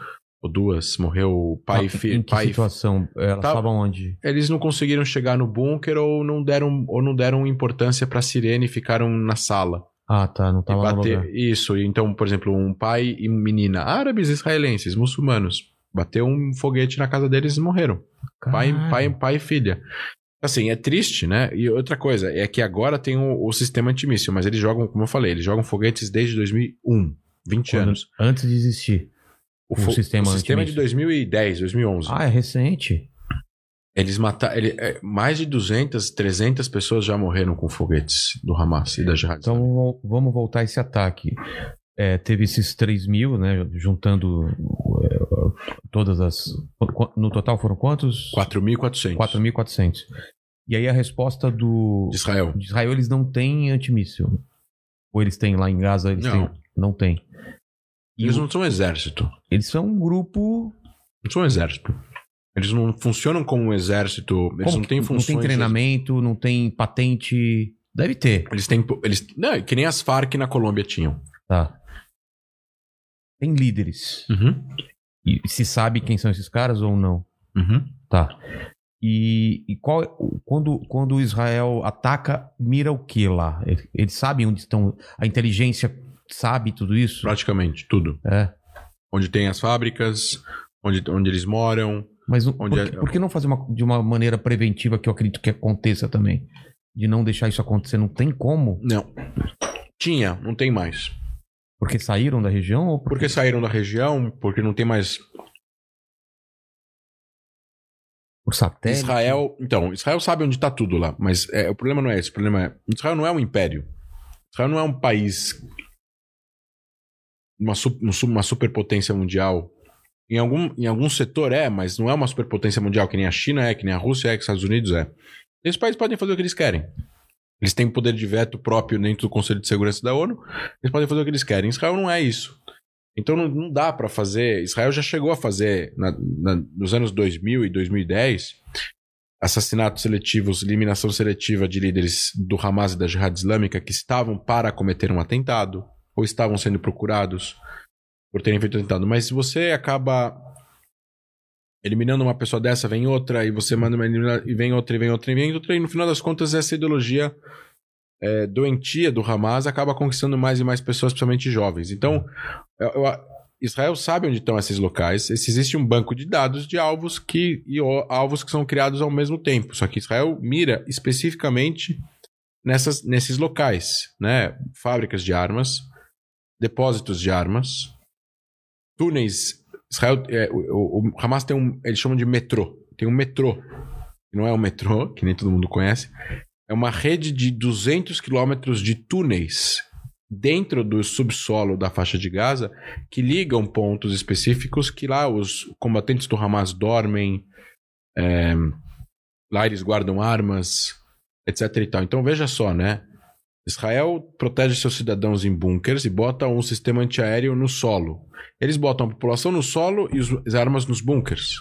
ou duas, morreu pai e Ah, filho, Em que pai situação? Elas Tá- estavam onde? eles não conseguiram chegar no bunker ou não deram ou não deram importância pra sirene e ficaram na sala. Ah, tá. Não E tava no lugar. isso, então, por exemplo, um pai e menina árabes, israelenses, muçulmanos, bateu um foguete na casa deles e morreram. Pai, Caralho. pai, pai e filha. Assim, é triste, né? E outra coisa, é que agora tem o, o sistema antimíssil, mas eles jogam, como eu falei, eles jogam foguetes desde 2001, 20 Quando- anos. Antes de existir. O, o sistema o sistema é de antimíssil. 2010, 2011. Ah, é recente. Eles mataram. Ele, é, mais de 200, 300 pessoas já morreram com foguetes do Hamas e da Jihad. Então vamos- voltar a esse ataque. É, teve esses 3 mil, né? Juntando é, todas as. No total foram quantos? 4.400 4.400. E aí a resposta do. de Israel. De Israel, eles não têm antimíssil. Ou eles têm lá em Gaza? Eles Não. têm. Não tem. E Eles o- não são um exército. eles são um grupo. Não são um exército. Eles não funcionam como um exército. Eles como não têm funções. Não tem treinamento, não tem patente. Deve ter. Eles têm. Eles, não, é que nem as Farc na Colômbia tinham. Tá. Tem líderes. Uhum. E se sabe quem são esses caras ou não? Uhum. Tá. E, e qual quando quando Israel ataca, mira o que lá? Eles, eles sabem onde estão. A inteligência sabe tudo isso? Praticamente tudo. É. Onde tem as fábricas, onde, onde eles moram. Mas não- por, é- que- por que não fazer uma- de uma maneira preventiva que eu acredito que aconteça também? De não deixar isso acontecer, não tem como? Não. Tinha, não tem mais. Porque saíram da região ou Porque saíram da região, porque não tem mais. Por satélite? Israel. Então, Israel sabe onde está tudo lá, mas é, o problema não é esse. O problema é. Israel não é um império. Israel não é um país. Uma, um uma superpotência mundial. Em algum, em algum setor é, mas não é uma superpotência mundial, que nem a China é, que nem a Rússia é, que os Estados Unidos é. Esses países podem fazer o que eles querem. Eles têm poder de veto próprio dentro do Conselho de Segurança da ONU. Eles podem fazer o que eles querem. Israel não é isso. Então não, não dá pra fazer. Israel já chegou a fazer na- na- nos anos 2000 e 2010 assassinatos seletivos, eliminação seletiva de líderes do Hamas e da Jihad Islâmica que estavam para cometer um atentado ou estavam sendo procurados por terem feito atentado. Mas se você acaba eliminando uma pessoa dessa, vem outra, e você manda uma eliminar, e vem outra, e vem outra, e vem outra, e no final das contas essa ideologia é, doentia do Hamas acaba conquistando mais e mais pessoas, principalmente jovens. Então, eu- eu- Israel sabe onde estão esses locais. Esse- existe um banco de dados de alvos que e alvos que são criados ao mesmo tempo. Só que Israel mira especificamente nessas, nesses locais, né? Fábricas de armas, depósitos de armas, túneis. Israel, é, o, o- Hamas tem um, eles chamam de metrô. Tem um metrô, que não é um metrô, que nem todo mundo conhece. É uma rede de 200 quilômetros de túneis dentro do subsolo da faixa de Gaza que ligam pontos específicos que lá os combatentes do Hamas dormem, é, lá eles guardam armas, etc e tal. Então veja só, né? Israel protege seus cidadãos em bunkers e bota um sistema antiaéreo no solo. Eles botam a população no solo e os- as armas nos bunkers.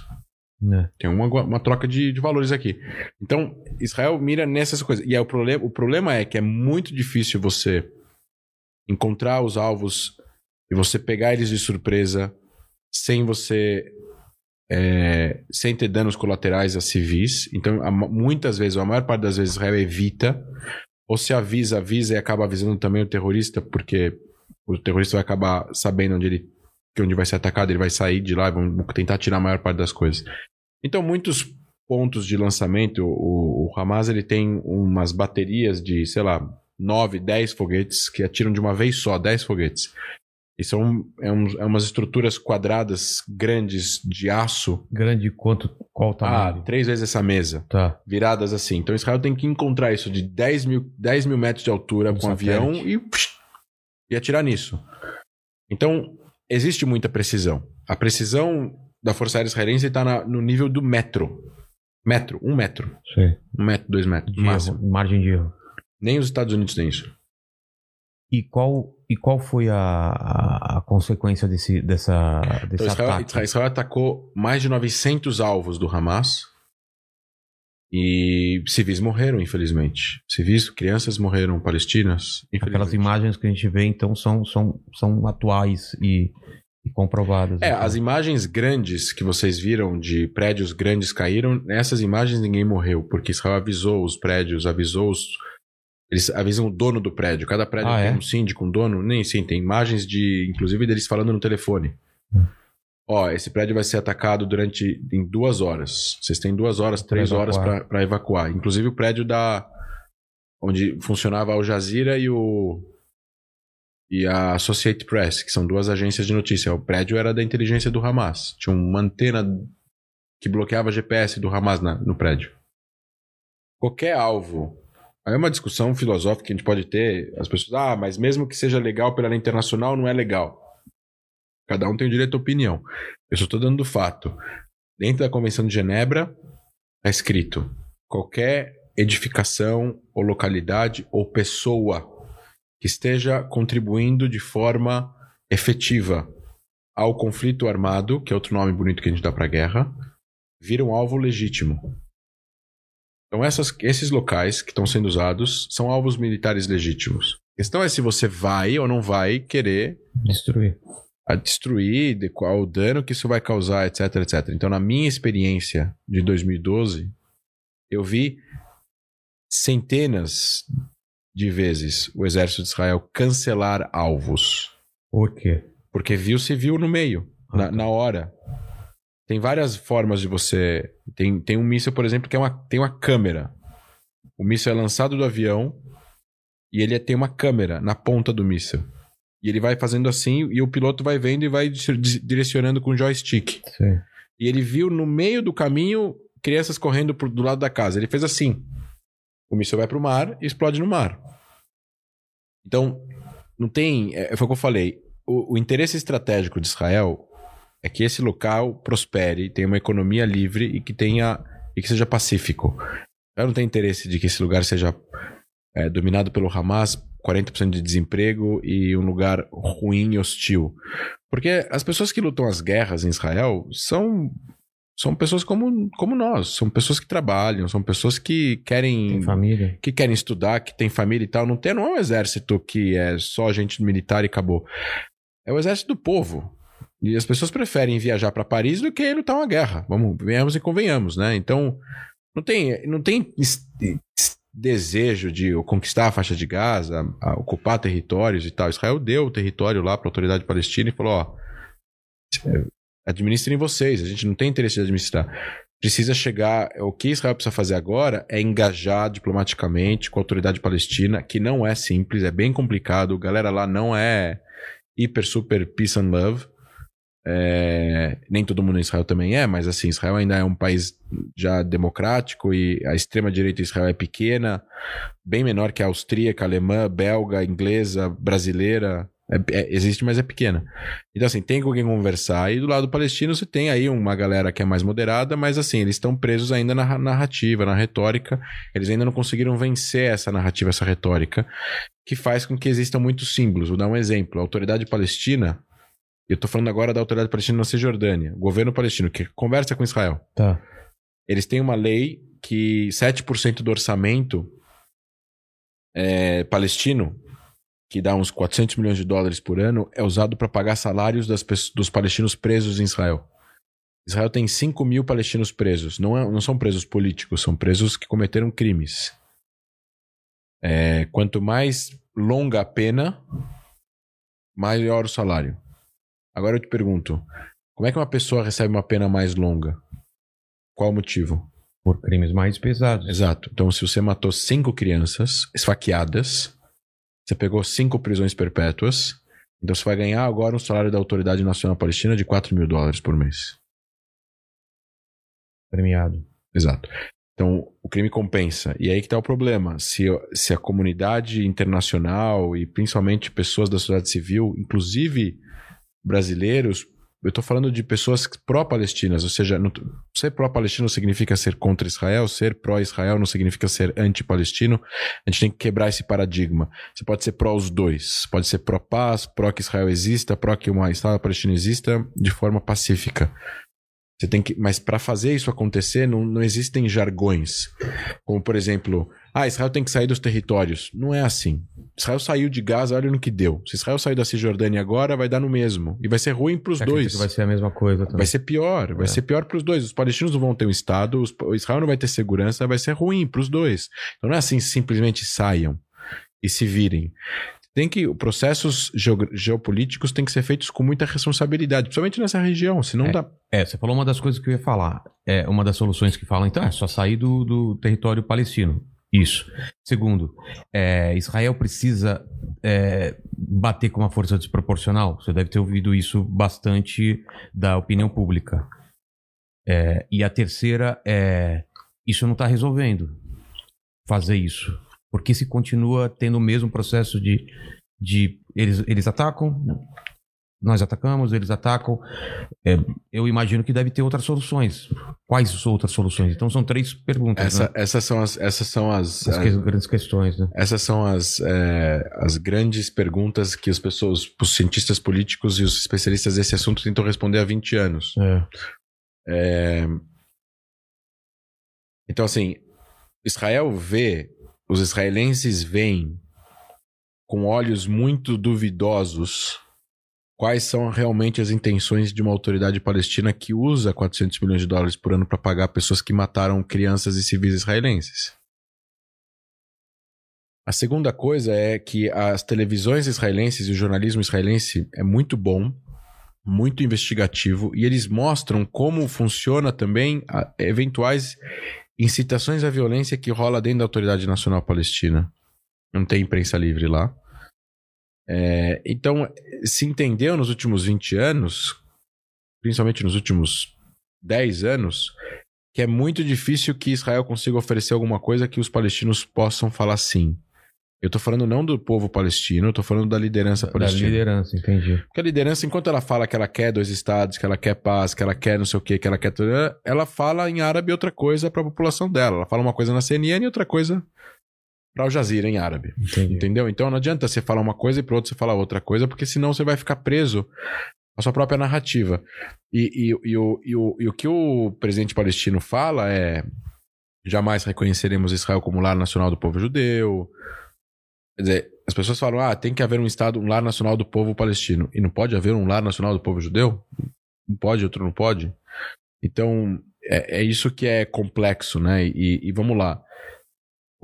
Né? Tem uma, uma troca de, de valores aqui. Então, Israel mira nessas coisas. E aí, o, problema, o problema é que é muito difícil você encontrar os alvos e você pegar eles de surpresa sem você. é, sem ter danos colaterais a civis. Então, a muitas vezes, ou a maior parte das vezes, Israel evita. Ou se avisa, avisa e acaba avisando também o terrorista, porque o terrorista vai acabar sabendo onde ele que onde vai ser atacado, ele vai sair de lá e vão tentar tirar a maior parte das coisas. Então, muitos pontos de lançamento, o, o Hamas ele tem umas baterias de, sei lá, 9, 10 foguetes que atiram de uma vez só, 10 foguetes. E são é, uns- é umas estruturas quadradas grandes de aço. Grande quanto? Qual o Ah, tamanho? três vezes essa mesa. Tá. Viradas assim. Então Israel tem que encontrar isso de 10 mil, 10 mil metros de altura Um com avião satélite. e, psh, e atirar nisso. Então, existe muita precisão. A precisão da Força Aérea Israelense está no nível do metro. Metro, um metro. Sei. Um metro, dois metros, De máximo. erro, margem de erro. Nem os Estados Unidos têm isso. E qual, e qual foi a, a, a consequência desse, dessa, desse Então, Israel, ataque? Israel- atacou mais de 900 alvos do Hamas. E civis morreram, infelizmente. Civis, crianças morreram, palestinas. Aquelas imagens que a gente vê, então, são, são, são atuais e, e comprovadas. É, então. as imagens grandes que vocês viram de prédios grandes caíram, nessas imagens ninguém morreu, porque Israel avisou os prédios, avisou os. Eles avisam o dono do prédio. Cada prédio Ah, tem é? um síndico, um dono. Nem sim, tem imagens de. Inclusive deles falando no telefone. Hum. Ó, esse prédio vai ser atacado durante. em duas horas. Vocês têm duas horas, Pra três horas evacuar. para evacuar. Inclusive o prédio da. onde funcionava a Al Jazeera e o. E a Associated Press, que são duas agências de notícia. O prédio era da inteligência do Hamas. Tinha uma antena que bloqueava GPS do Hamas na- no prédio. Qualquer alvo. Aí é uma discussão filosófica que a gente pode ter. As pessoas, ah, mas mesmo que seja legal pela lei internacional, não é legal. Cada um tem o direito à opinião. Eu só estou dando o fato. Dentro da Convenção de Genebra, está escrito: qualquer edificação ou localidade ou pessoa que esteja contribuindo de forma efetiva ao conflito armado, que é outro nome bonito que a gente dá para a guerra, vira um alvo legítimo. Então, essas- esses locais que estão sendo usados são alvos militares legítimos. A questão é se você vai ou não vai querer Destruir. a destruir, de qual o dano que isso vai causar, etc, etc. Então, na minha experiência de 2012, eu vi centenas de vezes o exército de Israel cancelar alvos, Por quê? porque viu civil no meio, Ah, na, tá. na hora. Tem várias formas de você. Tem, tem um míssil, por exemplo, que é uma, tem uma câmera. O míssil é lançado do avião e ele tem uma câmera na ponta do míssil. E ele vai fazendo assim e o piloto vai vendo e vai di- di- direcionando com o joystick. Sei. E ele viu no meio do caminho crianças correndo por, do lado da casa. Ele fez assim. O míssil vai pro mar e explode no mar. Então, não tem. É, foi o que eu falei. O, o interesse estratégico de Israel é que esse local prospere, tenha uma economia livre e que tenha e que seja pacífico. Ela não tem interesse de que esse lugar seja é, dominado pelo Hamas, 40% de desemprego e um lugar ruim e hostil. Porque as pessoas que lutam as guerras em Israel são são pessoas como, como nós, são pessoas que trabalham, são pessoas que querem Tem família. que querem estudar, que tem família e tal. Não, tem, não é um exército que é só gente militar e acabou. É o exército do povo. E as pessoas preferem viajar para Paris do que lutar uma guerra. Vamos, venhamos e convenhamos, né? Então, não tem, não tem desejo de conquistar a faixa de Gaza, ocupar territórios e tal. Israel deu o território lá para a autoridade palestina e falou: ó, administrem vocês, a gente não tem interesse de administrar. Precisa chegar. O que Israel precisa fazer agora é engajar diplomaticamente com a autoridade palestina, que não é simples, é bem complicado. A galera lá não é hiper, super peace and love. É, nem todo mundo em Israel também é, mas assim, Israel ainda é um país já democrático e a extrema-direita de Israel é pequena, bem menor que a austríaca, alemã, belga, inglesa, brasileira. É, é, existe, mas é pequena. Então, assim, tem com quem conversar. E do lado palestino, você tem aí uma galera que é mais moderada, mas assim, eles estão presos ainda na narrativa, na retórica. Eles ainda não conseguiram vencer essa narrativa, essa retórica, que faz com que existam muitos símbolos. Vou dar um exemplo. A autoridade palestina eu estou falando agora da autoridade palestina na Cisjordânia, o governo palestino, que conversa com Israel. Tá. Eles têm uma lei que 7% do orçamento é, palestino, que dá uns 400 milhões de dólares por ano, é usado para pagar salários das, dos palestinos presos em Israel. Israel tem 5 mil palestinos presos. Não, é, não são presos políticos, são presos que cometeram crimes. É, quanto mais longa a pena, maior o salário. Agora eu te pergunto: como é que uma pessoa recebe uma pena mais longa? Qual o motivo? Por crimes mais pesados. Exato. Então, se você matou cinco crianças esfaqueadas, você pegou cinco prisões perpétuas, então você vai ganhar agora um salário da Autoridade Nacional Palestina de 4 mil dólares por mês. Premiado. Exato. Então, o crime compensa. E aí que está o problema. Se, se a comunidade internacional e principalmente pessoas da sociedade civil, inclusive brasileiros, eu estou falando de pessoas pró-palestinas, ou seja, não, ser pró-palestino significa ser contra Israel, ser pró-Israel não significa ser anti-palestino. A gente tem que quebrar esse paradigma. Você pode ser pró os dois, pode ser pró-paz, pró que Israel exista, pró que uma Estado palestino exista de forma pacífica. Você tem que, mas para fazer isso acontecer, não, não existem jargões. Como, por exemplo, ah, Israel tem que sair dos territórios. Não é assim. Israel saiu de Gaza, olha no que deu. Se Israel sair da Cisjordânia agora, vai dar no mesmo. E vai ser ruim para os dois. vai ser a mesma coisa também. Vai ser pior. Vai é. ser pior para os dois. Os palestinos não vão ter um Estado, os, Israel não vai ter segurança, vai ser ruim para os dois. Então não é assim, simplesmente saiam e se virem tem que processos geopolíticos têm que ser feitos com muita responsabilidade, principalmente nessa região, senão é, dá. É, você falou uma das coisas que eu ia falar. É uma das soluções que falam, então é só sair do, do território palestino. Isso. Segundo, é, Israel precisa é, bater com uma força desproporcional. Você deve ter ouvido isso bastante da opinião pública. É, e a terceira é isso não está resolvendo fazer isso. Porque se continua tendo o mesmo processo de. de eles, eles atacam, nós atacamos, eles atacam. É, eu imagino que deve ter outras soluções. Quais outras soluções? Então são três perguntas. Essa, né? Essas são as, essas são as, as, as grandes questões. Né? Essas são as, é, as grandes perguntas que as pessoas, os cientistas políticos e os especialistas desse assunto tentam responder há 20 anos. É. É... Então, assim, Israel vê os israelenses veem com olhos muito duvidosos quais são realmente as intenções de uma autoridade palestina que usa 400 milhões de dólares por ano para pagar pessoas que mataram crianças e civis israelenses. A segunda coisa é que as televisões israelenses e o jornalismo israelense é muito bom, muito investigativo, e eles mostram como funciona também eventuais incitações à violência que rola dentro da Autoridade Nacional Palestina. Não tem imprensa livre lá. É, então, se entendeu nos últimos 20 anos, principalmente nos últimos 10 anos, que é muito difícil que Israel consiga oferecer alguma coisa que os palestinos possam falar sim. Eu tô falando não do povo palestino, eu tô falando da liderança Da palestina. liderança, entendi. Porque a liderança, enquanto ela fala que ela quer dois estados, que ela quer paz, que ela quer não sei o que, que ela quer. tudo, Ela fala em árabe outra coisa pra população dela. Ela fala uma coisa na CNN e outra coisa pra Al Jazeera em árabe. Entendi. Entendeu? Então não adianta você falar uma coisa e pro outro você falar outra coisa, porque senão você vai ficar preso à sua própria narrativa. E, e, e, o, e, o, e o que o presidente palestino fala é: jamais reconheceremos Israel como lar nacional do povo judeu. Quer dizer, as pessoas falam: ah, tem que haver um Estado, um lar nacional do povo palestino. E não pode haver um lar nacional do povo judeu? Um pode, outro não pode? Então, é, é isso que é complexo, né? E, e vamos lá.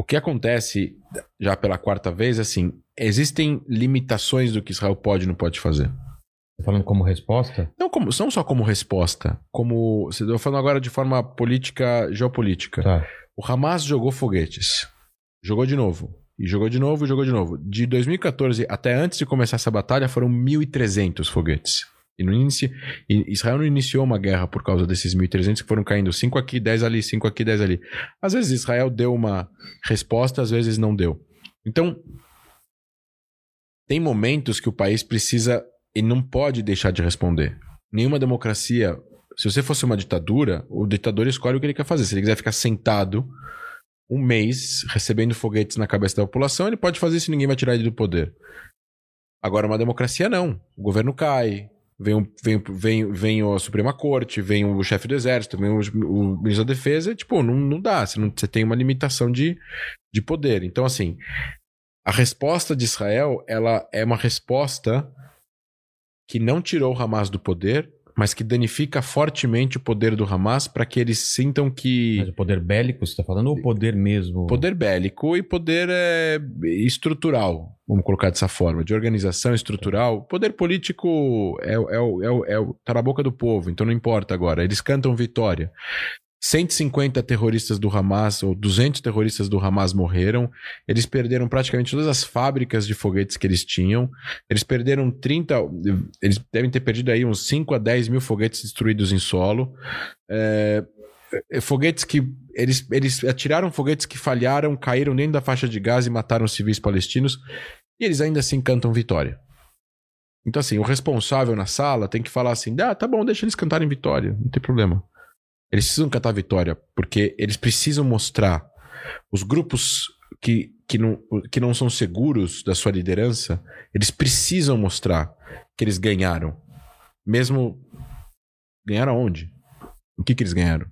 O que acontece já pela quarta vez, assim, existem limitações do que Israel pode e não pode fazer. Tá falando como resposta? Não, como, não só como resposta, como. Estou falando agora de forma política, geopolítica. Tá. O Hamas jogou foguetes. Jogou de novo. E jogou de novo e jogou de novo. De 2014 até antes de começar essa batalha foram 1.300 foguetes. E e Israel não iniciou uma guerra por causa desses 1.300 que foram caindo 5 aqui, 10 ali, 5 aqui, 10 ali. Às vezes Israel deu uma resposta, às vezes não deu. Então, tem momentos que o país precisa e não pode deixar de responder. Nenhuma democracia. Se você fosse uma ditadura, o ditador escolhe o que ele quer fazer. Se ele quiser ficar sentado um mês recebendo foguetes na cabeça da população, ele pode fazer isso e ninguém vai tirar ele do poder. Agora, uma democracia não. O governo cai, vem, vem, vem, vem a Suprema Corte, vem o chefe do Exército, vem o, o ministro da Defesa, tipo, não, não dá. Você, não, você tem uma limitação de, de poder. Então, assim, a resposta de Israel, ela é uma resposta que não tirou o Hamas do poder, mas que danifica fortemente o poder do Hamas para que eles sintam que Mas o poder bélico, você tá falando, ou o poder mesmo? poder bélico e poder é, estrutural, vamos colocar dessa forma, de organização estrutural. Poder político é, o- é, é, é, o- tá na boca do povo, então não importa agora. Eles cantam vitória. 150 terroristas do Hamas, ou 200 terroristas do Hamas morreram. Eles perderam praticamente todas as fábricas de foguetes que eles tinham. Eles perderam 30. Eles devem ter perdido aí uns 5 a 10 mil foguetes destruídos em solo. É, foguetes que. Eles, eles atiraram foguetes que falharam, caíram dentro da faixa de gás e mataram civis palestinos. E eles ainda assim cantam vitória. Então, assim, o responsável na sala tem que falar assim: ah, tá bom, deixa eles cantarem vitória, não tem problema. Eles precisam cantar vitória, porque eles precisam mostrar os grupos que, que, não, que não são seguros da sua liderança, eles precisam mostrar que eles ganharam. Mesmo. Ganharam onde? O que, que eles ganharam?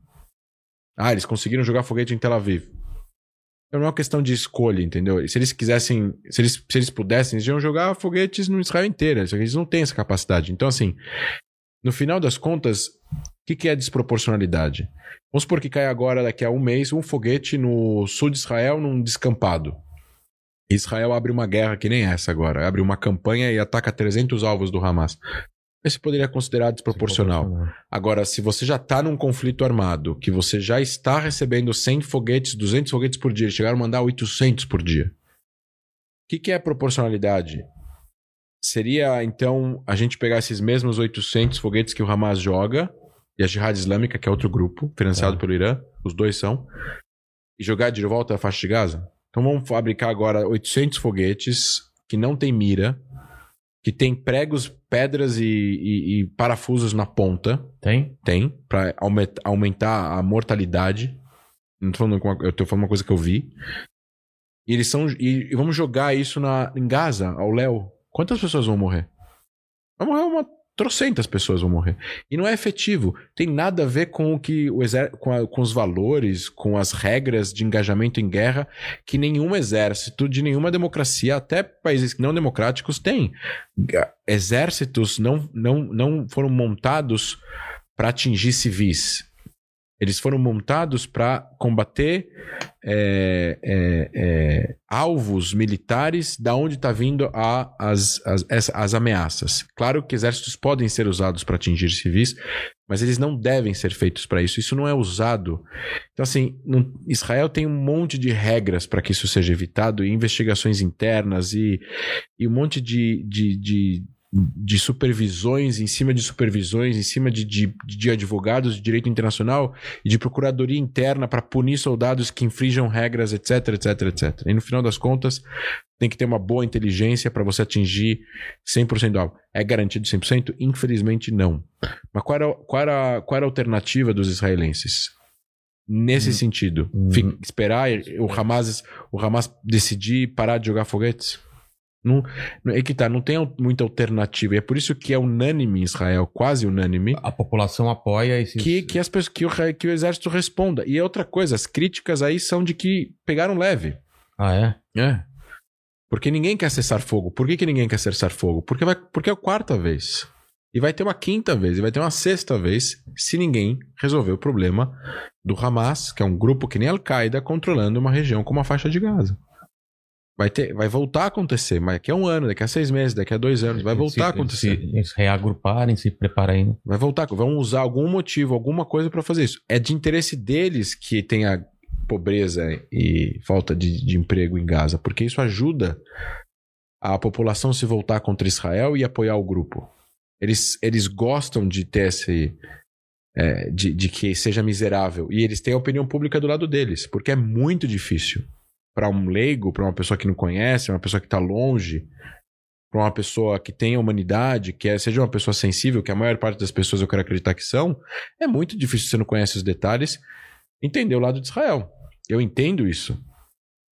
Ah, eles conseguiram jogar foguete em Tel Aviv. Não é uma questão de escolha, entendeu? Se eles quisessem, se eles, se eles pudessem, eles iam jogar foguetes no Israel inteiro. Eles não têm essa capacidade. Então, assim, no final das contas, que, que é desproporcionalidade? Vamos supor que cai agora, daqui a um mês, um foguete no sul de Israel, num descampado. Israel abre uma guerra que nem essa agora. Abre uma campanha e ataca 300 alvos do Hamas. Esse poderia considerar desproporcional. Agora, se você já está num conflito armado, que você já está recebendo 100 foguetes, 200 foguetes por dia, chegaram a mandar 800 por dia. O que, que é proporcionalidade? Seria, então, a gente pegar esses mesmos 800 foguetes que o Hamas joga, e a Jihad Islâmica, que é outro grupo, financiado Tá. pelo Irã, os dois são, e jogar de volta a faixa de Gaza? Então vamos fabricar agora 800 foguetes que não tem mira, que tem pregos, pedras e, e- e parafusos na ponta, Tem? tem, pra aume- aumentar a mortalidade. Não tô falando, eu tô falando uma coisa que eu vi. E eles são. E, e vamos jogar isso na, em Gaza, ao Léo. Quantas pessoas vão morrer? Vai morrer uma. Trocentas pessoas vão morrer. E não é efetivo. Tem nada a ver com o que o com, a- com os valores, com as regras de engajamento em guerra que nenhum exército de nenhuma democracia, até países não democráticos, tem. Exércitos não, não, não foram montados para atingir civis. Eles foram montados para combater é, é, é, alvos militares da onde está vindo a, as, as, as ameaças. Claro que exércitos podem ser usados para atingir civis, mas eles não devem ser feitos para isso. Isso não é usado. Então, assim, Israel tem um monte de regras para que isso seja evitado, e investigações internas e, e um monte de, de, de de supervisões, em cima de supervisões, em cima de, de, de advogados de direito internacional e de procuradoria interna para punir soldados que infringam regras, etc, etc, etc. E no final das contas, tem que ter uma boa inteligência para você atingir 100% do alvo. É garantido 100%? Infelizmente, não. Mas qual era, qual era, qual era a alternativa dos israelenses? Nesse Hum. sentido, Hum. Esperar o Hamas, o Hamas decidir parar de jogar foguetes? Não, é que tá, não tem muita alternativa. E é por isso que é unânime em Israel, quase unânime, A população apoia esse. que, que, as pessoas, que, o, que o exército responda. E é outra coisa, as críticas aí são de que pegaram leve. Ah, é? É. Porque ninguém quer cessar fogo. Por que, que ninguém quer cessar fogo? Porque, vai, porque é a quarta vez. E vai ter uma quinta vez, e vai ter uma sexta vez, se ninguém resolver o problema do Hamas, que é um grupo que nem Al-Qaeda, controlando uma região como a faixa de Gaza. Vai, ter, vai voltar a acontecer, mas daqui a um ano, daqui a seis meses, daqui a dois anos, vai voltar Se- a acontecer. Se, eles reagruparem, se prepararem. Vai voltar, vão usar algum motivo, alguma coisa para fazer isso. É de interesse deles que tenha pobreza e falta de, de emprego em Gaza, porque isso ajuda a população se voltar contra Israel e apoiar o grupo. Eles, eles gostam de ter esse. é, de, de que seja miserável. E eles têm a opinião pública do lado deles, porque é muito difícil para um leigo, para uma pessoa que não conhece, uma pessoa que está longe, para uma pessoa que tenha humanidade, que é- seja uma pessoa sensível, que a maior parte das pessoas eu quero acreditar que são, é muito difícil se você não conhece os detalhes, entender o lado de Israel. Eu entendo isso.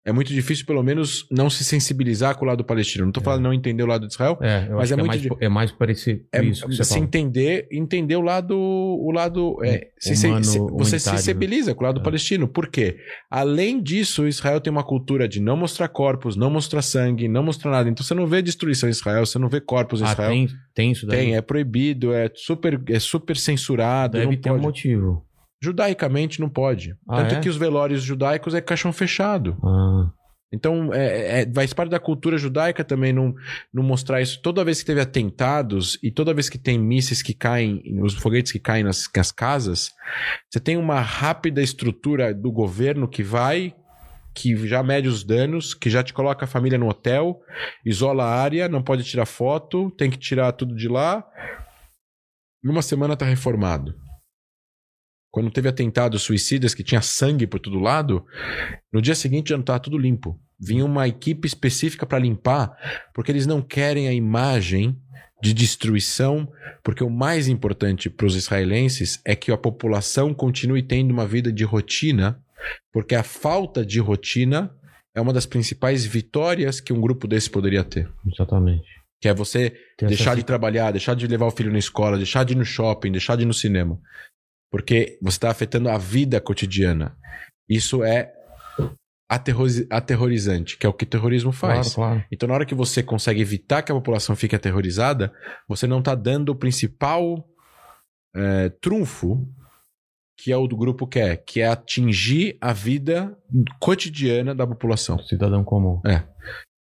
É muito difícil, pelo menos, não se sensibilizar com o lado palestino. Não tô falando não entender o lado de Israel, É, Mas é é muito mais, de- é mais parecido é isso se fala. entender, entender o lado, o lado, é, se- se- Humano, se- você se sensibiliza com o lado É. palestino. Por quê? Além disso, Israel tem uma cultura de não mostrar corpos, não mostrar sangue, não mostrar nada. Então você não vê destruição em Israel, você não vê corpos em Ah, Israel. tem, tem isso daí? Tem, é proibido, é super, é super censurado. Deve não ter um pode. motivo. Judaicamente não pode. Ah, Tanto é? que os velórios judaicos é caixão fechado. Ah, Então, é, é- faz parte da cultura judaica também não, não mostrar isso. Toda vez que teve atentados e toda vez que tem mísseis que caem, os foguetes que caem nas, nas casas, você tem uma rápida estrutura do governo que vai, que já mede os danos, que já te coloca a família no hotel, isola a área, não pode tirar foto, tem que tirar tudo de lá. Numa semana tá reformado. Quando teve atentados suicidas que tinha sangue por todo lado, no dia seguinte já não estava tudo limpo. Vinha uma equipe específica para limpar, porque eles não querem a imagem de destruição, porque o mais importante para os israelenses é que a população continue tendo uma vida de rotina, porque a falta de rotina é uma das principais vitórias que um grupo desse poderia ter. exatamente. Que é você Tem deixar essa- de trabalhar, deixar de levar o filho na escola, deixar de ir no shopping, deixar de ir no cinema. Porque você está afetando a vida cotidiana. Isso é aterroriz- aterrorizante, que é o que o terrorismo faz. Claro, claro. Então, na hora que você consegue evitar que a população fique aterrorizada, você não está dando o principal é, trunfo que é o do grupo quer, que é atingir a vida cotidiana da população. Cidadão comum.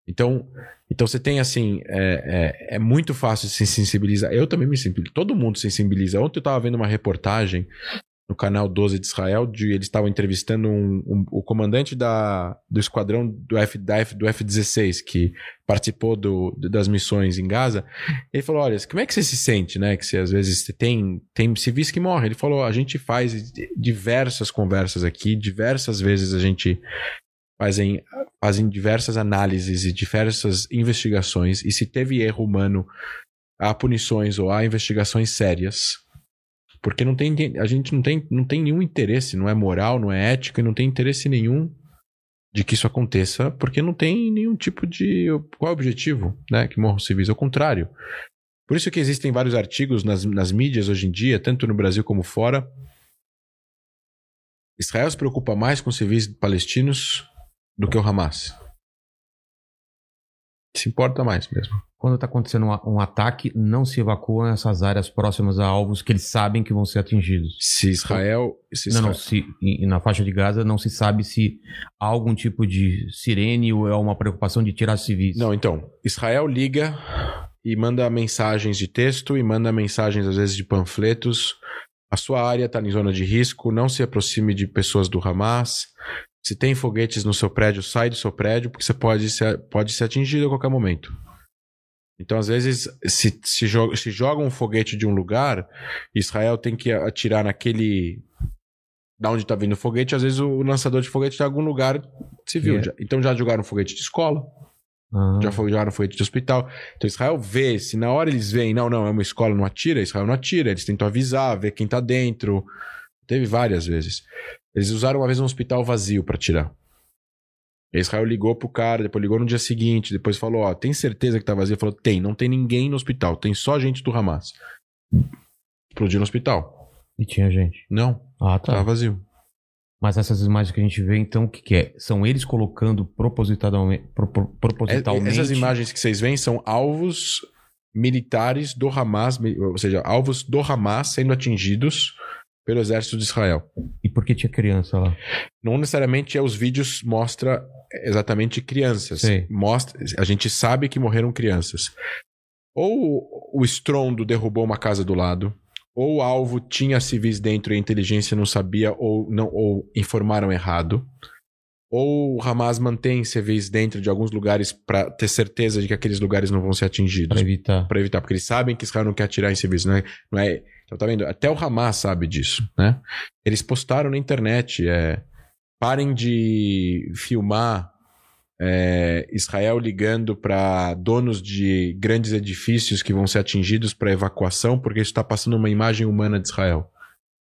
Então, então você tem assim, é, é, é muito fácil se sensibilizar. Eu também me sensibilizo, todo mundo se sensibiliza. Ontem eu estava vendo uma reportagem no canal 12 de Israel, de eles estavam entrevistando um- um- o comandante da, do esquadrão do, F, da F, do F-16, que participou do, das missões em Gaza. Ele falou: Olha, como é que você se sente, né? Que você, às vezes tem, tem civis que morrem. Ele falou: A gente faz diversas conversas aqui, diversas vezes a gente fazem, fazem diversas análises e diversas investigações, e se teve erro humano, há punições ou há investigações sérias. Porque não tem, a gente não tem, não tem nenhum interesse, não é moral, não é ética, e não tem interesse nenhum de que isso aconteça, porque não tem nenhum tipo de. Qual é o objetivo, né? Que morram civis. Ao contrário. Por isso que existem vários artigos nas, nas mídias hoje em dia, tanto no Brasil como fora. Israel se preocupa mais com civis palestinos do que o Hamas. Se importa mais mesmo. Quando está acontecendo um, um ataque, não se evacuam essas áreas próximas a alvos que eles sabem que vão ser atingidos. Se Israel. Se Não, Israel não, se, e, e na faixa de Gaza não se sabe se há algum tipo de sirene ou é uma preocupação de tirar civis. Não, então, Israel liga e manda mensagens de texto e manda mensagens, às vezes, de panfletos. A sua área está em zona de risco, não se aproxime de pessoas do Hamas. Se tem foguetes no seu prédio, sai do seu prédio, porque você pode ser, pode ser atingido a qualquer momento. Então, às vezes, se, se, joga, se joga um foguete de um lugar, Israel tem que atirar naquele. Da onde tá vindo o foguete, às vezes o lançador de foguete está em algum lugar civil. Yeah. Então já jogaram foguete de escola, Ah, já jogaram foguete de hospital. Então Israel vê, se na hora eles veem, não, não, é uma escola, não atira, Israel não atira, eles tentam avisar, ver quem tá dentro. Teve várias vezes. Eles usaram uma vez um hospital vazio para tirar. Israel ligou pro cara, depois ligou no dia seguinte, depois falou, ó, tem certeza que tá vazio? Ele falou, tem, não tem ninguém no hospital, tem só gente do Hamas. Explodiu no hospital. E tinha gente. Não, Ah, tá. tava vazio. Mas essas imagens que a gente vê, então, o que, que é? São eles colocando propositalmente. propor- propositalmente É, Essas imagens que vocês veem são alvos militares do Hamas, ou seja, alvos do Hamas sendo atingidos pelo exército de Israel. E por que tinha criança lá? Não necessariamente é os vídeos mostra exatamente crianças. Mostra, a gente sabe que morreram crianças. Ou o estrondo derrubou uma casa do lado, ou o alvo tinha civis dentro e a inteligência não sabia ou não ou informaram errado. Ou o Hamas mantém civis dentro de alguns lugares para ter certeza de que aqueles lugares não vão ser atingidos Pra evitar. para evitar, porque eles sabem que Israel não quer atirar em civis, não é? Não é então tá vendo? Até o Hamas sabe disso, né? Eles postaram na internet, é, parem de filmar é, Israel ligando para donos de grandes edifícios que vão ser atingidos para evacuação, porque isso está passando uma imagem humana de Israel.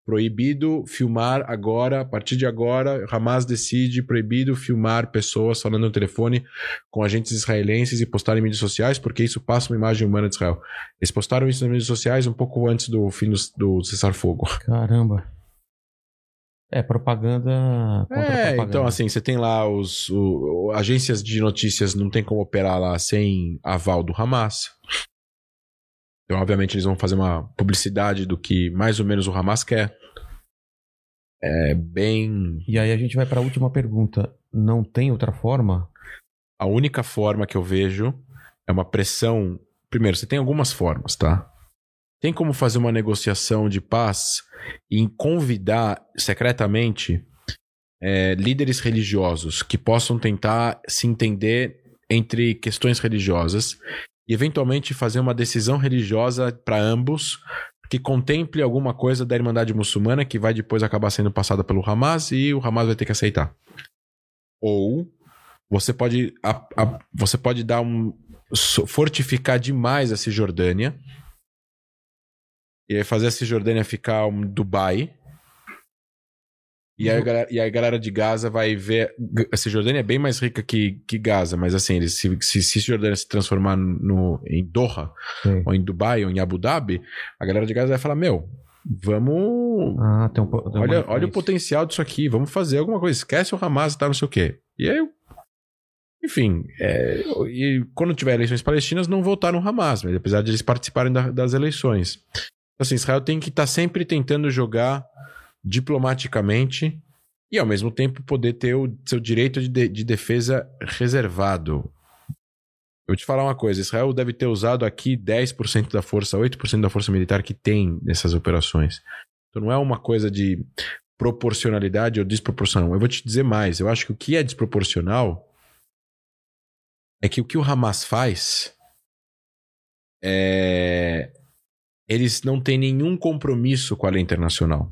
Proibido filmar agora, a partir de agora, Hamas decide proibido filmar pessoas falando no telefone com agentes israelenses e postar em mídias sociais, porque isso passa uma imagem humana de Israel. Eles postaram isso nas mídias sociais um pouco antes do fim do, do cessar-fogo. Caramba. É propaganda. Contra É, propaganda. então assim, você tem lá os o- o- agências de notícias não tem como operar lá sem aval do Hamas. Então, obviamente, eles vão fazer uma publicidade do que mais ou menos o Hamas quer. É bem. E aí a gente vai pra última pergunta. Não tem outra forma? A única forma que eu vejo é uma pressão. Primeiro, você tem algumas formas, tá? Tem como fazer uma negociação de paz e convidar secretamente é, líderes religiosos que possam tentar se entender entre questões religiosas e eventualmente fazer uma decisão religiosa para ambos que contemple alguma coisa da Irmandade Muçulmana que vai depois acabar sendo passada pelo Hamas e o Hamas vai ter que aceitar. Ou você pode, a- a- você pode dar um fortificar demais a Cisjordânia e fazer a Cisjordânia ficar um Dubai. E aí, a galera, e aí a galera de Gaza vai ver. A Cisjordânia é bem mais rica que, que Gaza, mas assim, eles, se, se Cisjordânia se transformar no, em Doha, Sei. ou em Dubai, ou em Abu Dhabi, a galera de Gaza vai falar: Meu, vamos. Ah, tem um, tem Olha, olha o potencial disso aqui, vamos fazer alguma coisa. Esquece o Hamas e tal, não sei o quê. E aí, enfim, é, e quando tiver eleições palestinas, não votaram no Hamas, mas apesar de eles participarem da- das eleições. Então, assim, Israel tem que estar sempre tentando jogar diplomaticamente e, ao mesmo tempo, poder ter o seu direito de, de- de defesa reservado. Eu vou te falar uma coisa: Israel deve ter usado aqui 10% da força, 8% da força militar que tem nessas operações. Então não é uma coisa de proporcionalidade ou desproporcional. Eu vou te dizer mais: eu acho que o que é desproporcional é que o que o Hamas faz é. Eles não têm nenhum compromisso com a lei internacional.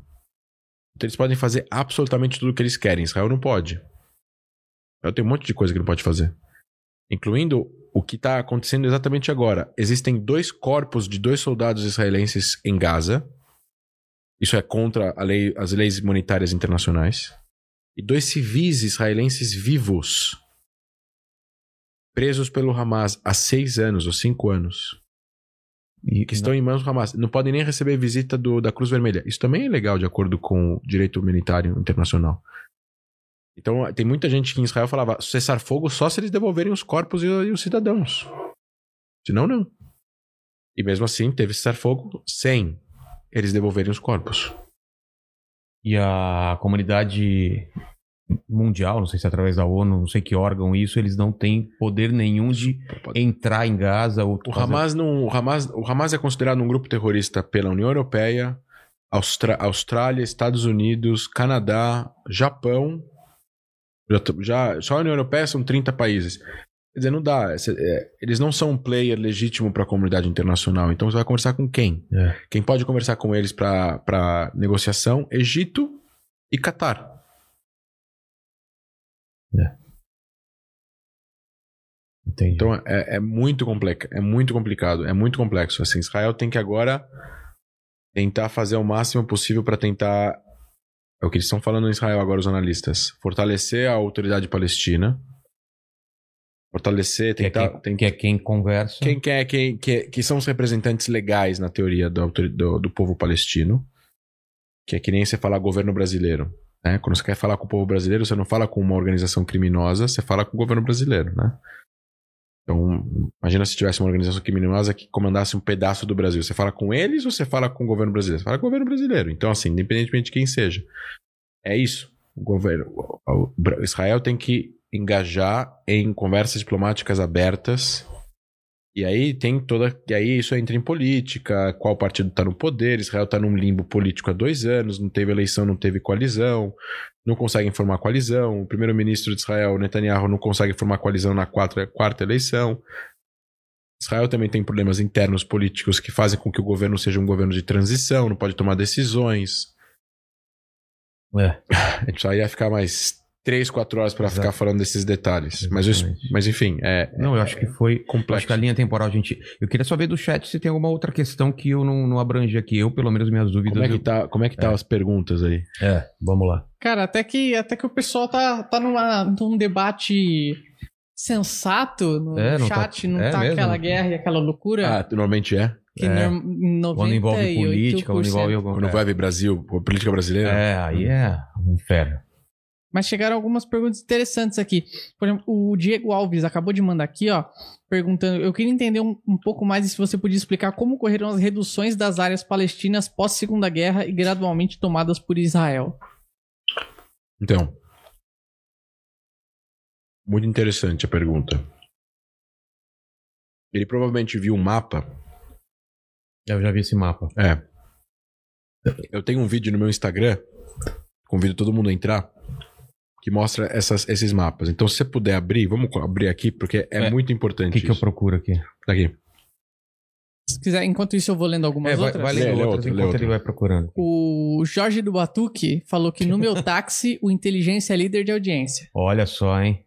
Então eles podem fazer absolutamente tudo o que eles querem. Israel não pode. Israel tem um monte de coisa que não pode fazer. Incluindo o que está acontecendo exatamente agora. Existem dois corpos de dois soldados israelenses em Gaza. Isso é contra lei- as leis humanitárias internacionais. E dois civis israelenses vivos. Presos pelo Hamas há seis anos ou cinco anos. E, Que estão em mãos do Hamas. Não podem nem receber visita do- da Cruz Vermelha. Isso também é legal de acordo com o direito humanitário internacional. Então, tem muita gente que em Israel falava cessar fogo só se eles devolverem os corpos e, e os cidadãos. Senão, não. E mesmo assim, teve cessar fogo sem eles devolverem os corpos. E a comunidade mundial, não sei se é através da ONU, não sei que órgão isso, eles não têm poder nenhum de entrar em Gaza ou O fazer- Hamas, não, o, Hamas, o Hamas é considerado um grupo terrorista pela União Europeia, Austra- Austrália, Estados Unidos, Canadá, Japão. Já, já- só a União Europeia são 30 países. Quer dizer, não dá. Cê- é, eles não são um player legítimo para a comunidade internacional. Então você vai conversar com quem? É. Quem pode conversar com eles para negociação? Egito e Catar. Entendi. Então é, é muito complexo, é muito complicado, é muito complexo. Assim, Israel tem que agora tentar fazer o máximo possível para tentar é o que eles estão falando em Israel agora os analistas, fortalecer a autoridade palestina, fortalecer, que, é tentar, quem, tentar que é quem conversa. quem quer quem, que, que são os representantes legais na teoria do, do, do povo palestino, que é que nem você falar governo brasileiro. Né? Quando você quer falar com o povo brasileiro, você não fala com uma organização criminosa, você fala com o governo brasileiro, né? Então, imagina se tivesse uma organização criminosa que comandasse um pedaço do Brasil. Você fala com eles ou você fala com o governo brasileiro? Você fala com o governo brasileiro. Então, assim, independentemente de quem seja. É isso. O governo, o- Israel tem que engajar em conversas diplomáticas abertas. E aí tem toda. E aí isso entra em política, qual partido está no poder. Israel está num limbo político há dois anos, não teve eleição, não teve coalizão, não consegue formar coalizão. O primeiro-ministro de Israel, Netanyahu, não consegue formar coalizão na quarta, quarta eleição. Israel também tem problemas internos políticos que fazem com que o governo seja um governo de transição, não pode tomar decisões. É. A gente só ia ficar mais três, quatro horas para ficar falando desses detalhes. Mas, Exatamente. mas enfim, é, Não, eu acho que foi. Eu complexo. acho que a linha temporal, a gente. Eu queria só ver do chat se tem alguma outra questão que eu não, não abrangi aqui. Eu, pelo menos, minhas dúvidas. Como é que eu- tá, como é que tá as perguntas aí? É, vamos lá. Cara, até que, até que o pessoal tá, tá numa, num debate sensato no É, não tá- chat, não tá, é mesmo? aquela guerra e aquela loucura Ah, normalmente é. que é. 98%. Quando envolve política, quando envolve alguma Quando vai ver Brasil, política brasileira. É, aí é um inferno. Mas chegaram algumas perguntas interessantes aqui. Por exemplo, o Diego Alves acabou de mandar aqui, ó, perguntando. Eu queria entender um, um pouco mais e se você podia explicar como ocorreram as reduções das áreas palestinas pós Segunda Guerra e gradualmente tomadas por Israel. Então. Muito interessante a pergunta. Ele provavelmente viu um mapa. Eu já vi esse mapa. É. Eu tenho um vídeo no meu Instagram. Convido todo mundo a entrar. Que mostra essas, esses mapas. Então, se você puder abrir, vamos abrir aqui, porque é, É. muito O importante. que, que eu procuro aqui? Tá aqui. Se quiser, enquanto isso eu vou lendo algumas É, vai, outras. vai lendo outras outra, enquanto outra. ele vai procurando. O Jorge do Batuque falou que no meu táxi o inteligência é líder de audiência. Olha só, hein?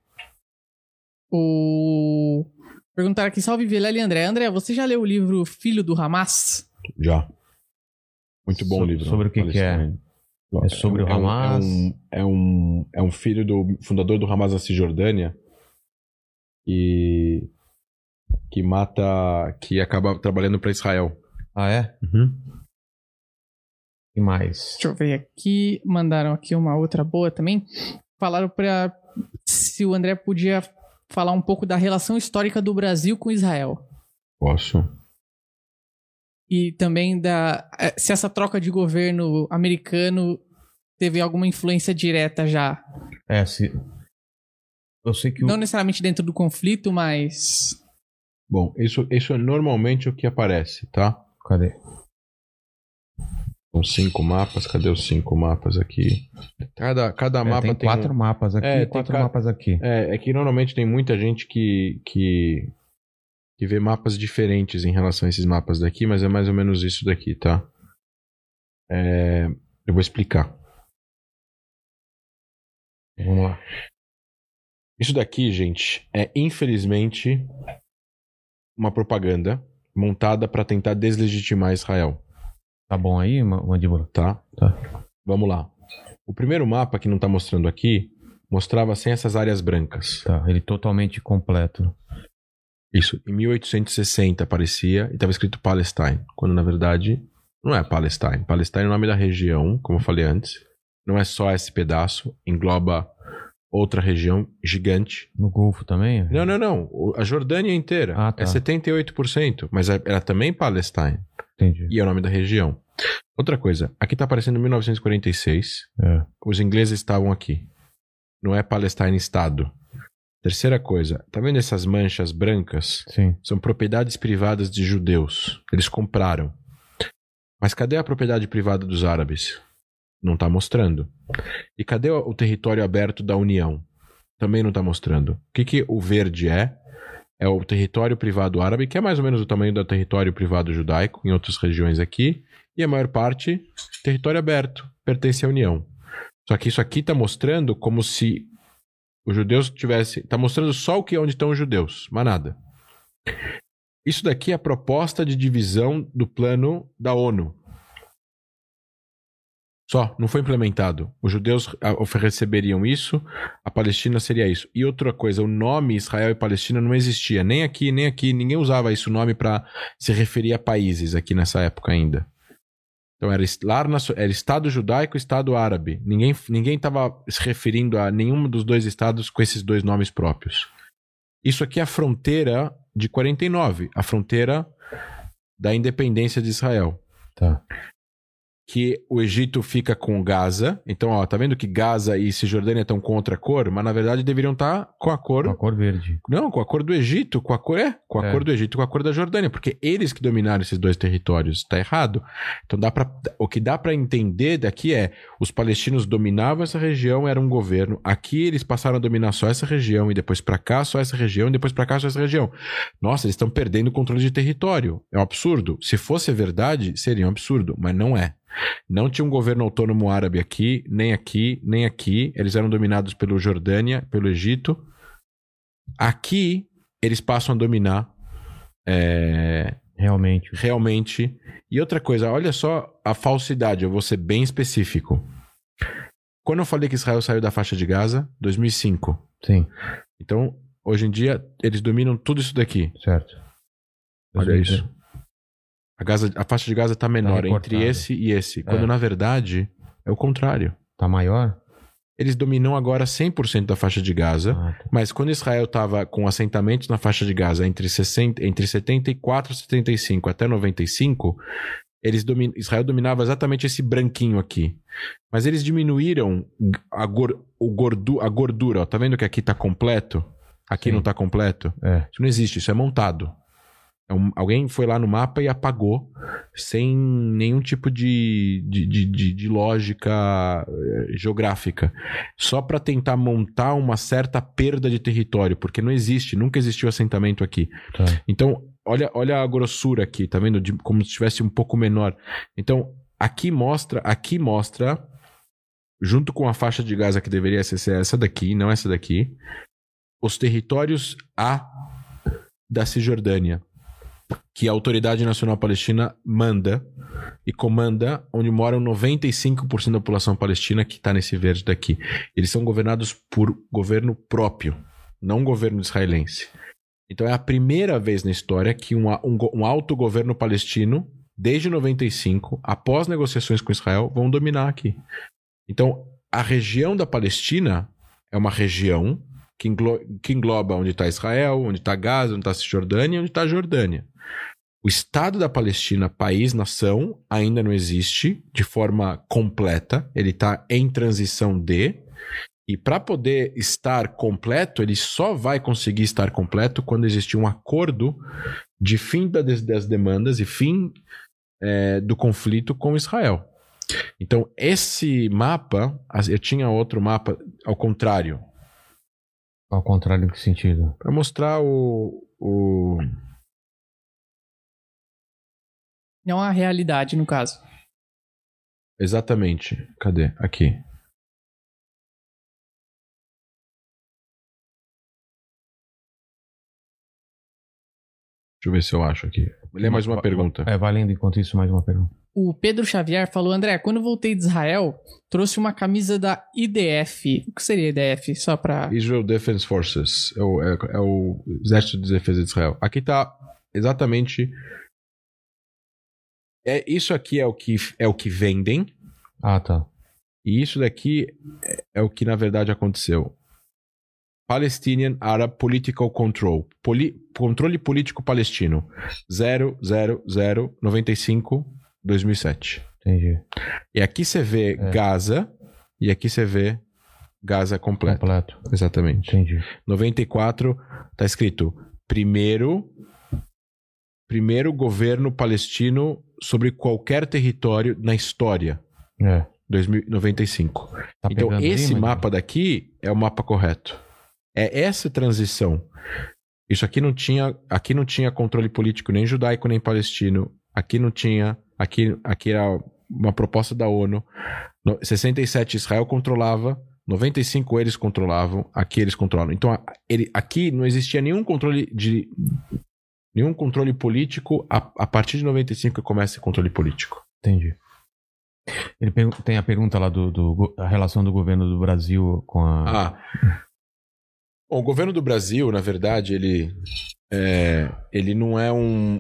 O. Perguntaram aqui, salve Vilela e André. André, você já leu o livro Filho do Hamas? Já. Muito bom So- o livro. sobre o que que é? Palestino. É sobre o Hamas? É um, é, um, é um filho do fundador do Hamas na Cisjordânia e que mata, que acaba trabalhando para Israel. Ah, é? E mais? Deixa eu ver aqui. Mandaram aqui uma outra boa também. Falaram pra se o André podia falar um pouco da relação histórica do Brasil com Israel. Posso? E também da eh, se essa troca de governo americano teve alguma influência direta já. É, se... Eu sei que o... Não necessariamente dentro do conflito, mas. Bom, isso, isso é normalmente o que aparece, tá? Cadê? São cinco mapas. Cadê os cinco mapas aqui? Cada, cada É, mapa tem tem, quatro um- mapas aqui É, tem quatro ca- mapas aqui. É, é que normalmente tem muita gente que, que, que vê mapas diferentes em relação a esses mapas daqui, mas é mais ou menos isso daqui, tá? É, eu vou explicar. Vamos lá. Isso daqui, gente, é infelizmente uma propaganda montada para tentar deslegitimar Israel, Tá bom aí, Ma- Mandíbula? tá? Tá. Vamos lá. O primeiro mapa que não tá mostrando aqui mostrava sem essas áreas brancas. Tá, ele totalmente completo. Isso, em 1860 aparecia e estava escrito Palestine, quando na verdade não é Palestine. Palestine é o nome da região, como eu falei antes. Não é só esse pedaço, engloba outra região gigante. No Golfo também? Não, não, não. A Jordânia inteira Ah, tá. é 78%, mas é- era também Palestine Entendi. e é o nome da região. Outra coisa, aqui tá aparecendo 1946. É. Os ingleses estavam aqui. Não é Palestine Estado. Terceira coisa, tá vendo essas manchas brancas? Sim. São propriedades privadas de judeus. Eles compraram. Mas cadê a propriedade privada dos árabes? Não está mostrando. E cadê o território aberto da União? Também não está mostrando. O que, que o verde é? é o território privado árabe, que é mais ou menos o tamanho do território privado judaico em outras regiões aqui, e a maior parte território aberto, pertence à União. Só que isso aqui está mostrando como se os judeus tivessem. Está mostrando só o que é onde estão os judeus, mas nada. Isso daqui é a proposta de divisão do plano da ONU. Só, não foi implementado. Os judeus ah, receberiam isso, a Palestina seria isso. E outra coisa, o nome Israel e Palestina não existia, nem aqui, nem aqui. Ninguém usava esse nome para se referir a países aqui nessa época ainda. Então era, lá era Estado judaico e Estado árabe. Ninguém estava se referindo a nenhum dos dois estados com esses dois nomes próprios. Isso aqui é a fronteira de 49, a fronteira da independência de Israel. Tá que o Egito fica com Gaza. Então, ó, tá vendo que Gaza e Cisjordânia estão contra a cor, mas na verdade deveriam estar tá com a cor. Com a cor verde. Não, com a cor do Egito, com a cor é, com a é. cor do Egito, com a cor da Jordânia, porque eles que dominaram esses dois territórios. Tá errado. Então dá para o que dá para entender daqui é os palestinos dominavam essa região, era um governo. Aqui eles passaram a dominar só essa região e depois para cá só essa região, e depois para cá só essa região. Nossa, eles estão perdendo o controle de território. É um absurdo. Se fosse verdade, seria um absurdo, mas não é. Não tinha um governo autônomo árabe aqui, nem aqui, nem aqui. Eles eram dominados pelo Jordânia, pelo Egito. Aqui, eles passam a dominar. É... Realmente. Realmente. E outra coisa, olha só a falsidade, eu vou ser bem específico. Quando eu falei que Israel saiu da faixa de Gaza, 2005. Sim. Então, hoje em dia, eles dominam tudo isso daqui. Certo. Olha isso. A, Gaza, a faixa de Gaza está menor tá entre esse e esse. Quando é. na verdade é o contrário. Está maior? Eles dominam agora 100% da faixa de Gaza, ah, tá. mas quando Israel estava com assentamentos na faixa de Gaza entre, 60, entre 74 e 75 até 95, eles domin, Israel dominava exatamente esse branquinho aqui. Mas eles diminuíram a, gor, o gordu, a gordura. Ó, tá vendo que aqui está completo? Aqui Sim. não está completo? É. Isso não existe, isso é montado. É alguém foi lá no mapa e apagou sem nenhum tipo de, de, de, de lógica eh, geográfica. Só para tentar montar uma certa perda de território, porque não existe, nunca existiu assentamento aqui. Tá. Então, olha, olha a grossura aqui, tá vendo? De, como se estivesse um pouco menor. Então, aqui mostra, aqui mostra, junto com a faixa de Gaza que deveria ser essa daqui, não essa daqui, os territórios A da Cisjordânia que a Autoridade Nacional Palestina manda e comanda onde moram 95% da população palestina que está nesse verde daqui. Eles são governados por governo próprio, não governo israelense. Então é a primeira vez na história que um, um, um autogoverno palestino, desde 95, após negociações com Israel, vão dominar aqui. Então a região da Palestina é uma região que, englo que engloba onde está Israel, onde está Gaza, onde está Cisjordânia e onde está Jordânia. O Estado da Palestina, país, nação, ainda não existe de forma completa. Ele está em transição de. E para poder estar completo, ele só vai conseguir estar completo quando existir um acordo de fim das, das demandas e fim é, do conflito com Israel. Então, esse mapa, eu tinha outro mapa ao contrário. Ao contrário em que sentido? Para mostrar o, o Não a realidade, no caso. Exatamente. Cadê? Aqui. Deixa eu ver se eu acho aqui. Lê mais uma pergunta. É, valendo enquanto isso, mais uma pergunta. O Pedro Xavier falou: André, quando voltei de Israel, trouxe uma camisa da IDF. O que seria IDF? Só pra. Israel Defense Forces. É o, é, é o Exército de Defesa de Israel. Aqui tá exatamente é, isso aqui é o que é o que vendem. Ah, tá. E isso daqui é, é o que na verdade aconteceu. Palestinian Arab Political Control. Poli, controle político palestino. 00095 2007. Entendi. E aqui você vê é. Gaza e aqui você vê Gaza completo. Completo. Exatamente. Entendi. 94 tá escrito primeiro primeiro governo palestino sobre qualquer território na história. É. 2095. Tá então, esse aí, mapa daqui é o mapa correto. É essa transição. Isso aqui não tinha, aqui não tinha controle político nem judaico nem palestino. Aqui não tinha, aqui, aqui era uma proposta da ONU. No, 67 Israel controlava, 95 eles controlavam, aqui eles controlam. Então ele, aqui não existia nenhum controle de nenhum controle político. A, a partir de 95 que começa esse controle político. Entendi. Ele tem a pergunta lá do, do a relação do governo do Brasil com a. Ah. Bom, o governo do Brasil, na verdade, ele, é, ele não é um.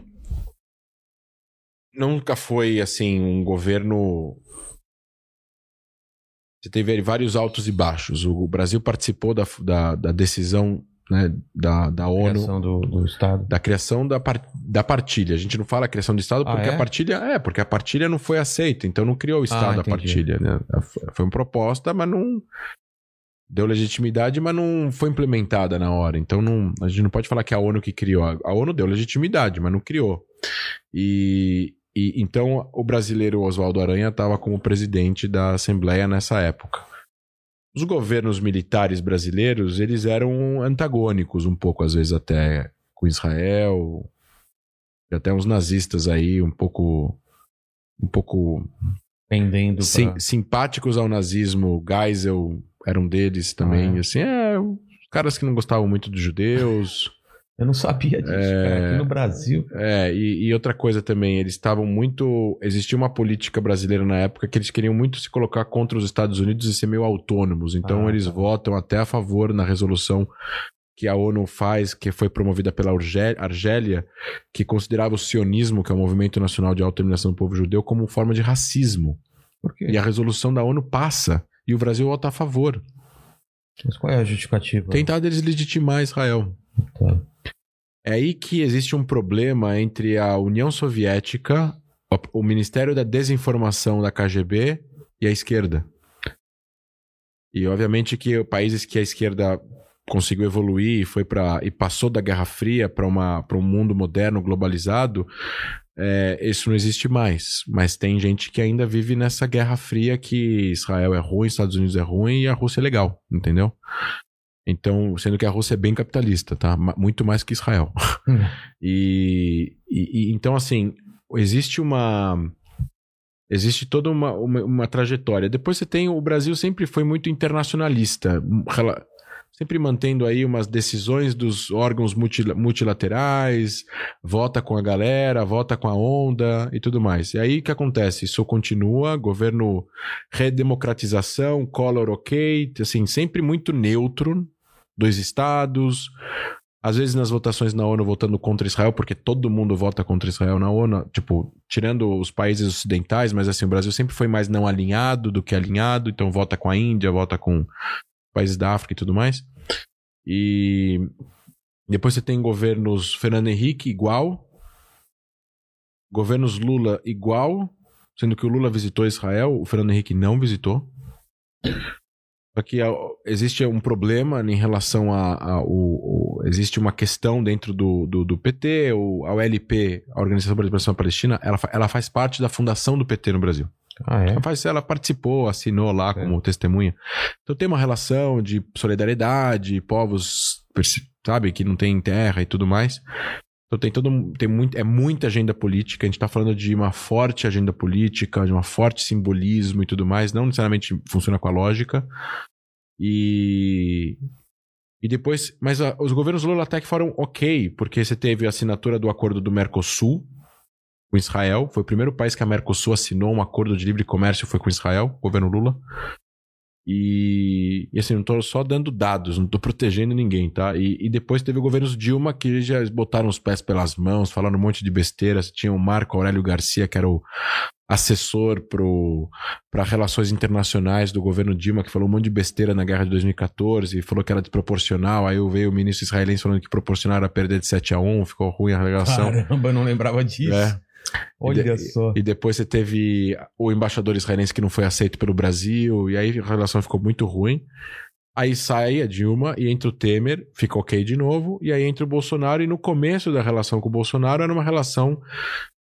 Nunca foi, assim, um governo. Você teve vários altos e baixos. O Brasil participou da, da, da decisão né, da, da ONU criação do, do Estado. da criação da, par- da partilha. A gente não fala criação de Estado Ah, porque é? a partilha é porque a partilha não foi aceita, então não criou o Estado a entendi. partilha. Né? Foi uma proposta, mas não deu legitimidade, mas não foi implementada na hora. Então não, a gente não pode falar que é a ONU que criou. A ONU deu legitimidade, mas não criou. E, e então o brasileiro Oswaldo Aranha estava como presidente da Assembleia nessa época. Os governos militares brasileiros, eles eram antagônicos um pouco, às vezes até com Israel, e até uns nazistas aí um pouco um pouco Pendendo sim- pra... simpáticos ao nazismo. Geisel era um deles também, Ah, assim, é, caras que não gostavam muito dos judeus. Eu não sabia disso, É. cara. Aqui no Brasil. É, e, e outra coisa também, eles estavam muito. Existia uma política brasileira na época que eles queriam muito se colocar contra os Estados Unidos e ser meio autônomos. Então Ah, eles tá. votam até a favor na resolução que a ONU faz, que foi promovida pela Argé- Argélia, que considerava o sionismo, que é o Movimento Nacional de Autodeterminação do Povo Judeu, como forma de racismo. Por quê? E a resolução da ONU passa. E o Brasil vota a favor. Mas qual é a justificativa? Tentar deles legitimar Israel. Tá. É aí que existe um problema entre a União Soviética, o- o Ministério da Desinformação da KGB e a esquerda. E obviamente que países que a esquerda conseguiu evoluir e foi para e passou da Guerra Fria para uma para um mundo moderno globalizado, é, isso não existe mais. Mas tem gente que ainda vive nessa Guerra Fria que Israel é ruim, Estados Unidos é ruim e a Rússia é legal, entendeu? Então, sendo que a Rússia é bem capitalista, tá? Muito mais que Israel. Hum. E, e- e- então, assim, existe uma. Existe toda uma, uma, uma trajetória. Depois você tem. O Brasil sempre foi muito internacionalista, rela- sempre mantendo aí umas decisões dos órgãos multila- multilaterais, vota com a galera, vota com a onda e tudo mais. E aí o que acontece? Isso continua, governo redemocratização, color ok, assim, sempre muito neutro, dois estados, às vezes nas votações na ONU votando contra Israel, porque todo mundo vota contra Israel na ONU, tipo, tirando os países ocidentais, mas assim, o Brasil sempre foi mais não alinhado do que alinhado, então vota com a Índia, vota com países da África e tudo mais. E depois você tem governos Fernando Henrique igual, governos Lula igual, sendo que o Lula visitou Israel, o Fernando Henrique não visitou. Só que ó, existe um problema em relação a. a- o, o- existe uma questão dentro do, do, do PT, o, a OLP, a Organização para a Liberação Palestina, ela, ela faz parte da fundação do PT no Brasil. Ah, é? Ela, faz, ela participou, assinou lá como testemunha. Então tem uma relação de solidariedade, povos, sabe, que não tem terra e tudo mais. Então tem todo um- tem muito, é muita agenda política. A gente está falando de uma forte agenda política, de uma forte simbolismo e tudo mais. Não necessariamente funciona com a lógica. E e depois, mas ah, os governos Lula até que foram ok, porque você teve a assinatura do acordo do Mercosul com Israel. Foi o primeiro país que a Mercosul assinou um acordo de livre comércio, foi com Israel, o governo Lula. E, e assim, não tô só dando dados, não tô protegendo ninguém, tá? E, e depois teve governos Dilma que já botaram os pés pelas mãos, falaram um monte de besteiras. Tinha o Marco Aurélio Garcia, que era o assessor para relações internacionais do governo Dilma, que falou um monte de besteira na guerra de 2014, falou que era desproporcional. Aí veio o ministro israelense falando que proporcional era perder de 7 a 1 ficou ruim a relação. Caramba, eu não lembrava disso. É. Olha E de- só. E depois você teve o embaixador israelense que não foi aceito pelo Brasil, e aí a relação ficou muito ruim. Aí sai a Dilma e entra o Temer, fica ok de novo, e aí entra o Bolsonaro, e no começo da relação com o Bolsonaro era uma relação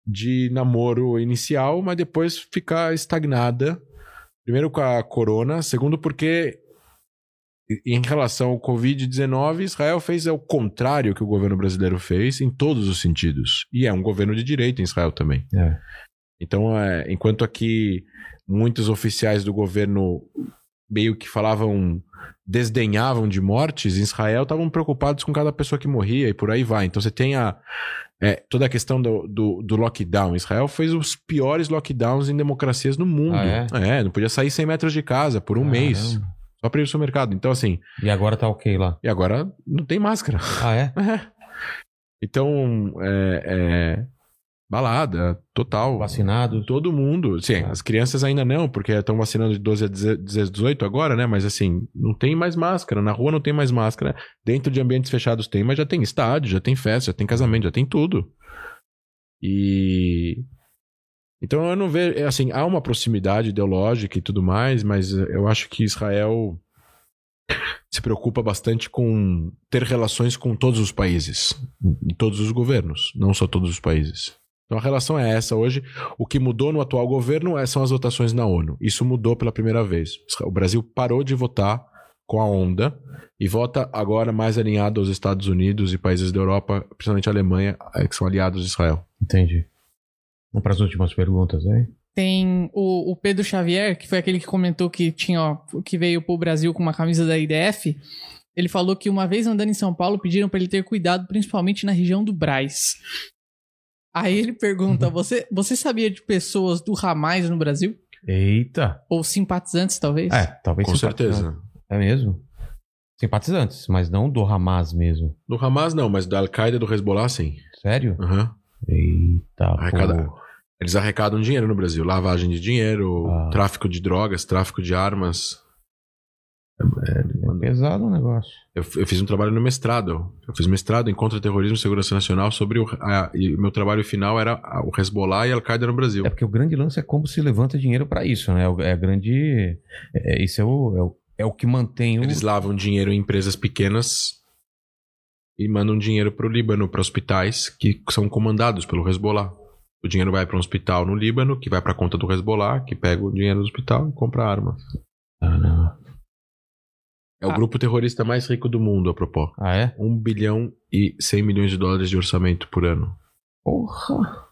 de namoro inicial, mas depois fica estagnada. Primeiro com a corona, segundo porque em relação ao Covid-19, Israel fez o contrário que o governo brasileiro fez em todos os sentidos. E é um governo de direita em Israel também. É. Então, é, enquanto aqui muitos oficiais do governo meio que falavam, desdenhavam de mortes, em Israel estavam preocupados com cada pessoa que morria e por aí vai. Então você tem a, é, toda a questão do, do, do, lockdown. Israel fez os piores lockdowns em democracias no mundo. Ah, é? não podia sair 100 metros de casa por um mês. Só para ir ao supermercado. Então, assim. E agora tá ok lá. E agora não tem máscara. Ah, é? Então, é, é, balada, total. Vacinado. Todo mundo. Sim, Ah. as crianças ainda não, porque estão vacinando de 12 a 18 agora, né? Mas assim, não tem mais máscara. Na rua não tem mais máscara. Dentro de ambientes fechados tem, mas já tem estádio, já tem festa, já tem casamento, já tem tudo. E. Então eu não vejo. Assim, há uma proximidade ideológica e tudo mais, mas eu acho que Israel se preocupa bastante com ter relações com todos os países e todos os governos, não só todos os países. Então a relação é essa hoje. O que mudou no atual governo é- são as votações na ONU. Isso mudou pela primeira vez. O Brasil parou de votar com a onda e vota agora mais alinhado aos Estados Unidos e países da Europa, principalmente a Alemanha, eh, que são aliados de Israel. Entendi. Vamos para as últimas perguntas aí. Tem o, o Pedro Xavier, que foi aquele que comentou que tinha, ó, que veio pro Brasil com uma camisa da IDF. Ele falou que uma vez andando em São Paulo pediram pra ele ter cuidado, principalmente na região do Braz. Aí ele pergunta: você, você sabia de pessoas do Hamas no Brasil? Eita. Ou simpatizantes, talvez? É, talvez Com certeza. É mesmo? Simpatizantes, mas não do Hamas mesmo. Do Hamas não, mas da Al-Qaeda e do Hezbollah sim. Sério? Aham. Eita, Arrecada- pô. Eles arrecadam dinheiro no Brasil. Lavagem de dinheiro, Ah. tráfico de drogas, tráfico de armas. É pesado o negócio. Eu, eu fiz um trabalho no mestrado. Eu fiz mestrado em contra-terrorismo e segurança nacional sobre o. a- e meu trabalho final era o Hezbollah e a Al-Qaeda no Brasil. É porque o grande lance é como se levanta dinheiro pra isso, né? É É a grande. É, isso é o, é, o, é o que mantém o. Eles lavam dinheiro em empresas pequenas e mandam dinheiro para o Líbano, para hospitais que são comandados pelo Hezbollah. O dinheiro vai para um hospital no Líbano, que vai para a conta do Hezbollah, que pega o dinheiro do hospital e compra armas. Ah. É o Ah. grupo terrorista mais rico do mundo, a propósito. Ah, é? 1 bilhão e 100 milhões de dólares de orçamento por ano. Porra.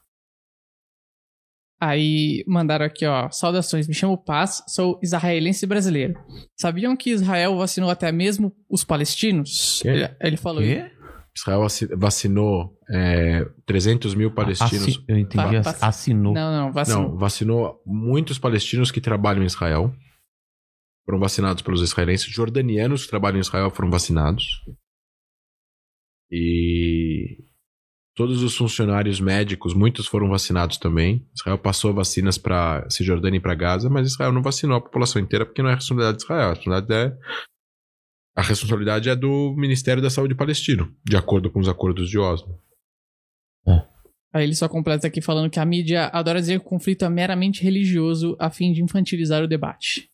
Aí mandaram aqui, ó. Saudações, me chamo Paz, sou israelense brasileiro. Sabiam que Israel vacinou até mesmo os palestinos? Ele, ele falou isso. Quê? Israel vacinou é, 300 mil palestinos. Assi- Eu entendi. Pa- ass- Assinou. Não, não, vacinou. Não, vacinou muitos palestinos que trabalham em Israel. Foram vacinados pelos israelenses. Jordanianos que trabalham em Israel foram vacinados. E todos os funcionários médicos, muitos foram vacinados também. Israel passou vacinas para Cisjordânia e para Gaza, mas Israel não vacinou a população inteira porque não é a responsabilidade de Israel. A responsabilidade é, a responsabilidade é do Ministério da Saúde palestino, de acordo com os acordos de Oslo. Aí ele só completa aqui falando que a mídia adora dizer que o conflito é meramente religioso a fim de infantilizar o debate.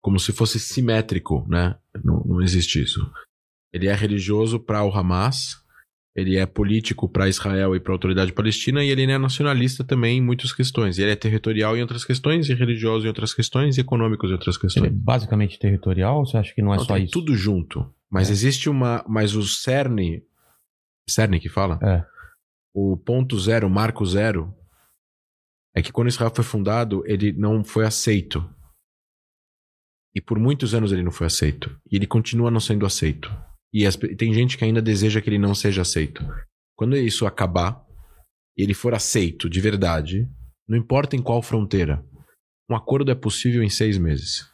como se fosse simétrico, né? Não, não existe isso. Ele é religioso para o Hamas, ele é político para Israel e para a autoridade palestina, e ele é nacionalista também em muitas questões. E ele é territorial em outras questões, e religioso em outras questões, e econômico em outras Ele é questões. basicamente territorial ou você acha que não é Não, só isso? tudo junto. Mas É. existe uma. Mas o cerne. Cerne que fala? É. O ponto zero, o marco zero, é que quando Israel foi fundado, ele não foi aceito. E por muitos anos ele não foi aceito. E ele continua não sendo aceito. E as tem gente que ainda deseja que ele não seja aceito. Quando isso acabar, e ele for aceito de verdade, não importa em qual fronteira, um acordo é possível em seis meses.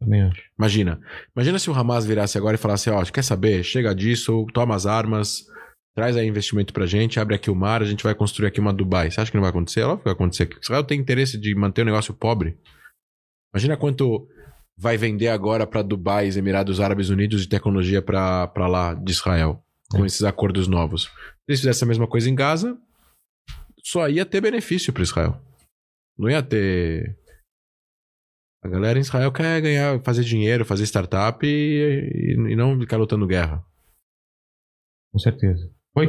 Também acho. Imagina. Imagina se o Hamas virasse agora e falasse: Ó, quer saber? Chega disso, toma as armas, traz aí investimento pra gente, abre aqui o mar, a gente vai construir aqui uma Dubai. Você acha que não vai acontecer? É óbvio que vai acontecer. Israel tem interesse de manter o negócio pobre. Imagina quanto vai vender agora pra Dubai, os Emirados Árabes Unidos, de tecnologia pra pra lá de Israel, com É. esses acordos novos. Se eles fizessem a mesma coisa em Gaza, só ia ter benefício para Israel. Não ia ter. A galera em Israel quer ganhar, fazer dinheiro, fazer startup e, e não ficar lutando guerra. Com certeza. Oi?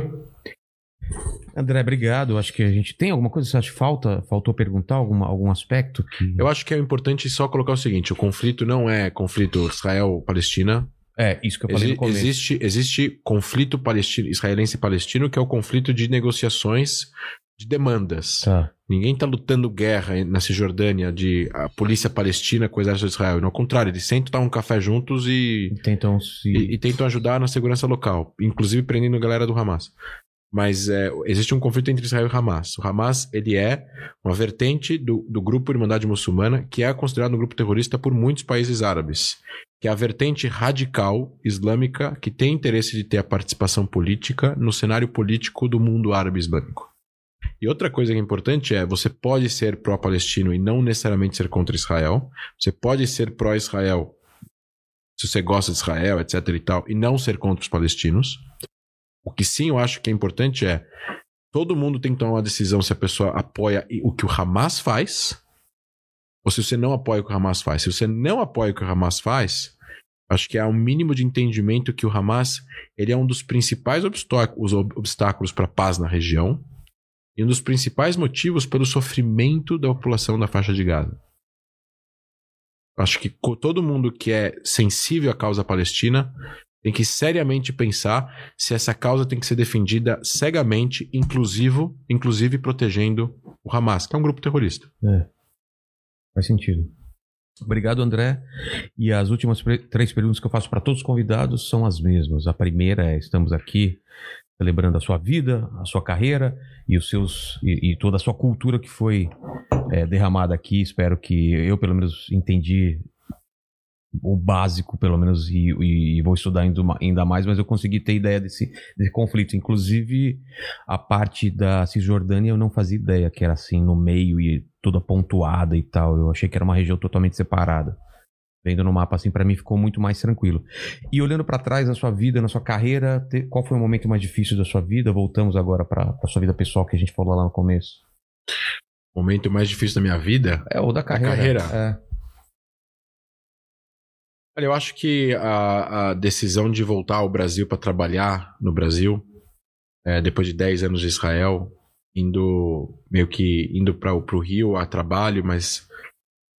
André, obrigado. Acho que a gente tem alguma coisa que você acha que falta? Faltou perguntar alguma, algum aspecto? Que... Eu acho que é importante só colocar o seguinte: o conflito não é conflito Israel-Palestina. É, isso que eu falei Exi- no começo. existe, existe conflito palestino, israelense e palestino, que é o conflito de negociações de demandas. Tá. Ninguém está lutando guerra na Cisjordânia de a polícia palestina com o exército de Israel. Ao contrário, eles sentam, tomam um café juntos e, Tentam se. e, e tentam ajudar na segurança local, inclusive prendendo a galera do Hamas. Mas é, existe um conflito entre Israel e Hamas. O Hamas ele é uma vertente do, do grupo Irmandade Muçulmana, que é considerado um grupo terrorista por muitos países árabes, que é a vertente radical islâmica que tem interesse de ter a participação política no cenário político do mundo árabe islâmico. E outra coisa que é importante é, você pode ser pró-palestino e não necessariamente ser contra Israel. Você pode ser pró-Israel se você gosta de Israel, etc e tal, e não ser contra os palestinos. O que sim eu acho que é importante é todo mundo tem que tomar uma decisão se a pessoa apoia o que o Hamas faz ou se você não apoia o que o Hamas faz. Se você não apoia o que o Hamas faz, acho que há um mínimo de entendimento que o Hamas ele é um dos principais obstáculos, para a paz na região e um dos principais motivos pelo sofrimento da população da faixa de Gaza. Acho que todo mundo que é sensível à causa palestina tem que seriamente pensar se essa causa tem que ser defendida cegamente, inclusivo, inclusive protegendo o Hamas, que é um grupo terrorista. Faz sentido. Obrigado, André. E as últimas três perguntas que eu faço para todos os convidados são as mesmas. A primeira é: estamos aqui celebrando a sua vida, a sua carreira e os seus e, e toda a sua cultura que foi é, derramada aqui. Espero que eu, pelo menos, entendi o básico, pelo menos, e, e- e vou estudar ainda, ma- ainda mais, mas eu consegui ter ideia desse, desse conflito. Inclusive, a parte da Cisjordânia eu não fazia ideia que era assim no meio e toda pontuada e tal. Eu achei que era uma região totalmente separada. Vendo no mapa assim, pra mim ficou muito mais tranquilo. E olhando pra trás na sua vida, na sua carreira, te- qual foi o momento mais difícil da sua vida? Voltamos agora pra pra sua vida pessoal que a gente falou lá no começo. O momento mais difícil da minha vida É, ou da carreira. carreira? É. Olha, eu acho que a, a decisão de voltar ao Brasil para trabalhar no Brasil, é, depois de 10 anos de Israel, indo meio que indo para o Rio a trabalho, mas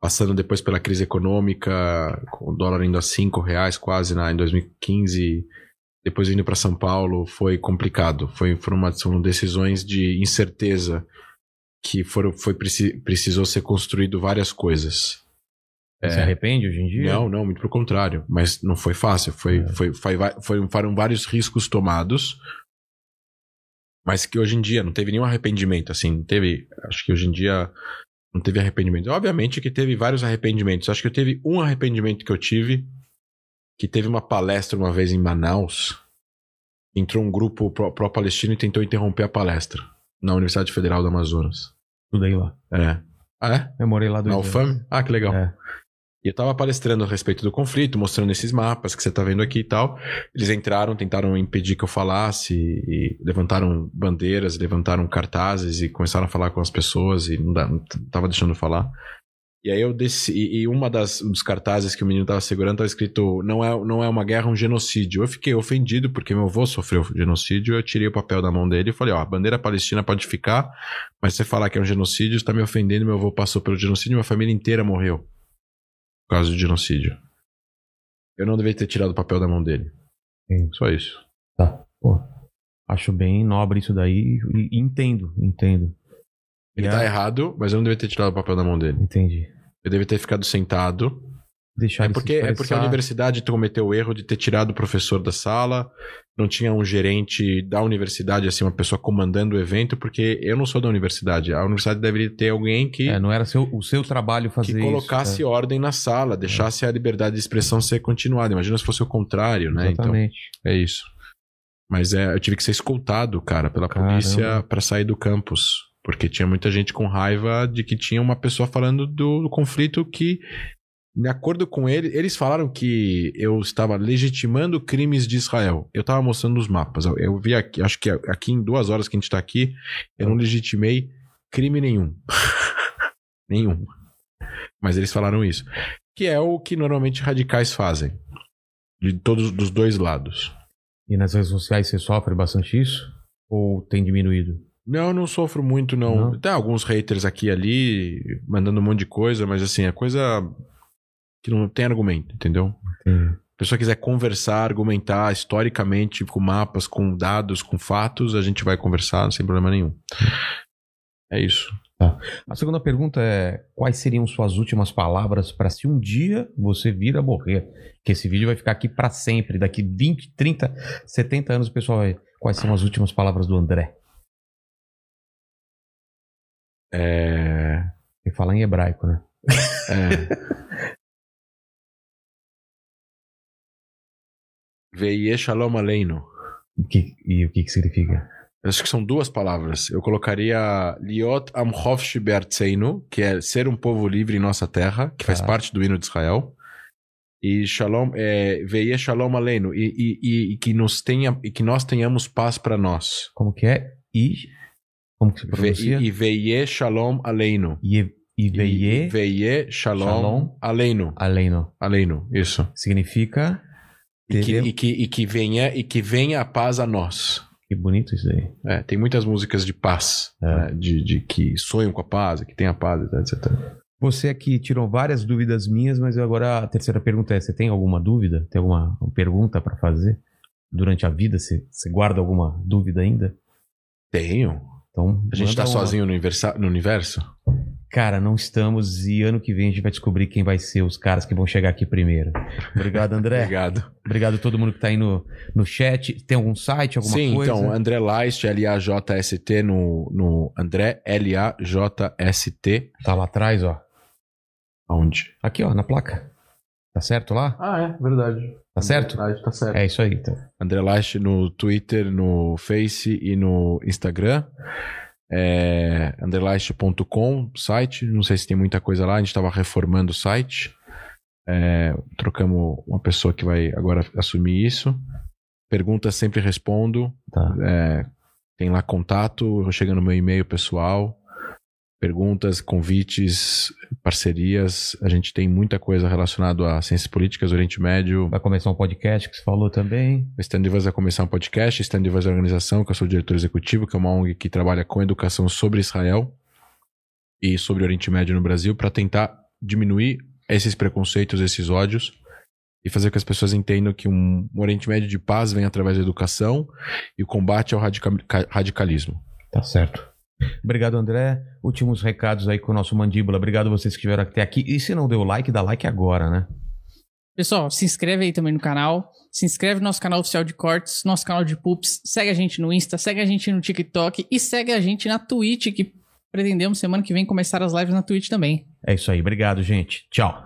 passando depois pela crise econômica, com o dólar indo a 5 reais quase na, em 2015, depois indo para São Paulo, foi complicado. Foi, foram, uma, foram decisões de incerteza que foram, foi, preci- precisou ser construído várias coisas. Se arrepende hoje em dia? Não, não, muito pelo contrário. Mas não foi fácil. Foi, É. foi, foi, foi- foram vários riscos tomados. Mas que hoje em dia não teve nenhum arrependimento. Assim, não teve. Acho que hoje em dia não teve arrependimento. Obviamente que teve vários arrependimentos. Acho que eu teve um arrependimento que eu tive. Que teve uma palestra uma vez em Manaus. Entrou um grupo pró- pró-palestino e tentou interromper a palestra. Na Universidade Federal do Amazonas. Tudo aí lá. É. Ah, é? Eu morei lá dois Na. UFAM? Ah, que legal. É. E eu tava palestrando a respeito do conflito, mostrando esses mapas que você tá vendo aqui e tal. Eles entraram, tentaram impedir que eu falasse, e levantaram bandeiras, levantaram cartazes e começaram a falar com as pessoas e não, t- tava deixando eu falar. E aí eu desci, e uma das dos cartazes que o menino tava segurando tava escrito: não é, não é uma guerra, é um genocídio. Eu fiquei ofendido porque meu avô sofreu genocídio. Eu tirei o papel da mão dele e falei: ó, a bandeira palestina pode ficar, mas você falar que é um genocídio, está me ofendendo. Meu avô passou pelo genocídio, minha família inteira morreu por causa do genocídio. Eu não deveria ter tirado o papel da mão dele. Sim. Só isso. Tá. Pô, acho bem nobre isso daí e e entendo, entendo. Ele E tá a- errado, mas eu não deveria ter tirado o papel da mão dele. Entendi. Eu deveria ter ficado sentado. Deixar É porque, é porque a universidade cometeu o erro de ter tirado o professor da sala, não tinha um gerente da universidade, assim, uma pessoa comandando o evento, porque eu não sou da universidade. A universidade deveria ter alguém que, É, não era seu, o seu trabalho fazer que isso. colocasse é. ordem na sala, deixasse a liberdade de expressão ser continuada. Imagina se fosse o contrário, né? Então, Exatamente. É isso. Mas é, eu tive que ser escoltado, cara, pela Caramba. polícia pra sair do campus. Porque tinha muita gente com raiva de que tinha uma pessoa falando do, do conflito que, de acordo com ele, eles falaram que eu estava legitimando crimes de Israel. Eu estava mostrando os mapas. Eu, vi aqui, acho que aqui em duas horas que a gente tá aqui, eu não legitimei crime nenhum. nenhum. Mas eles falaram isso. Que é o que normalmente radicais fazem. De todos dos dois lados. E nas redes sociais você sofre bastante isso? Ou tem diminuído? Não, eu não sofro muito, não. Não? Tem alguns haters aqui e ali, mandando um monte de coisa, mas assim, é coisa que não tem argumento, entendeu? Se a pessoa quiser conversar, argumentar historicamente, com mapas, com dados, com fatos, a gente vai conversar sem problema nenhum. É isso. A segunda pergunta é: quais seriam suas últimas palavras para se um dia você vir a morrer? Que esse vídeo vai ficar aqui para sempre. Daqui 20, 30, 70 anos o pessoal vai. Quais são as últimas palavras do André? É. Tem que falar em hebraico, né? é. Veie Shalom Aleinu. Que- e o que, que significa? Acho que são duas palavras. Eu colocaria Liot Amchov Be'artzeinu, que é ser um povo livre em nossa terra, que faz Tá. parte do hino de Israel. E Shalom, é, Veie Shalom Aleinu, e, e, e, e que nos tenha, e que nós tenhamos paz para nós. Como que é? I. Como que se Ve, pronuncia? e, e Veie Shalom Aleinu. I, E Iveie Veie Shalom, Shalom. Aleinu. Aleino. Aleinu, isso. Significa. E que, e, que, e, que venha, e que venha a paz a nós. Que bonito isso aí. É, tem muitas músicas de paz, É. né, de, de que sonham com a paz, que tem a paz, etc. Você aqui tirou várias dúvidas minhas, mas agora a terceira pergunta é: você tem alguma dúvida? Tem alguma pergunta para fazer durante a vida? Você, você guarda alguma dúvida ainda? Tenho. Então, A gente tá uma. sozinho no universo? Cara, não estamos e ano que vem a gente vai descobrir quem vai ser os caras que vão chegar aqui primeiro. Obrigado, André. Obrigado. Obrigado a todo mundo que tá aí no, no chat. Tem algum site, alguma Sim, coisa? então, André Laist, L-A-J-S-T no, no André, L-A-J-S-T. Tá lá atrás, ó. Aonde? Aqui, ó, na placa. Tá certo lá? Ah, é, verdade. Tá certo? tá certo. É isso aí, então. André Laist no Twitter, no Face e no Instagram. É, underlaist.com, site. Não sei se tem muita coisa lá. A gente estava reformando o site. É, trocamos uma pessoa que vai agora assumir isso. Perguntas sempre respondo. Tá. É, tem lá contato, chega no meu e-mail pessoal. Perguntas, convites, parcerias. A gente tem muita coisa relacionada a ciências políticas, Oriente Médio, Vai começar um podcast que você falou também. o Standivas vai começar um podcast, Standivas é a organização, que eu sou diretor executivo, que é uma ONG que trabalha com educação sobre Israel e sobre Oriente Médio no Brasil, para tentar diminuir esses preconceitos, esses ódios e fazer com que as pessoas entendam que um Oriente Médio de paz vem através da educação e o combate ao radica- radicalismo. Tá certo. Obrigado, André. Últimos recados aí com o nosso Mandíbula. Obrigado a vocês que estiveram até aqui. E se não deu like, dá like agora, né? Pessoal, se inscreve aí também no canal. Se inscreve no nosso canal oficial de cortes, nosso canal de pups. Segue a gente no Insta, segue a gente no TikTok e segue a gente na Twitch, que pretendemos semana que vem começar as lives na Twitch também. É isso aí. Obrigado, gente. Tchau.